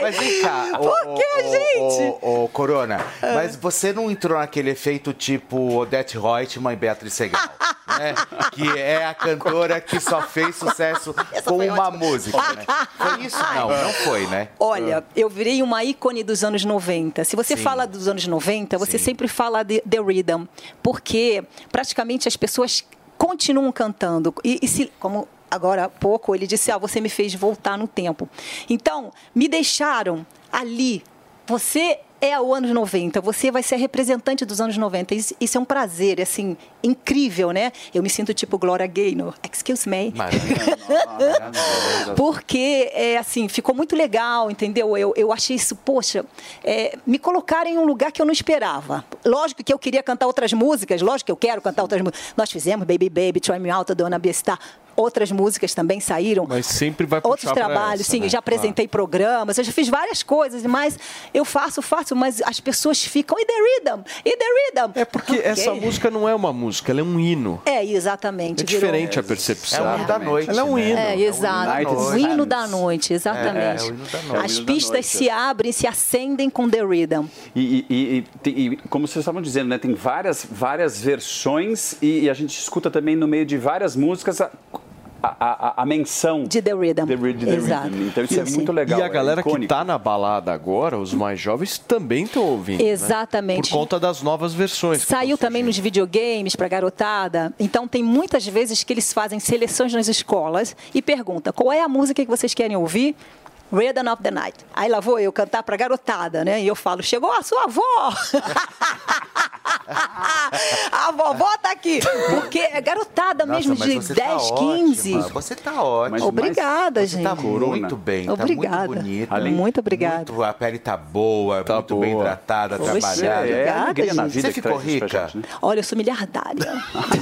Mas vem cá, <laughs> Por que, ô, gente? ô, Corona, mas você não entrou naquele efeito tipo Odete Reutemann e Beatriz Segal, né? <laughs> Que é a cantora que só fez sucesso <laughs> com uma música, né? Foi isso? Não, não foi, né? Olha, eu virei uma ícone dos anos 90. Se você Sim. fala dos anos 90, você Sim. sempre fala de The Rhythm, porque praticamente as pessoas continuam cantando. E, e se, como agora há pouco ele disse, ah, você me fez voltar no tempo. Então, me deixaram ali. Você é o anos 90, você vai ser a representante dos anos 90. Isso, isso é um prazer, assim, incrível, né? Eu me sinto tipo Gloria Gaynor. Excuse me. <laughs> Porque, é, assim, ficou muito legal, entendeu? Eu, eu achei isso, poxa, é, me colocaram em um lugar que eu não esperava. Lógico que eu queria cantar outras músicas, lógico que eu quero cantar outras músicas. Nós fizemos Baby Baby, Try Me Out, Dona Biestar. Outras músicas também saíram. Mas sempre vai Outros puxar pra trabalhos, essa, sim, né? já apresentei programas, eu já fiz várias coisas, mas eu faço, faço, mas as pessoas ficam, e the rhythm, e the rhythm. É porque essa música não é uma música, ela é um hino. É, exatamente. É virou- diferente a percepção. É o hino da noite, Ela é um né? hino. É, exato. O hino da noite, exatamente. É, o hino da noite. As pistas noite. se abrem, se acendem com The Rhythm. E, e- e- e e como vocês estavam dizendo, né, tem várias, várias versões e, e a gente escuta também no meio de várias músicas a, a, a- a menção de The Rhythm. The, Ry- the Exato. Rhythm. Então isso é Sim. muito legal. E a é galera que icônico. tá na balada agora, os mais jovens, também estão ouvindo. né? Exatamente. Por conta das novas versões. Saiu também nos videogames para garotada. Então tem muitas vezes que eles fazem seleções nas escolas e perguntam qual é a música que vocês querem ouvir. Rhythm of the Night. Aí lá vou eu cantar pra garotada, né? E eu falo, chegou a sua avó! <laughs> a vovó tá aqui! Porque é garotada Nossa, mesmo de você 10, tá 15. ótima, Você tá ótima. Mas- Obrigada, Você gente. tá muito bem, Obrigada. tá muito bonita. Além- Muito obrigada. Muito- a pele tá boa, muito bem boa. hidratada, Poxa, trabalhada. É, é alegria na gente. vida Você que ficou rica? gente, né? Olha, eu sou miliardária.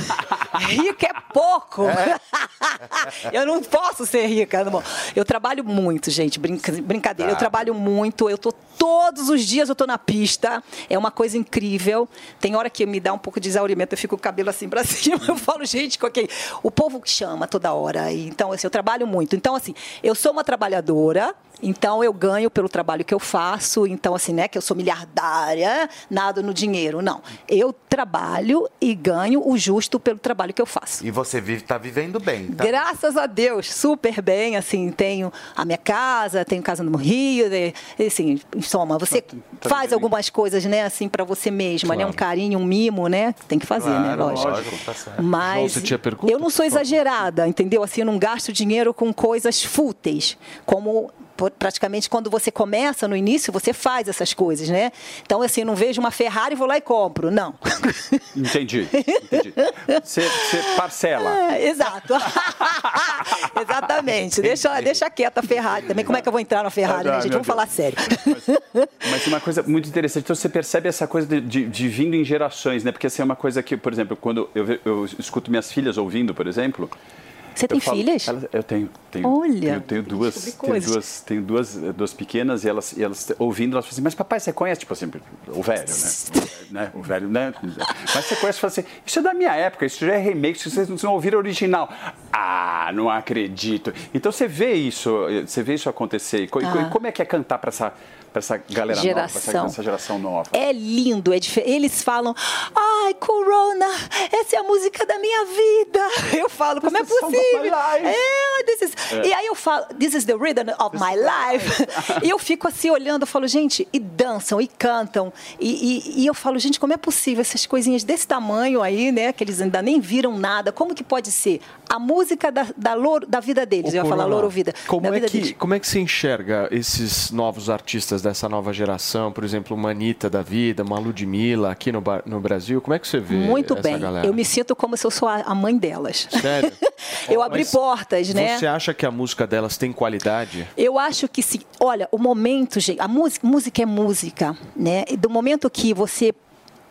<laughs> rica é pouco. <laughs> eu não posso ser rica. não. Eu trabalho muito, gente. Brinca- brincadeira. Eu Tá. trabalho muito. Eu tô todos os dias eu tô na pista. É uma coisa incrível. Tem hora que me dá um pouco de exaurimento. Eu fico com o cabelo assim pra <laughs> cima. Eu falo, gente, ok. O povo chama toda hora. Então, assim, eu trabalho muito. Então, assim, eu sou uma trabalhadora. Então eu ganho pelo trabalho que eu faço, então assim, né, que eu sou miliardária, nada no dinheiro, não. Eu trabalho e ganho o justo pelo trabalho que eu faço. E você vive, tá vivendo bem, tá? Graças a Deus, super bem, assim, tenho a minha casa, tenho casa no Rio, de- assim, em soma, você faz algumas coisas, né, assim, para você mesma, né, um carinho, um mimo, né, tem que fazer, né, Claro, lógico. lógico, tá certo. Mas João, você tinha pergunta? eu não sou exagerada, entendeu? Assim, eu não gasto dinheiro com coisas fúteis, como praticamente quando você começa no início, você faz essas coisas, né? Então, assim, não vejo uma Ferrari e vou lá e compro. Não. <laughs> Entendi. entendi. Você, você parcela. É, exato. <laughs> Exatamente. Deixa, deixa quieta a Ferrari também. Como é que eu vou entrar na Ferrari, Ah, né, gente? Vamos falar sério. Mas uma coisa muito interessante, então você percebe essa coisa de, de, de vindo em gerações, né? Porque assim, é uma coisa que, por exemplo, quando eu, eu escuto minhas filhas ouvindo, por exemplo. Você eu tem falo- filhas? elas- eu tenho. tenho Olha, Eu tenho duas, tenho duas, tenho duas, eh, duas pequenas e elas, e elas ouvindo, elas falam assim, mas papai, você conhece, tipo assim, o velho, né? O <laughs> velho, né? O velho, né? Mas você conhece e fala assim, isso é da minha época, isso já é remake, vocês não ouviram original. Ah, não acredito. Então você vê isso, você vê isso acontecer. E Ah. E como é que é cantar para essa, essa galera nova, pra essa, Geração. geração nova? É lindo, é diferente. Eles falam, ai, Corona, essa é a música da minha vida. <laughs> Eu falo, como é possível? É, this is... É. E aí eu falo, this is the rhythm of my life. <laughs> e eu fico assim olhando, eu falo, gente, e dançam, e cantam. E, e- e eu falo, gente, como é possível essas coisinhas desse tamanho aí, né? Que eles ainda nem viram nada. Como que pode ser? A música da, da, louro, da vida deles. Ô, eu ia falar louro vida. Como é, vida que, deles. como é que você enxerga esses novos artistas dessa nova geração? Por exemplo, uma Anitta da vida, uma Ludmilla aqui no, no Brasil. Como é que você vê Muito bem. galera? Eu me sinto como se eu sou a mãe delas. Sério? <laughs> eu abri Mas portas, né? Você acha que a música delas tem qualidade? Eu acho que sim. Olha, o momento, gente, a música, música é música, né? Do momento que você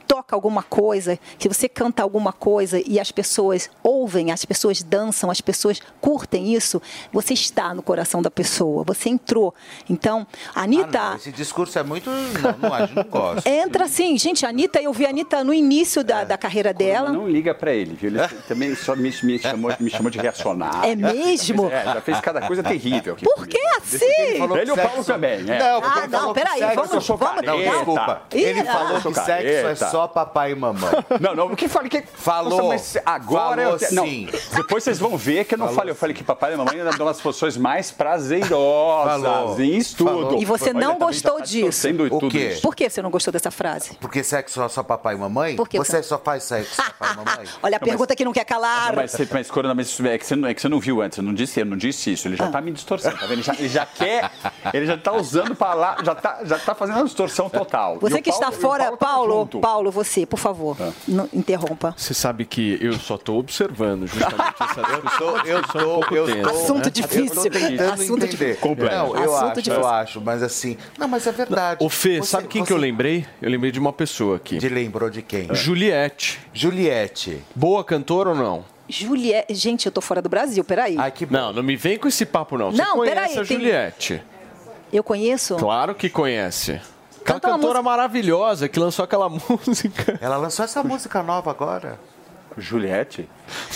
toca alguma coisa, que você canta alguma coisa e as pessoas ouvem, as pessoas dançam, as pessoas curtem isso, você está no coração da pessoa, você entrou. Então, a Anitta. Ah, não, esse discurso é muito. Não, não acho, não gosto. <laughs> Entra assim, gente, a Anitta, eu vi a Anitta no início da, da carreira dela. Não liga pra ele, viu? Ele <laughs> também só me, me chamou, me chamou de reacionário. É mesmo? É, já fez cada coisa terrível. aqui Por que assim? Ele, falou ele o Paulo também, é. Não, porque Ah, não, peraí, vamos- vamos- não, desculpa. Ih, Ele ah. falou Sou que sexo é careta. Só papai e mamãe. <laughs> Não, não, o que falei que. Falou. Nossa, mas agora Falou eu. te- Não, sim. depois vocês vão ver que eu não Falou falei. Eu falei que papai e mamãe eram as posições mais prazerosas Falou. em estudo. Falou. E você Olha, não já gostou tá disso? distorcendo O tudo quê? isso. Por que você não gostou dessa frase? Porque sexo é só papai e mamãe? Por que Você só faz sexo com <laughs> papai e mamãe? Olha a Não, mas- pergunta que não quer calar. Não, mas, você- mas, Corona, mas é que, você não, é que você não viu antes, eu não disse, eu não disse isso, ele já tá me distorcendo, tá vendo? Ele já, ele já quer, ele já tá usando palavras, já tá, já tá fazendo uma distorção total. Você que está Paulo- e o fora, Paulo tá Paulo, junto. Paulo, você, por favor, não interrompa. Você sabe que eu só estou observando justamente <laughs> essa discussão. Eu tô, eu, eu tô, Assunto Eu difícil. tentando Assunto entender. Complexo. Não, eu Assunto acho, difícil. eu acho, mas assim. Não, mas é verdade. Ô Fê, Você- sabe quem que você- eu lembrei? Eu lembrei de uma pessoa aqui. De lembrou de quem? Juliette. Juliette. Boa cantora ou não? Juliette, gente, eu tô fora do Brasil, peraí. Ai, que. Não, não me vem com esse papo não. Você Não, conhece peraí, a tem- Juliette? Eu conheço? Claro que conhece. Aquela Canta cantora música. maravilhosa que lançou aquela <laughs> música. Ela lançou essa música nova agora. Juliette?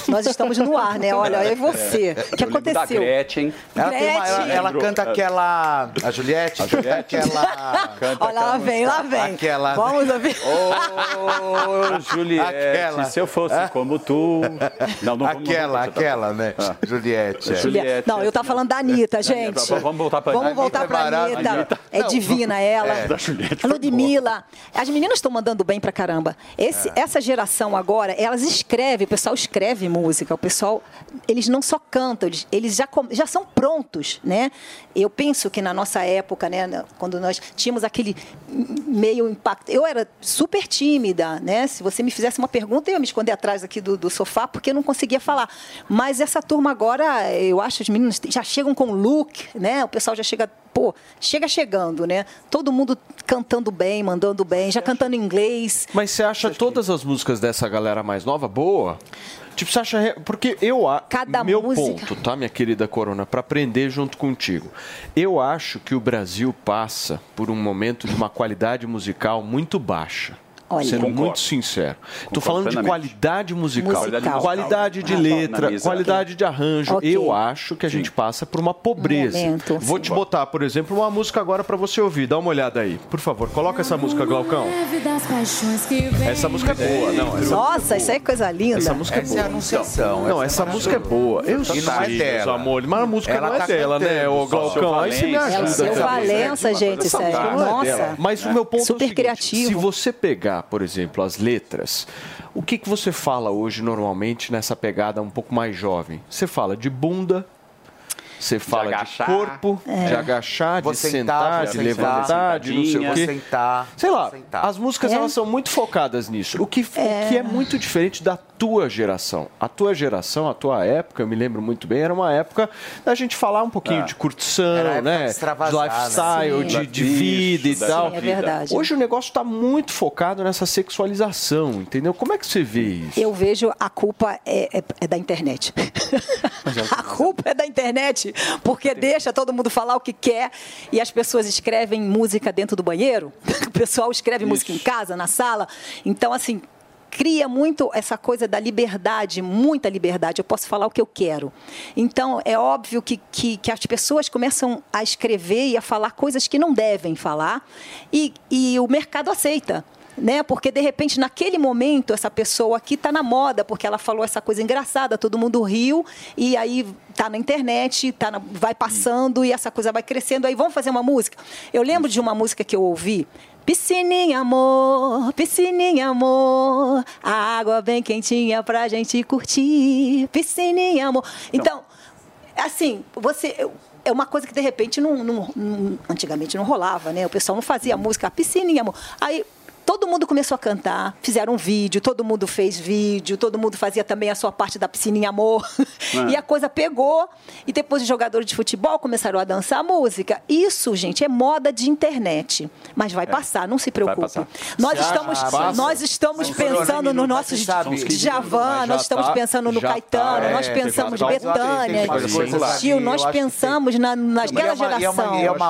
Nós estamos no ar, né? Olha, e você. O que Da aconteceu? Gretchen. Ela, tem uma- ela, Gretchen. ela canta aquela. A Juliette? A Juliette. Aquela. Canta Olha, lá vem, lá vem. Aquela- Vamos ouvir. Ô, Juliette, Aquela. se eu fosse como tu... Não, não vamos- Aquela, vamos- aquela, né? Ah. Juliette. é. Juliette. Não, eu tava falando da Anitta, gente. Vamos voltar pra Vamos Anitta. voltar pra Anitta é Anitta. É Não, divina ela. é. Da Juliette Ludmilla. As meninas estão mandando bem pra caramba. Esse- É. Essa geração agora, elas escrevem, o pessoal escreve música, o pessoal, eles não só cantam, eles, eles já, já são prontos, né? Eu penso que na nossa época, né, quando nós tínhamos aquele meio impacto, eu era super tímida, né? Se você me fizesse uma pergunta, eu ia me esconder atrás aqui do, do sofá, porque eu não conseguia falar. Mas essa turma agora, eu acho, os meninos já chegam com look, né? O pessoal já chega pô, chega chegando, né? Todo mundo cantando bem, mandando bem, já cantando em inglês. Mas você acha todas as músicas dessa galera mais nova boa? Tipo, você acha. Porque eu acho. Cada Meu música- ponto, tá, minha querida Corona, pra aprender junto contigo. Eu acho que o Brasil passa por um momento de uma qualidade musical muito baixa. Olha. sendo Concordo. muito sincero. Tô Concordo falando de qualidade musical, Musical. qualidade de Ah, letra, qualidade de arranjo. Ok. Eu acho que a gente passa por uma pobreza. Momento, Vou te botar, por exemplo, uma música agora pra você ouvir. Dá uma olhada aí, por favor. Coloca essa música, Glaucão. Essa música é boa, não. Essa Nossa, isso aí é coisa linda. essa música é boa. anunciação. Não, essa música é boa. Eu sei, não é meus dela. amores, mas a música Ela não é tá dela, né, ô só. Glaucão? Aí você me ajuda. É o seu. Valença, gente, Essa não é Nossa. Mas o meu ponto Super é o seguinte, criativo. Se você pegar, por exemplo, as letras, o que, que você fala hoje normalmente nessa pegada um pouco mais jovem? Você fala de bunda, você fala de, agachar. corpo, É. de agachar, de sentar, sentar, de levantar, de não sei o quê. sentar. Sei lá, sentar. as músicas É. elas são muito focadas nisso. O que, o que é muito diferente da tua geração. A tua geração, a tua época, eu me lembro muito bem, era uma época da gente falar um pouquinho Ah. de curtição, né? de De lifestyle, né? de, de vida e Isso, tal. da Sim, é verdade. Hoje o negócio está muito focado nessa sexualização, entendeu? Como é que você vê isso? Eu vejo a culpa é, é- é da internet. <laughs> a culpa é da internet, porque deixa todo mundo falar o que quer e as pessoas escrevem música dentro do banheiro. <laughs> O pessoal escreve música em casa, na sala. Então, assim, cria muito essa coisa da liberdade, muita liberdade. Eu posso falar o que eu quero. Então, é óbvio que, que, que as pessoas começam a escrever e a falar coisas que não devem falar e, e o mercado aceita. Né? Porque de repente, naquele momento, essa pessoa aqui está na moda, porque ela falou essa coisa engraçada, todo mundo riu, e aí tá na internet, tá na- vai passando e essa coisa vai crescendo. Aí vamos fazer uma música. Eu lembro de uma música que eu ouvi. Piscininha, amor, piscininha, amor, a água bem quentinha pra gente curtir. Piscininha, amor. Então, assim, você. É uma coisa que de repente não, não- não- antigamente não rolava, né? O pessoal não fazia música, piscininha, amor. Aí todo mundo começou a cantar, fizeram um vídeo, todo mundo fez vídeo, todo mundo fazia também a sua parte da piscininha amor. É. <laughs> E a coisa pegou, e depois os jogadores de futebol começaram a dançar a música. Isso, gente, é moda de internet. Mas vai passar, não se preocupe. Nós estamos? Passa. nós estamos pensando nos nossos Mas nós estamos tá- pensando no tá, Caetano, é, nós já pensamos tá- Betânia, Eu nós pensamos na, naquela é é uma- geração. e é uma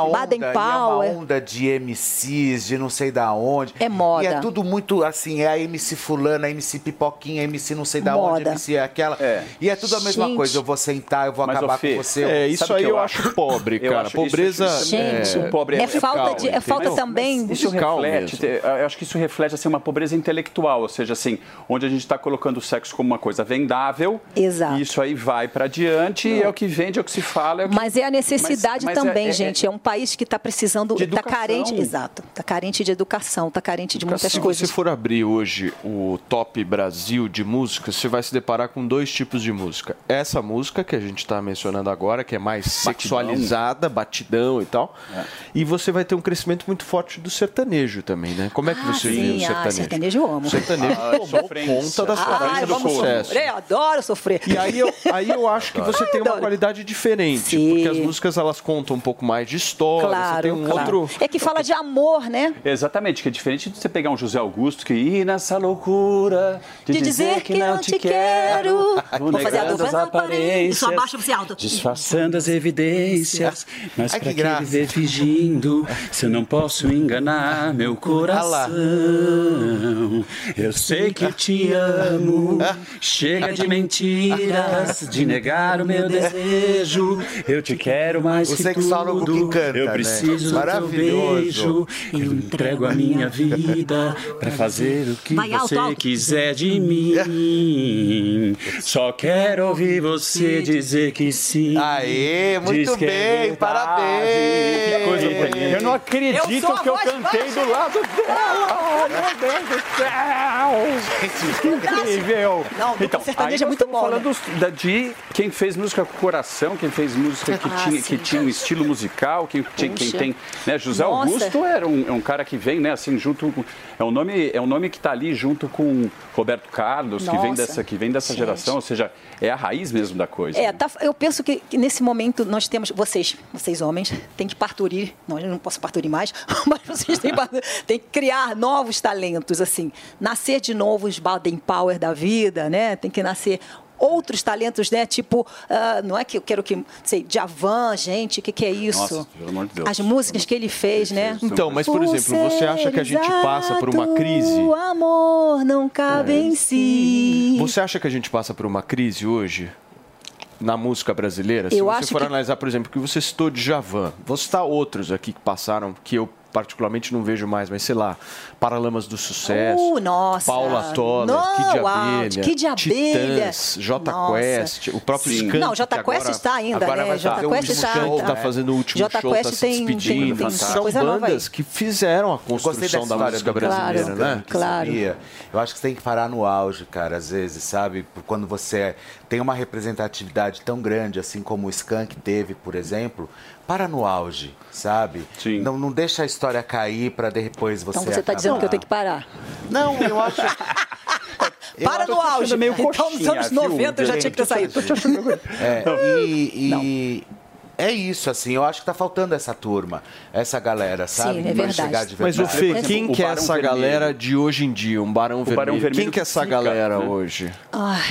é onda de MCs, de não sei da onde. É moda. E é tudo muito assim, é a MC fulana, a MC pipoquinha, a MC não sei da onde, Moda. a MC é aquela. E é tudo a mesma Gente. coisa, eu vou sentar, eu vou Mas, acabar Fê, com você. É, isso aí eu eu acho pobre, cara. acho Pobreza. isso- Gente, o pobre é, é falta calma, de, é falta entendeu? também. Isso reflete, eu acho que isso reflete assim, uma pobreza intelectual, ou seja, assim, onde a gente está colocando o sexo como uma coisa vendável. Exato. E isso aí vai para diante, e é o que vende, é o que se fala. É o que... Mas é a necessidade Mas- mas também, é- é- gente. É um país que está precisando, está carente, exato, está carente de educação, está carente de muitas Se coisas. você for abrir hoje o top Brasil de música, você vai se deparar com dois tipos de música. Essa música que a gente está mencionando agora, que é mais sexualizada, batidão e tal. É. E você vai ter um crescimento muito forte do sertanejo também, né? Como é que Ah, você vê sim, o ah, sertanejo? sertanejo eu amo. O sertanejo Ah, tomou conta da sua vida do sucesso. sofrer, eu adoro sofrer. E aí eu, aí eu acho que <laughs> você tem uma qualidade diferente, Sim. porque as músicas elas contam um pouco mais de história, você Claro, tem um claro. outro... É que fala de amor, né? Exatamente, que é diferente de você pegar um José Augusto que ir nessa loucura de, De dizer que não te quero. <laughs> Vou Vou fazer a dupla as na parede. aparências, Isso abaixa você alto. Disfarçando as evidências, mas Ai, pra que que viver fingindo se eu não posso enganar meu coração? Eu sei que eu te amo, chega de mentiras, de negar o meu desejo. Eu te quero mais O que sexólogo tudo. que canta, eu né? preciso do teu beijo. Eu entrego a minha vida pra fazer o que Vai você alto. quiser de mim. Só quero ouvir você dizer que sim. Aê, muito Diz que é bem, verdade. parabéns. Que coisa bonita. Eu não acredito Eu que eu cantei baixa. do lado dela. Meu Deus do céu. Incrível. Não, Então, sertaneja aí é nós muito estamos bom, falando da- de quem fez música com coração, quem fez música que, Ah, tinha, sim. que tinha um estilo musical, quem, tinha- quem tem... Né, José Nossa. Augusto era um, é um cara que vem, né, assim, junto com... É um nome, é um nome que está ali junto com Roberto Carlos, que vem Nossa. dessa, que vem dessa Gente. geração, ou seja, é a raiz mesmo da coisa. É, tá- eu penso que, que nesse momento nós temos, vocês, vocês homens, têm que parturir, não, eu não posso parturir mais, <laughs> mas vocês têm, têm que criar novos talentos, assim, nascer de novo os Baden Power da vida, né? Tem que nascer outros talentos, né? Tipo, ah, não é que eu quero que, sei, Javan, gente, o que, que é isso? Nossa, pelo amor de Deus. As músicas que ele fez, né? Então, mas por exemplo, você acha que a gente passa por uma crise? O amor não cabe em si. Você acha que a gente passa por uma crise hoje? Na música brasileira? Se Eu você acho for que- analisar, por exemplo, o que você citou de Javan, vou citar outros aqui que passaram, que eu particularmente não vejo mais, mas sei lá, Paralamas do Sucesso, Uh, nossa. Paula Toller, Não, Kid uau, Abelha, Kid Abelha. Titãs, J Nossa. Quest, o próprio Sim. Skank. Não, J que Quest agora- está ainda, agora né? vai J Quest o está- Skank tá. tá fazendo o último J show, Quest tá se tem- tem- despedindo. tem São bandas que fizeram a construção da música brasileira, Brasil, né? Claro. Eu acho que você tem que parar no auge, cara, às vezes, sabe? Quando você tem uma representatividade tão grande, assim como o Skank teve, por exemplo, para no auge, sabe? Não, não deixa a história cair para depois você Então você está dizendo que eu tenho que parar. Não, eu acho... <laughs> Para no auge. Então, nos anos 90 eu já tinha que ter saído. <laughs> É, e, e é isso, assim, eu acho que tá faltando essa turma, essa galera, sabe? é Que vai verdade. chegar de Mas o verdade. Fê, quem que o é essa Vermelho. galera de hoje em dia? Um Barão Vermelho. Barão Vermelho Quem que é essa galera né? hoje? Ai,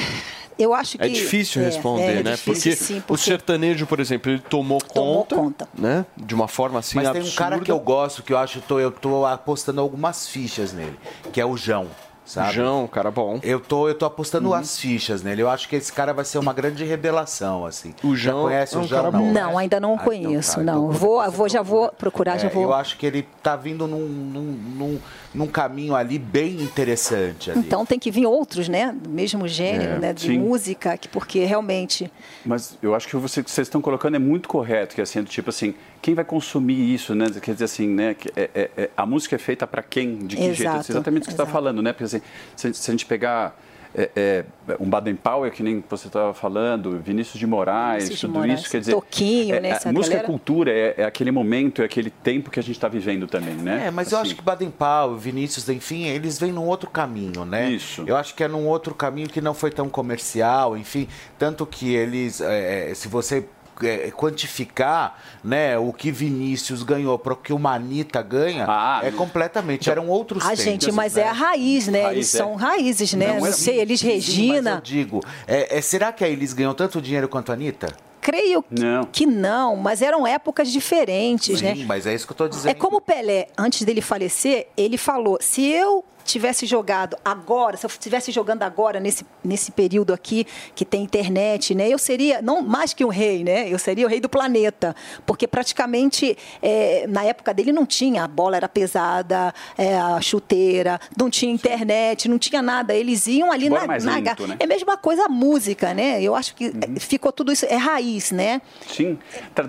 eu acho que... É difícil é, responder, é né? difícil, porque, sim, o sertanejo, por exemplo, ele tomou, conta, né? De uma forma assim Mas absurda. tem um cara que eu gosto, que eu acho que eu tô, eu tô apostando algumas fichas nele, que é o João. Sabe? João, cara bom. Eu tô, eu tô apostando Uhum. as fichas nele. Eu acho que esse cara vai ser uma grande revelação, assim. O Já João conhece é um o João? cara Não, bom. Não, ainda não Ah, então conheço, tá, então não. Vou, vou, já vou procurar, já É, vou. Eu acho que ele tá vindo num, num, num, num caminho ali bem interessante. Ali. Então tem que vir outros, né? Do mesmo gênero, É, né? De sim. música, que- porque realmente. Mas eu acho que o você- que vocês estão colocando é muito correto, que é assim, do tipo assim, quem vai consumir isso, né? Quer dizer assim, né? é- é- é- a música é feita para quem, de que jeito? Exato, Isso é exatamente o que você está falando, né? Porque assim, se, se a gente pegar é, é, um Baden Powell, que nem você estava falando, Vinícius de Moraes, Vinícius de tudo Moraes, isso, quer dizer... Toquinho, é, né, a essa música galera. é cultura, é, é aquele momento, é aquele tempo que a gente está vivendo também, né? É, mas eu acho que Baden Powell, Vinícius, enfim, eles vêm num outro caminho, né? Isso. Eu acho que é num outro caminho que não foi tão comercial, enfim, tanto que eles, é, é, se você é, quantificar, né, o que Vinícius ganhou para o que o Manita ganha, é completamente, eram outros Ah, tempos. gente, mas é a raiz, né? Raiz, Eles é. são raízes, né? Não, é- sei, eles Sim, mas Regina. eu digo, é, é, será que a Elis ganhou tanto dinheiro quanto a Anitta? Creio Não. que não, mas eram épocas diferentes, né? Sim, mas é isso que eu estou dizendo. É como o Pelé, antes dele falecer, ele falou: se eu tivesse jogado agora, se eu estivesse jogando agora nesse, nesse período aqui que tem internet, né, eu seria não mais que um rei, né? Eu seria o rei do planeta, porque praticamente é, na época dele não tinha a bola era pesada, é, a chuteira, não tinha internet, não tinha nada. Eles iam ali na, é mais na lento, né? é a mesma coisa a música, né? Eu acho que é, ficou tudo isso é raiz, né? Sim.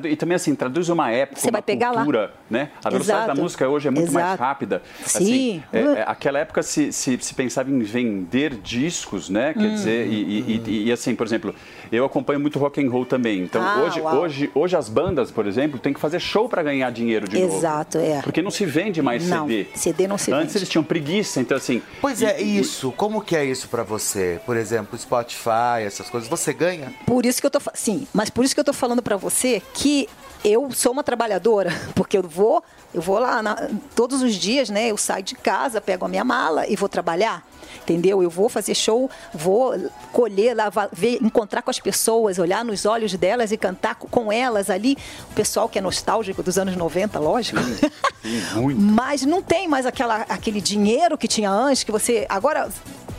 E também assim, traduz uma época, Você uma vai pegar lá. cultura, né? A velocidade Exato. da música hoje é muito mais Exato. rápida. Sim. Assim, é, é, aquela época se, se, se pensava em vender discos, né? Quer Hum. dizer, e, e- e- e, assim, por exemplo, eu acompanho muito rock and roll também. Então, Ah, hoje, uau. hoje, hoje as bandas, por exemplo, têm que fazer show para ganhar dinheiro de novo. Exato, é. Porque não se vende mais Não, CD. CD não se Antes vende. eles tinham preguiça, então assim... Pois é, isso. Como que é isso para você? Por exemplo, Spotify, essas coisas. Você ganha? Por isso que eu tô sim, mas por isso que eu tô falando para você que eu sou uma trabalhadora, <laughs> porque eu vou, eu vou lá na- todos os dias, né? Eu saio de casa, pego a minha mala e vou trabalhar. Entendeu? Eu vou fazer show, vou colher, lá, va- ver, encontrar com as pessoas, olhar nos olhos delas e cantar co- com elas ali. O pessoal que é nostálgico dos anos 90, lógico. <laughs> Mas não tem mais aquela, aquele dinheiro que tinha antes, que você. Agora,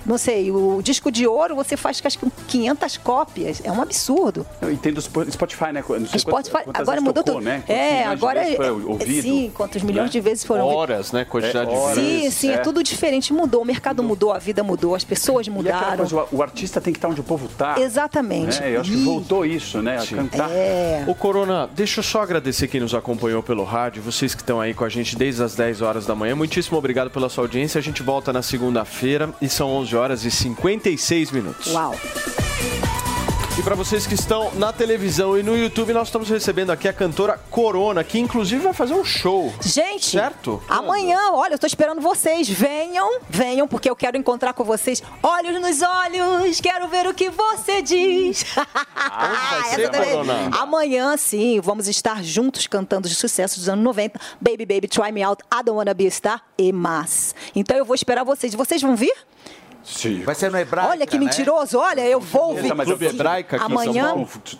não sei, o disco de ouro você faz acho que com 500 cópias. É um absurdo. E tem do Spo- Spotify, né? Não sei Spotify quantas- quantas agora vezes mudou tocou, tudo. Né? Quantos É, de agora é, foi ouvido, sim, quantos milhões né? de vezes foram. Horas, né? Quantidade É, de horas. Sim, sim, é. É. tudo diferente. Mudou, o mercado mudou, a vida mudou, as pessoas E mudaram. coisa, o- o artista tem que estar onde o povo está. Exatamente. eu acho que voltou isso, né? A cantar. É. Ô Corona, deixa eu só agradecer quem nos acompanhou pelo rádio, vocês que estão aí com a gente desde as 10 horas da manhã. Muitíssimo obrigado pela sua audiência. A gente volta na segunda-feira e são 11 horas e 56 minutos. Uau. E para vocês que estão na televisão e no YouTube, nós estamos recebendo aqui a cantora Corona, que inclusive vai fazer um show. Gente, certo? amanhã, olha, eu tô esperando vocês. Venham, venham, porque eu quero encontrar com vocês. Olhos nos olhos, quero ver o que você diz. vai <laughs> ser. Corona? Amanhã, sim, vamos estar juntos cantando os sucessos dos anos 90. Baby, baby, try me out, I don't wanna be a star e mais. Então eu vou esperar vocês. Vocês vão vir? Sim. Vai ser no Hebraica, Olha que né? mentiroso, olha, eu vou ouvir. Sim. Amanhã.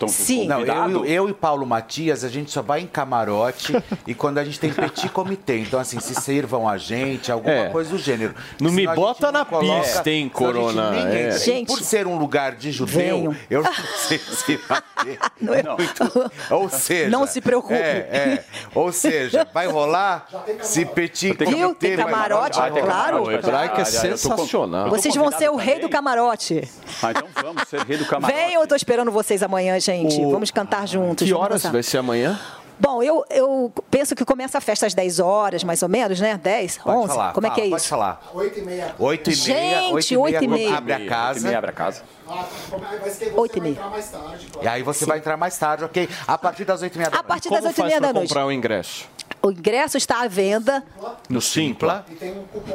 Sim. Não, eu, eu e Paulo Matias, a gente só vai em camarote <laughs> e quando a gente tem petit comitê. Então, assim, se sirvam a gente, alguma É. coisa do gênero. Não me gente bota na coloca- pista, hein, gente Corona, nem é. Gente. por ser um lugar de judeu, Venham. eu não sei se <laughs> vai ter. muito- Ou seja... Não se preocupe. É, é. Ou seja, vai rolar se petit comitê... Tem camarote, vai ter claro. camarote. O hebraico é sensacional. Vocês vão ser o rei do camarote. Ah, então vamos ser rei do <laughs> camarote. Venham, eu tô esperando vocês amanhã, gente. O- Vamos cantar juntos. Que horas vai ser amanhã? Bom, eu, eu penso que começa a festa às 10 horas, mais ou menos, né? 10, Pode 11? falar, Como é que é fala, isso? Pode falar. 8 e meia. 8 e meia, Gente, 8 e meia, 8 e meia. abre a casa. abre a casa. Oito e meia. E aí você vai entrar mais tarde, ok? A partir das 8 e meia da A noite. partir das 8 e meia da noite. comprar o ingresso? O ingresso está à venda. No Simpla.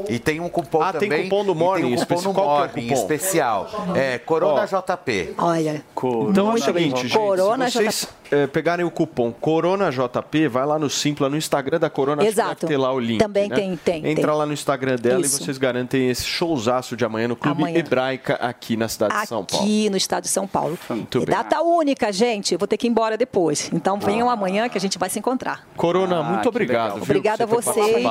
E tem um cupom Ah, tem também. cupom do e tem Morning um cupom no é o Morning cupom? especial. É, Corona. JP. Olha. Então é o seguinte, gente, Corona se vocês eh, pegarem o cupom CoronaJP, vai lá no Simpla, no Instagram da Corona, Exato. ter lá o link. Também né? tem, tem, Entra tem. lá no Instagram dela Isso. e vocês garantem esse showzaço de amanhã no Clube Amanhã. Hebraica aqui na cidade de São Paulo. Aqui no estado de São Paulo. Muito é bem. data única, gente. Eu vou ter que ir embora depois. Então venham amanhã que a gente vai se encontrar. Corona, Ah, muito que obrigado. viu, Obrigada a vocês.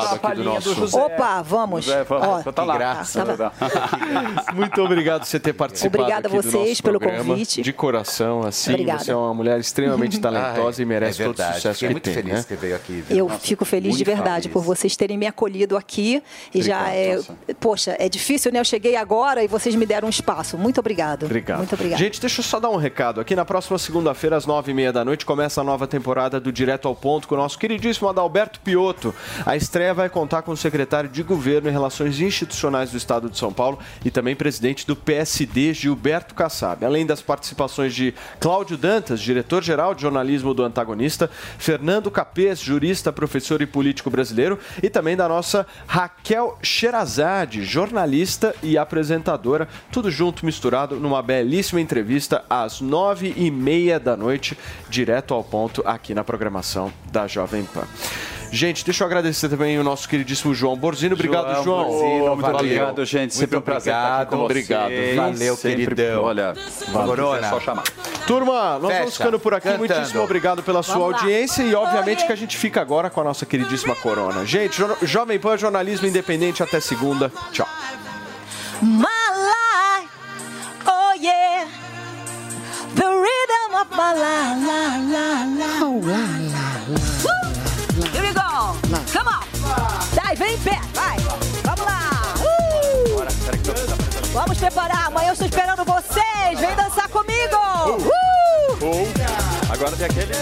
nosso... Opa, vamos. É, vamos. Ó, Então tá lá. Graça. Tá <laughs> Muito obrigado por você ter participado Obrigada a aqui do vocês nosso pelo programa. convite. De coração, assim, Obrigada. você é uma mulher extremamente <laughs> talentosa Ai, e merece é todo o sucesso Fiquei que muito tem, feliz né? que você veio aqui. viu? Eu Nossa, fico feliz de muito verdade feliz. por vocês terem me acolhido aqui. E já Obrigado, é. Elsa. Poxa, é difícil, né? Eu cheguei agora e vocês me deram um espaço. Muito obrigado. Obrigado. Muito obrigado. Gente, deixa eu só dar um recado. Aqui na próxima segunda-feira, às nove e meia da noite, começa a nova temporada do Direto ao Ponto com o nosso queridíssimo Adalberto Piotto. A estreia vai contar com o secretário de Governo e Relações Institucionais do Estado de São Paulo e também presidente do PSD, Gilberto Kassab. Além das participações de Cláudio Dantas, diretor-geral de jornalismo do Antagonista, Fernando Capês, jurista, professor e político brasileiro, e também da nossa Raquel Sherazade, jornalista e apresentadora, tudo junto, misturado, numa belíssima entrevista às nove e meia da noite, direto ao ponto, aqui na programação da Jovem Pan. Gente, deixa eu agradecer também o nosso queridíssimo João Borzino. Obrigado, João. Borzino, muito Valeu. obrigado, gente. Sempre Muito um prazer estar aqui com obrigado. vocês. Valeu, Sempre, queridão. Olha, Corona. é só chamar. Turma, nós Fecha. vamos ficando por aqui. Cantando. Muitíssimo obrigado pela sua Vamos lá. audiência e, obviamente, que a gente fica agora com a nossa queridíssima Corona. Gente, Jo- Jovem Pan Jornalismo Independente. Até segunda. Tchau. Oh yeah, the rhythm of my la la la. Oh, lá, lá, lá. Go. Come on. Dai, vem em pé, vai. Vamos lá. Uh! Vamos preparar. Amanhã eu estou esperando vocês. Vem dançar comigo. Uh! Agora tem aquele.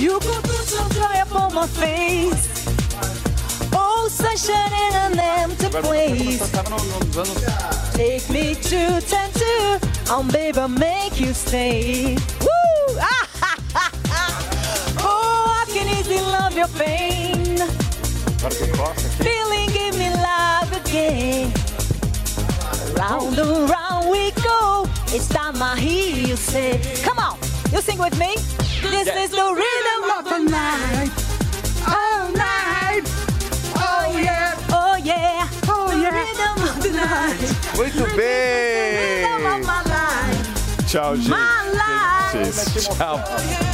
You could put some joy upon my face. Oh, sunshine in an empty place. Take me to tattoo. Oh, baby, I'll make you stay. Woo! <laughs> oh, I can love your pain. Agora que costa aqui. Feeling, give me love again. Round and round we go. It's time I hear you say, Come on, you sing with me. This is the rhythm of the night. All night. Oh yeah. Oh yeah. Oh yeah. The rhythm of the night. Muito bem! Rhythm of my life. Tchau, gente. My life. Tchau.